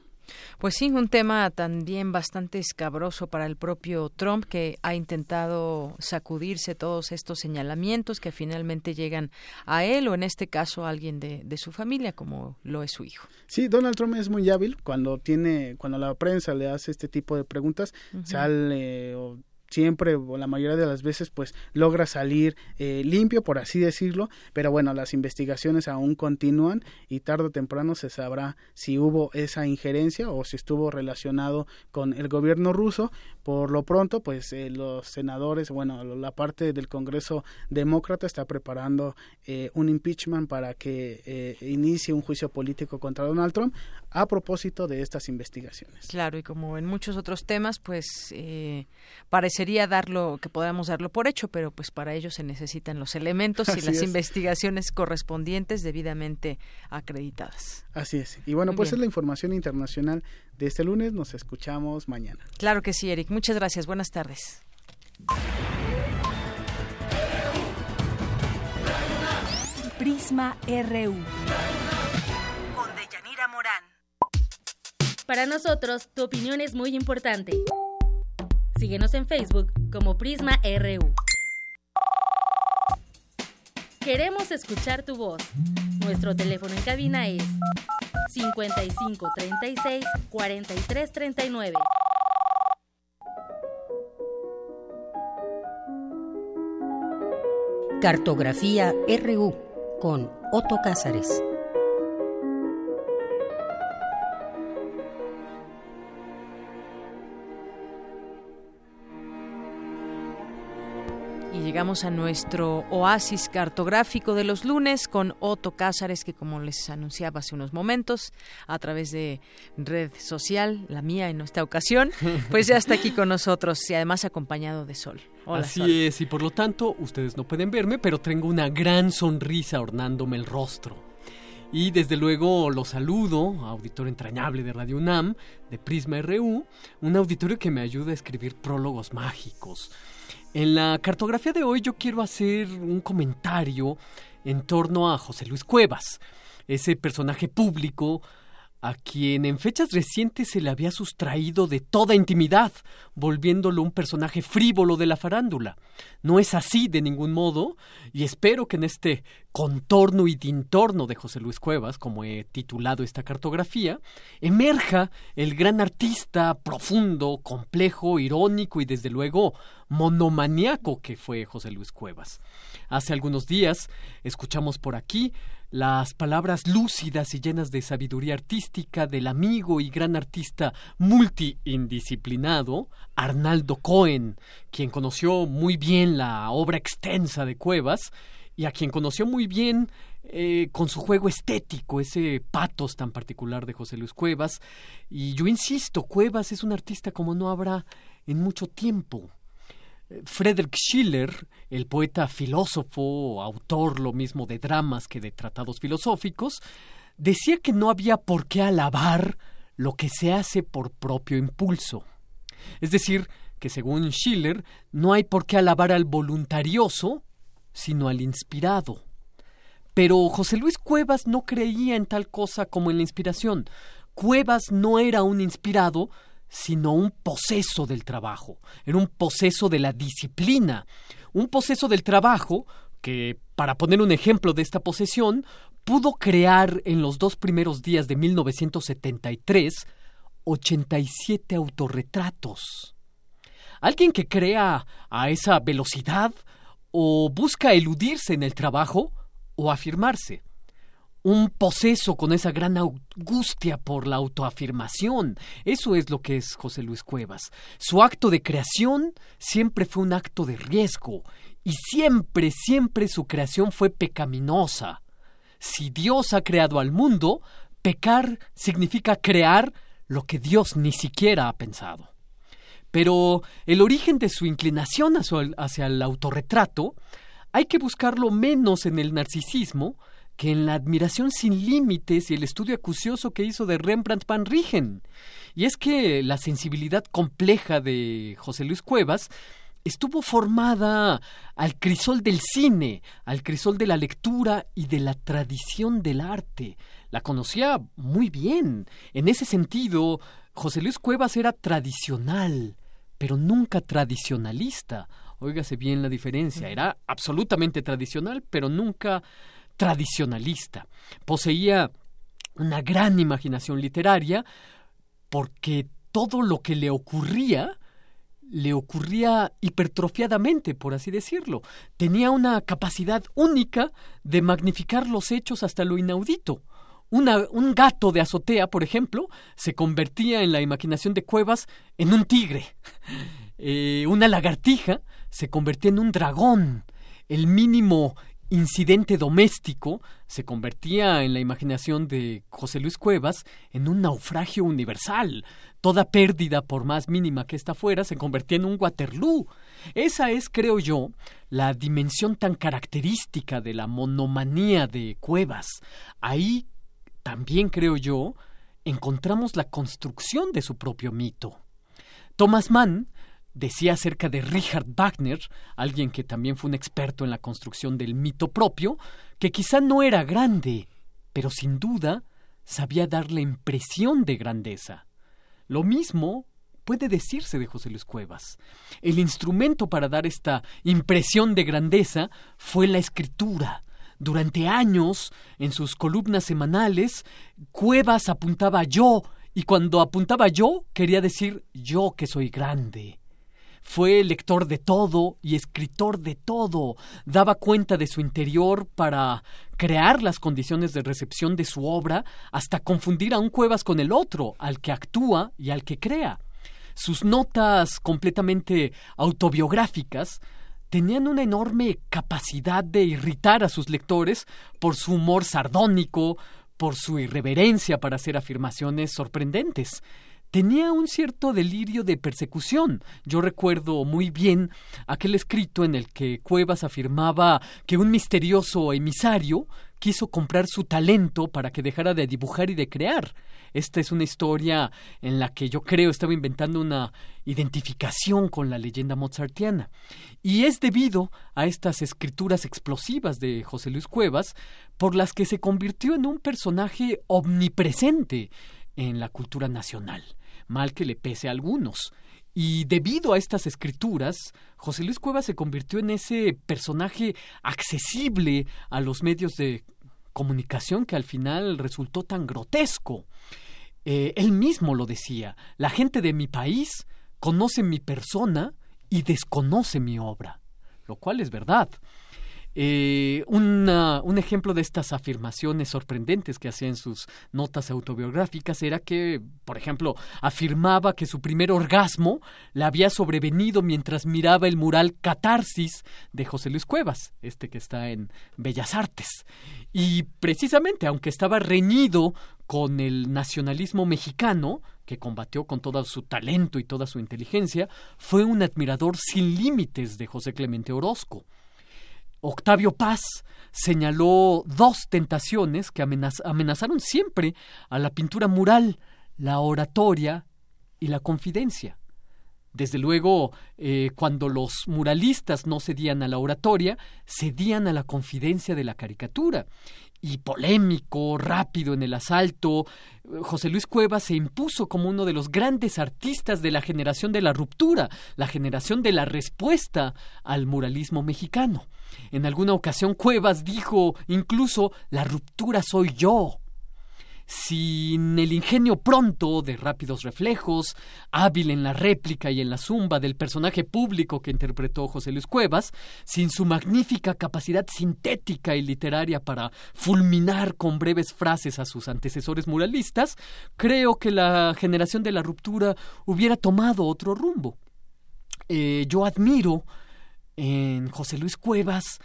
Pues sí, un tema también bastante escabroso para el propio Trump que ha intentado sacudirse todos estos señalamientos que finalmente llegan a él o en este caso a alguien de, de, su familia como lo es su hijo. Sí, Donald Trump es muy hábil cuando tiene, cuando la prensa le hace este tipo de preguntas, sale o siempre o la mayoría de las veces pues logra salir eh, limpio por así decirlo pero bueno las investigaciones aún continúan y tarde o temprano se sabrá si hubo esa injerencia o si estuvo relacionado con el gobierno ruso por lo pronto pues eh, los senadores bueno la parte del Congreso demócrata está preparando eh, un impeachment para que inicie un juicio político contra Donald Trump a propósito de estas investigaciones claro y como en muchos otros temas pues parece sería darlo, que podamos darlo por hecho, pero pues para ello se necesitan los elementos y las investigaciones correspondientes debidamente acreditadas. Así es. Y bueno, pues es la información internacional de este lunes. Nos escuchamos mañana. Claro que sí, Eric. Muchas gracias. Buenas tardes. Prisma RU. Con Deyanira Morán. Para nosotros, tu opinión es muy importante. Síguenos en Facebook como Prisma RU. Queremos escuchar tu voz. Nuestro teléfono en cabina es 55 36 43 39. Cartografía RU con Otto Cázares. Llegamos a nuestro oasis cartográfico de los lunes con Otto Cázares, que como les anunciaba hace unos momentos, a través de red social, la mía en esta ocasión, pues ya está aquí con nosotros y además acompañado de Sol. Así es, y por lo tanto, ustedes no pueden verme, pero tengo una gran sonrisa ornándome el rostro. Y desde luego lo saludo, auditor entrañable de Radio UNAM, de Prisma RU, un auditorio que me ayuda a escribir prólogos mágicos en la cartografía de hoy yo quiero hacer un comentario en torno a José Luis Cuevas, ese personaje público a quien en fechas recientes se le había sustraído de toda intimidad, volviéndolo un personaje frívolo de la farándula. No es así de ningún modo, y espero que en este contorno y dintorno de José Luis Cuevas, como he titulado esta cartografía, emerja el gran artista profundo, complejo, irónico y desde luego monomaniaco que fue José Luis Cuevas. Hace algunos días escuchamos por aquí las palabras lúcidas y llenas de sabiduría artística del amigo y gran artista multiindisciplinado Arnaldo Cohen, quien conoció muy bien la obra extensa de Cuevas y a quien conoció muy bien eh, con su juego estético, ese patos tan particular de José Luis Cuevas. Y yo insisto, Cuevas es un artista como no habrá en mucho tiempo. Friedrich Schiller, el poeta filósofo, autor lo mismo de dramas que de tratados filosóficos, decía que no había por qué alabar lo que se hace por propio impulso. Es decir, que según Schiller, no hay por qué alabar al voluntarioso, sino al inspirado. Pero José Luis Cuevas no creía en tal cosa como en la inspiración. Cuevas no era un inspirado, sino un poseso del trabajo, era un poseso de la disciplina, un poseso del trabajo que, para poner un ejemplo de esta posesión, pudo crear en los dos primeros días de 1973 87 autorretratos. alguien que crea a esa velocidad o busca eludirse en el trabajo o afirmarse. Un poseso con esa gran angustia por la autoafirmación. Eso es lo que es José Luis Cuevas. Su acto de creación siempre fue un acto de riesgo y siempre, siempre su creación fue pecaminosa. Si Dios ha creado al mundo, pecar significa crear lo que Dios ni siquiera ha pensado. Pero el origen de su inclinación hacia el autorretrato hay que buscarlo menos en el narcisismo que en la admiración sin límites y el estudio acucioso que hizo de Rembrandt van Rijn. Y es que la sensibilidad compleja de José Luis Cuevas estuvo formada al crisol del cine, al crisol de la lectura y de la tradición del arte. La conocía muy bien. En ese sentido, José Luis Cuevas era tradicional, pero nunca tradicionalista. Óigase bien la diferencia. Era absolutamente tradicional, pero nunca tradicionalista. Poseía una gran imaginación literaria porque todo lo que le ocurría le ocurría hipertrofiadamente, por así decirlo. Tenía una capacidad única de magnificar los hechos hasta lo inaudito. Un gato de azotea, por ejemplo, se convertía en la imaginación de Cuevas en un tigre. Eh, una lagartija se convertía en un dragón. El mínimo incidente doméstico se convertía en la imaginación de José Luis Cuevas en un naufragio universal. Toda pérdida, por más mínima que ésta fuera, se convertía en un Waterloo. Esa es, creo yo, la dimensión tan característica de la monomanía de Cuevas. Ahí también, creo yo, encontramos la construcción de su propio mito. Thomas Mann decía acerca de Richard Wagner, alguien que también fue un experto en la construcción del mito propio, que quizá no era grande, pero sin duda sabía dar la impresión de grandeza. Lo mismo puede decirse de José Luis Cuevas. El instrumento para dar esta impresión de grandeza fue la escritura. Durante años, en sus columnas semanales, Cuevas apuntaba yo, y cuando apuntaba yo, quería decir yo que soy grande. Fue lector de todo y escritor de todo. Daba cuenta de su interior para crear las condiciones de recepción de su obra hasta confundir a un Cuevas con el otro, al que actúa y al que crea. Sus notas completamente autobiográficas tenían una enorme capacidad de irritar a sus lectores por su humor sardónico, por su irreverencia para hacer afirmaciones sorprendentes tenía un cierto delirio de persecución. Yo recuerdo muy bien aquel escrito en el que Cuevas afirmaba que un misterioso emisario quiso comprar su talento para que dejara de dibujar y de crear. Esta es una historia en la que yo creo estaba inventando una identificación con la leyenda mozartiana. Y es debido a estas escrituras explosivas de José Luis Cuevas por las que se convirtió en un personaje omnipresente en la cultura nacional mal que le pese a algunos. Y debido a estas escrituras, José Luis Cuevas se convirtió en ese personaje accesible a los medios de comunicación que al final resultó tan grotesco. Eh, él mismo lo decía, la gente de mi país conoce mi persona y desconoce mi obra, lo cual es verdad. Eh, un ejemplo de estas afirmaciones sorprendentes que hacía en sus notas autobiográficas era que, por ejemplo, afirmaba que su primer orgasmo le había sobrevenido mientras miraba el mural Catarsis de José Luis Cuevas, este que está en Bellas Artes. Y precisamente, aunque estaba reñido con el nacionalismo mexicano, que combatió con todo su talento y toda su inteligencia, fue un admirador sin límites de José Clemente Orozco. Octavio Paz señaló dos tentaciones que amenazaron siempre a la pintura mural, la oratoria y la confidencia. Desde luego, eh, cuando los muralistas no cedían a la oratoria, cedían a la confidencia de la caricatura. Y polémico, rápido en el asalto, José Luis Cuevas se impuso como uno de los grandes artistas de la generación de la ruptura, la generación de la respuesta al muralismo mexicano. En alguna ocasión Cuevas dijo incluso la ruptura soy yo. sin el ingenio pronto de rápidos reflejos, hábil en la réplica y en la zumba del personaje público que interpretó José Luis Cuevas, sin su magnífica capacidad sintética y literaria para fulminar con breves frases a sus antecesores muralistas, creo que la generación de la ruptura hubiera tomado otro rumbo. Eh, yo admiro en José Luis Cuevas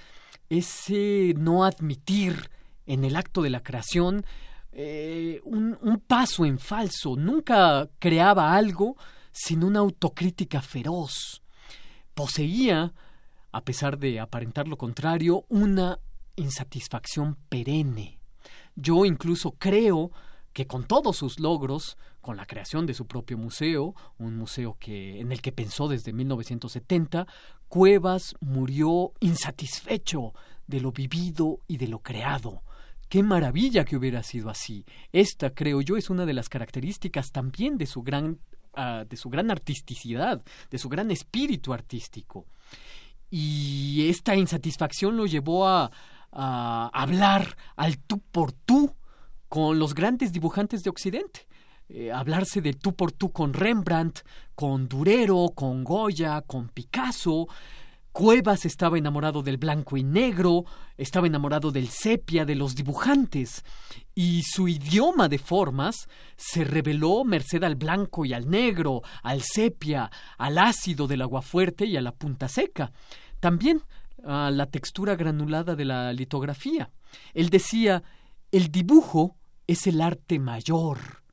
ese no admitir en el acto de la creación eh, un, un, paso en falso. Nunca creaba algo sin una autocrítica feroz. Poseía, a pesar de aparentar lo contrario, una insatisfacción perenne. Yo incluso creo que con todos sus logros, con la creación de su propio museo, un museo que en el que pensó desde 1970, Cuevas murió insatisfecho de lo vivido y de lo creado. Qué maravilla que hubiera sido así. Esta, creo yo, es una de las características también de su gran, uh, de su gran artisticidad, de su gran espíritu artístico. Y esta insatisfacción lo llevó a hablar al tú por tú con los grandes dibujantes de Occidente. Eh, hablarse de tú por tú con Rembrandt, con Durero, con Goya, con Picasso. Cuevas estaba enamorado del blanco y negro, estaba enamorado del sepia, de los dibujantes, y su idioma de formas se reveló merced al blanco y al negro, al sepia, al ácido del agua fuerte y a la punta seca. También a la textura granulada de la litografía. Él decía, el dibujo es el arte mayor,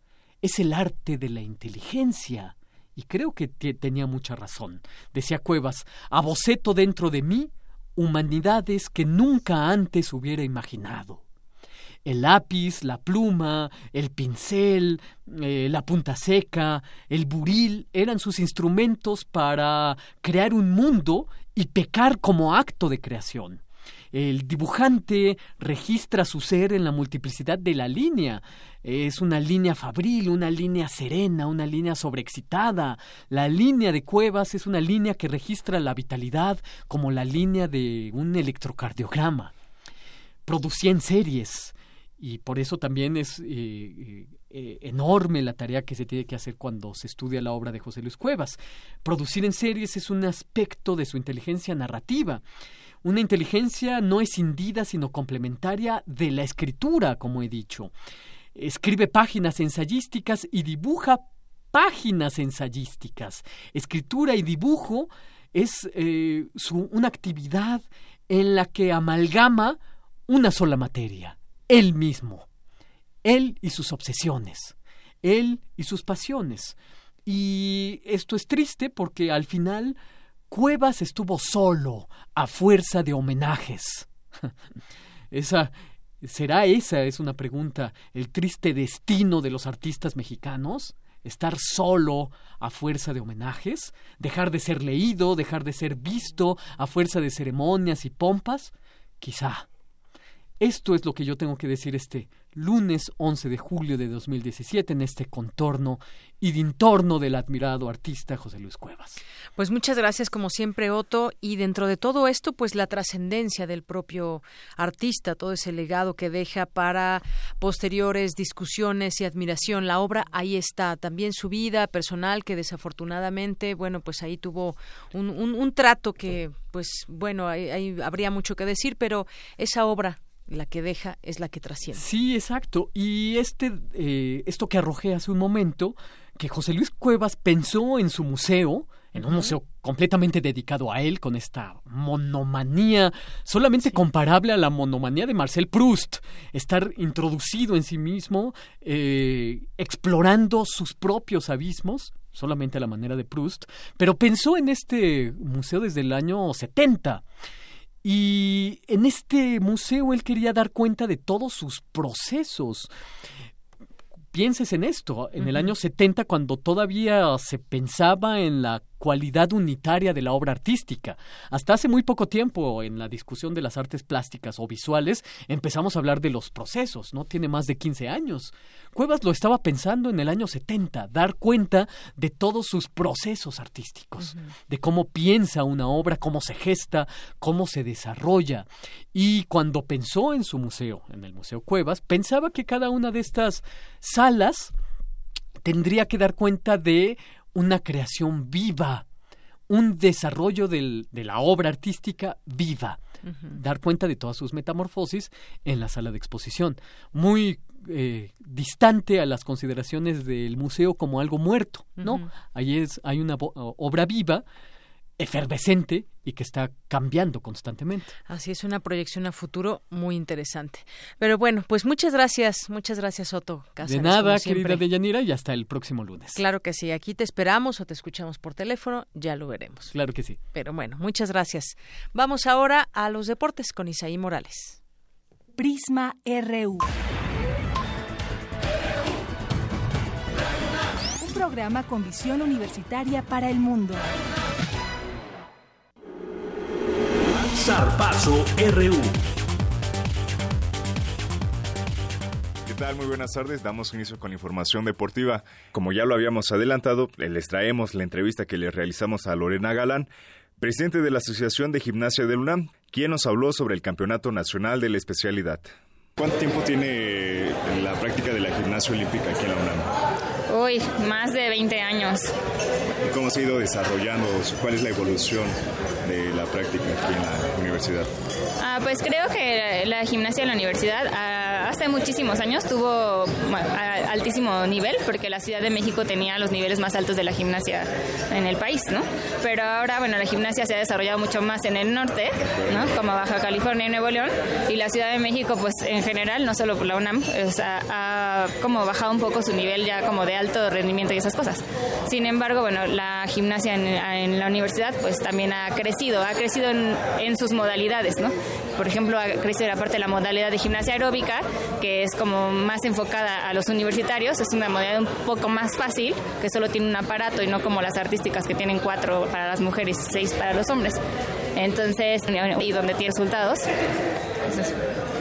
es el arte de la inteligencia. Y creo que tenía mucha razón. Decía Cuevas, aboceto dentro de mí humanidades que nunca antes hubiera imaginado. El lápiz, la pluma, el pincel, eh, la punta seca, el buril eran sus instrumentos para crear un mundo y pecar como acto de creación. El dibujante registra su ser en la multiplicidad de la línea. Es una línea fabril, una línea serena, una línea sobreexcitada. La línea de Cuevas es una línea que registra la vitalidad como la línea de un electrocardiograma. Producía en series y por eso también es eh, eh, eh, enorme la tarea que se tiene que hacer cuando se estudia la obra de José Luis Cuevas. Producir en series es un aspecto de su inteligencia narrativa. Una inteligencia no escindida, sino complementaria de la escritura, como he dicho. Escribe páginas ensayísticas y dibuja páginas ensayísticas. Escritura y dibujo es eh, una actividad en la que amalgama una sola materia, él mismo, él y sus obsesiones, él y sus pasiones. Y esto es triste porque al final Cuevas estuvo solo a fuerza de homenajes. esa será esa es una pregunta, el triste destino de los artistas mexicanos, estar solo a fuerza de homenajes, dejar de ser leído, dejar de ser visto a fuerza de ceremonias y pompas, quizá. Esto es lo que yo tengo que decir este lunes 11 de julio de 2017 en este contorno y de entorno del admirado artista José Luis Cuevas. Pues muchas gracias como siempre Otto y dentro de todo esto pues la trascendencia del propio artista, todo ese legado que deja para posteriores discusiones y admiración. La obra ahí está, también su vida personal que desafortunadamente, bueno, pues ahí tuvo un, un, trato que pues bueno, ahí habría mucho que decir, pero esa obra la que deja es la que trasciende. Sí, exacto. Y este, eh, esto que arrojé hace un momento, que José Luis Cuevas pensó en su museo, en un museo completamente dedicado a él, con esta monomanía solamente comparable a la monomanía de Marcel Proust, estar introducido en sí mismo, eh, explorando sus propios abismos, solamente a la manera de Proust, pero pensó en este museo desde el año 70. Y en este museo él quería dar cuenta de todos sus procesos. Pienses en esto, en el año 70, cuando todavía se pensaba en la cualidad unitaria de la obra artística. Hasta hace muy poco tiempo, en la discusión de las artes plásticas o visuales, empezamos a hablar de los procesos, ¿no? Tiene más de 15 años. Cuevas lo estaba pensando en el año 70, dar cuenta de todos sus procesos artísticos, de cómo piensa una obra, cómo se gesta, cómo se desarrolla. Y cuando pensó en su museo, en el Museo Cuevas, pensaba que cada una de estas salas tendría que dar cuenta de una creación viva, un desarrollo de la obra artística viva, dar cuenta de todas sus metamorfosis en la sala de exposición, muy eh, distante a las consideraciones del museo como algo muerto, ¿no? Ahí es, hay una obra viva efervescente y que está cambiando constantemente. Así es, una proyección a futuro muy interesante. Pero bueno, pues muchas gracias, muchas gracias Otto De nada, querida Deyanira, y hasta el próximo lunes. Claro que sí, aquí te esperamos o te escuchamos por teléfono, ya lo veremos. Claro que sí. Pero bueno, muchas gracias. Vamos ahora a los deportes con Isaí Morales. Prisma RU. Un programa con visión universitaria para el mundo. Zarpazo RU. ¿Qué tal? Muy buenas tardes. Damos inicio con la información deportiva. Como ya lo habíamos adelantado, les traemos la entrevista que le realizamos a Lorena Galán, presidente de la Asociación de Gimnasia del UNAM, quien nos habló sobre el Campeonato Nacional de la Especialidad. ¿Cuánto tiempo tiene la práctica de la gimnasia olímpica aquí en la UNAM? Uy, más de 20 años. ¿Cómo se ha ido desarrollando? ¿Cuál es la evolución de la práctica aquí en la universidad? Ah, pues creo que la gimnasia en la universidad ah, hace muchísimos años tuvo altísimo nivel porque la Ciudad de México tenía los niveles más altos de la gimnasia en el país, ¿no? Pero ahora, bueno, la gimnasia se ha desarrollado mucho más en el norte, ¿no? Como Baja California y Nuevo León y la Ciudad de México, pues en general, no solo por la UNAM, ha como bajado un poco su nivel ya como de alto rendimiento y esas cosas. Sin embargo, bueno, la gimnasia en, en la universidad pues también ha crecido, ha crecido en, sus modalidades, ¿no? Por ejemplo, ha crecido la parte de la modalidad de gimnasia aeróbica, que es como más enfocada a los universitarios, es una modalidad un poco más fácil, que solo tiene un aparato y no como las artísticas que tienen cuatro para las mujeres y seis para los hombres. Entonces, y donde tiene resultados.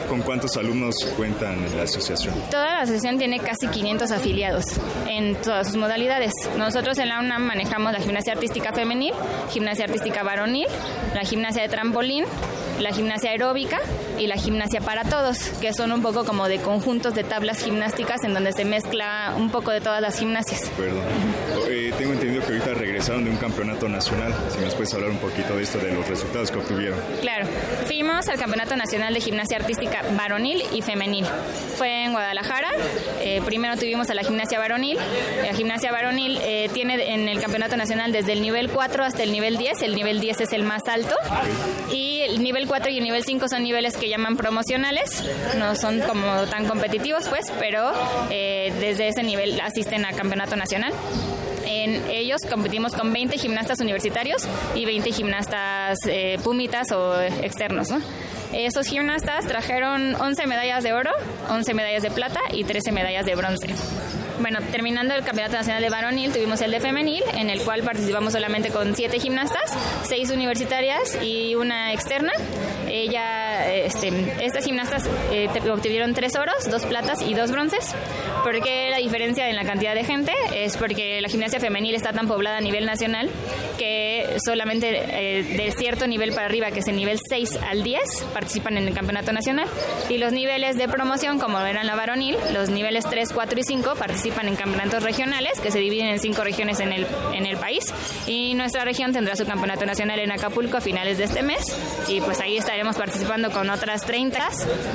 ¿Con cuántos alumnos cuentan la asociación? Toda la asociación tiene casi 500 afiliados en todas sus modalidades. Nosotros en la UNAM manejamos la gimnasia artística femenil, gimnasia artística varonil, la gimnasia de trampolín, la gimnasia aeróbica y la gimnasia para todos, que son un poco como de conjuntos de tablas gimnásticas en donde se mezcla un poco de todas las gimnasias. Perdón. Eh, tengo entendido que ahorita regresaron de un campeonato nacional. Si nos puedes hablar un poquito de esto, de los resultados Claro. Fuimos al Campeonato Nacional de Gimnasia Artística Varonil y Femenil. Fue en Guadalajara. Eh, primero tuvimos a la gimnasia varonil. La gimnasia varonil eh, tiene en el Campeonato Nacional desde el nivel 4 hasta el nivel 10. El nivel 10 es el más alto. Y el nivel 4 y el nivel 5 son niveles que llaman promocionales. No son como tan competitivos, pues, pero eh, desde ese nivel asisten al Campeonato Nacional. En ellos competimos con 20 gimnastas universitarios y 20 gimnastas pumitas o externos. ¿no? Esos gimnastas trajeron 11 medallas de oro, 11 medallas de plata y 13 medallas de bronce. Bueno, terminando el Campeonato Nacional de Varonil, tuvimos el de Femenil, en el cual participamos solamente con siete gimnastas, seis universitarias y una externa. Ella, este, estas gimnastas eh, obtuvieron tres oros, dos platas y dos bronces. ¿Por qué la diferencia en la cantidad de gente? Es porque la gimnasia femenil está tan poblada a nivel nacional que solamente eh, de cierto nivel para arriba, que es el nivel 6 al 10, participan en el campeonato nacional. Y los niveles de promoción, como eran la varonil, los niveles 3, 4 y 5 participan en campeonatos regionales, que se dividen en cinco regiones en el, en el país. Y nuestra región tendrá su campeonato nacional en Acapulco a finales de este mes. Y pues ahí estaremos participando con otras 30.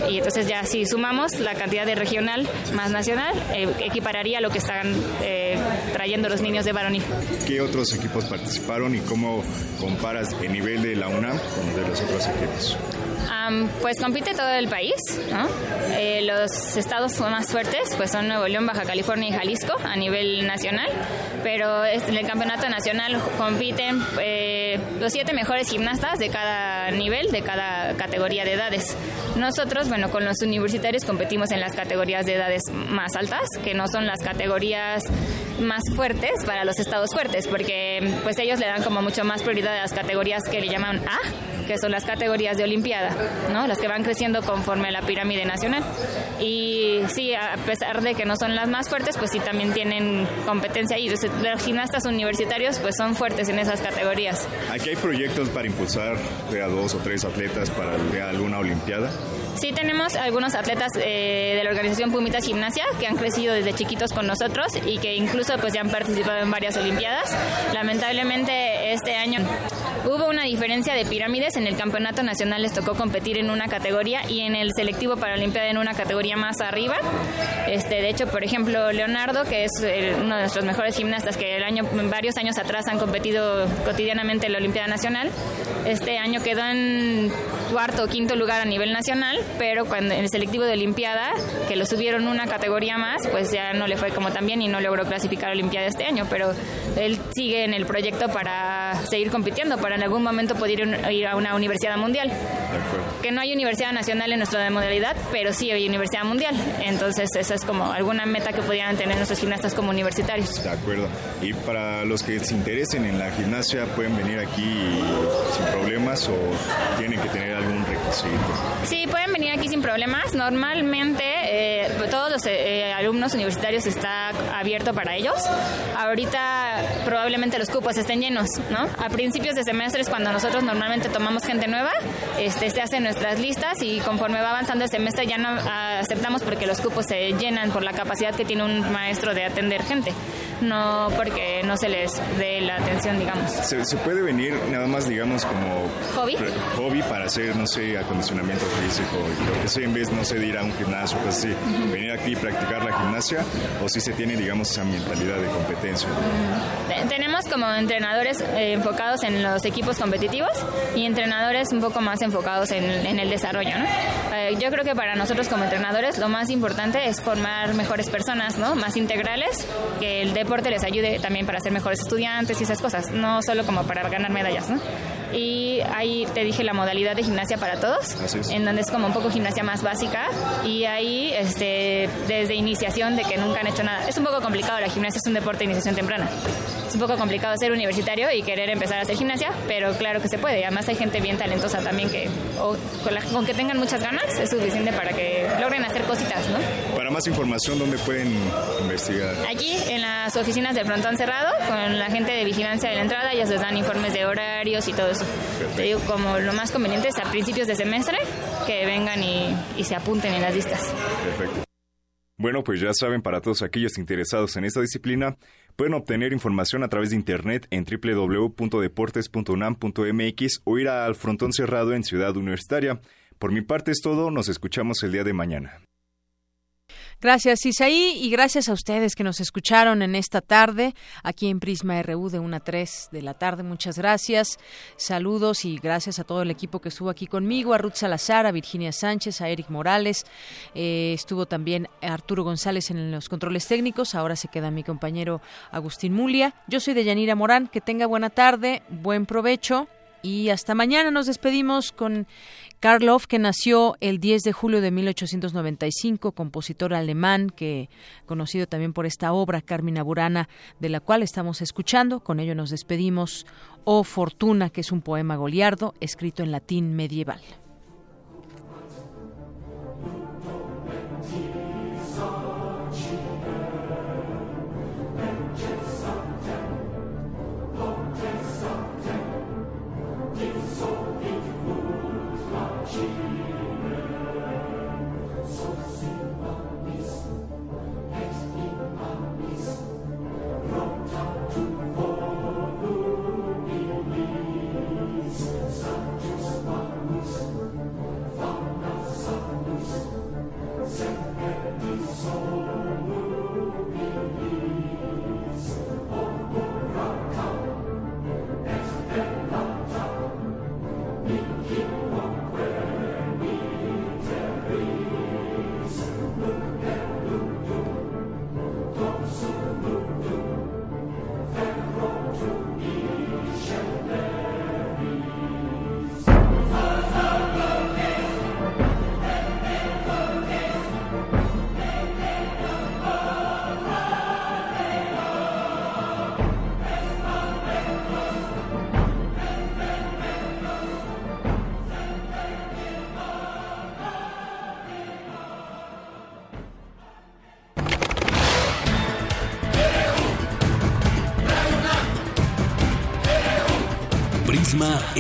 Y entonces ya si sumamos la cantidad de regional más nacional, eh, equipararía lo que están eh, trayendo los niños de varonil. ¿Qué otros equipos participaron y cómo comparas el nivel de la UNAM con de los otros equipos? Pues compite todo el país, ¿no? Eh, los estados más fuertes pues son Nuevo León, Baja California y Jalisco a nivel nacional, pero en el campeonato nacional compiten eh, los siete mejores gimnastas de cada nivel, de cada categoría de edades. Nosotros, bueno, con los universitarios competimos en las categorías de edades más altas, que no son las categorías más fuertes para los estados fuertes, porque pues ellos le dan como mucho más prioridad a las categorías que le llaman A, que son las categorías de Olimpiada, ¿no? Las que van creciendo conforme a la pirámide nacional. Y sí, a pesar de que no son las más fuertes, pues sí también tienen competencia ahí. Los gimnastas universitarios pues son fuertes en esas categorías. ¿Aquí hay proyectos para impulsar a dos o tres atletas para alguna Olimpiada? Sí, tenemos algunos atletas eh, de la organización Pumitas Gimnasia que han crecido desde chiquitos con nosotros y que incluso pues ya han participado en varias Olimpiadas. Lamentablemente este año hubo una diferencia de pirámides. En el campeonato nacional les tocó competir en una categoría y en el selectivo para Olimpiada en una categoría más arriba. Este, de hecho, por ejemplo, Leonardo, que es uno de nuestros mejores gimnastas que el año, varios años atrás han competido cotidianamente en la Olimpiada Nacional, este año quedó en cuarto o quinto lugar a nivel nacional pero cuando en el selectivo de Olimpiada, que lo subieron una categoría más, pues ya no le fue como tan bien y no logró clasificar a Olimpiada este año, pero él sigue en el proyecto para seguir compitiendo, para en algún momento poder ir a una universidad mundial. Que no hay universidad nacional en nuestra modalidad, pero sí hay universidad mundial. Entonces, esa es como alguna meta que podrían tener nuestros gimnastas como universitarios. De acuerdo. Y para los que se interesen en la gimnasia, pueden venir aquí sin problemas o tienen que tener algún requisito. Sí, pueden venir aquí sin problemas. Normalmente eh, todos los eh, alumnos universitarios está abierto para ellos. Ahorita probablemente los cupos estén llenos, ¿no? A principios de semestres, cuando nosotros normalmente tomamos gente nueva, este, se hacen nuestras listas y conforme va avanzando el semestre ya no aceptamos porque los cupos se llenan por la capacidad que tiene un maestro de atender gente, no porque no se les dé la atención, digamos. ¿Se, se puede venir nada más, digamos, como hobby, hobby para hacer, no sé, acondicionamiento físico lo que sea, en vez, no sé, de ir a un gimnasio, pues sí, venir aquí y practicar la gimnasia, o si se tiene, digamos, esa mentalidad de competencia. Tenemos como entrenadores eh, enfocados en los equipos competitivos y entrenadores un poco más enfocados en, el desarrollo, ¿no? Eh, yo creo que para nosotros como entrenadores lo más importante es formar mejores personas, ¿no? Más integrales, que el deporte les ayude también para ser mejores estudiantes y esas cosas, no solo como para ganar medallas, ¿no? Y ahí te dije la modalidad de gimnasia para todos, en donde es como un poco gimnasia más básica y ahí este, desde iniciación de que nunca han hecho nada. Es un poco complicado, la gimnasia es un deporte de iniciación temprana. Es un poco complicado ser universitario y querer empezar a hacer gimnasia, pero claro que se puede. Además hay gente bien talentosa también que con, que tengan muchas ganas es suficiente para que logren hacer cositas, ¿no? Para más información, ¿dónde pueden investigar? Aquí en las oficinas del frontón cerrado, con la gente de vigilancia de la entrada, ellos les dan informes de horarios y todo eso. Te digo, como lo más conveniente es a principios de semestre que vengan y, y se apunten en las listas. Perfecto. Bueno, pues ya saben, para todos aquellos interesados en esta disciplina, pueden obtener información a través de internet en www.deportes.unam.mx o ir al frontón cerrado en Ciudad Universitaria. Por mi parte es todo, nos escuchamos el día de mañana. Gracias, Isaí, y gracias a ustedes que nos escucharon en esta tarde, aquí en Prisma RU de 1 a 3 de la tarde. Muchas gracias. Saludos y gracias a todo el equipo que estuvo aquí conmigo, a Ruth Salazar, a Virginia Sánchez, a Eric Morales. Eh, estuvo también Arturo González en los controles técnicos. Ahora se queda mi compañero Agustín Mulia. Yo soy de Yanira Morán. Que tenga buena tarde, buen provecho. Y hasta mañana nos despedimos con Karloff, que nació el 10 de julio de 1895, compositor alemán, que conocido también por esta obra Carmina Burana, de la cual estamos escuchando. Con ello nos despedimos. O Fortuna, que es un poema goliardo escrito en latín medieval.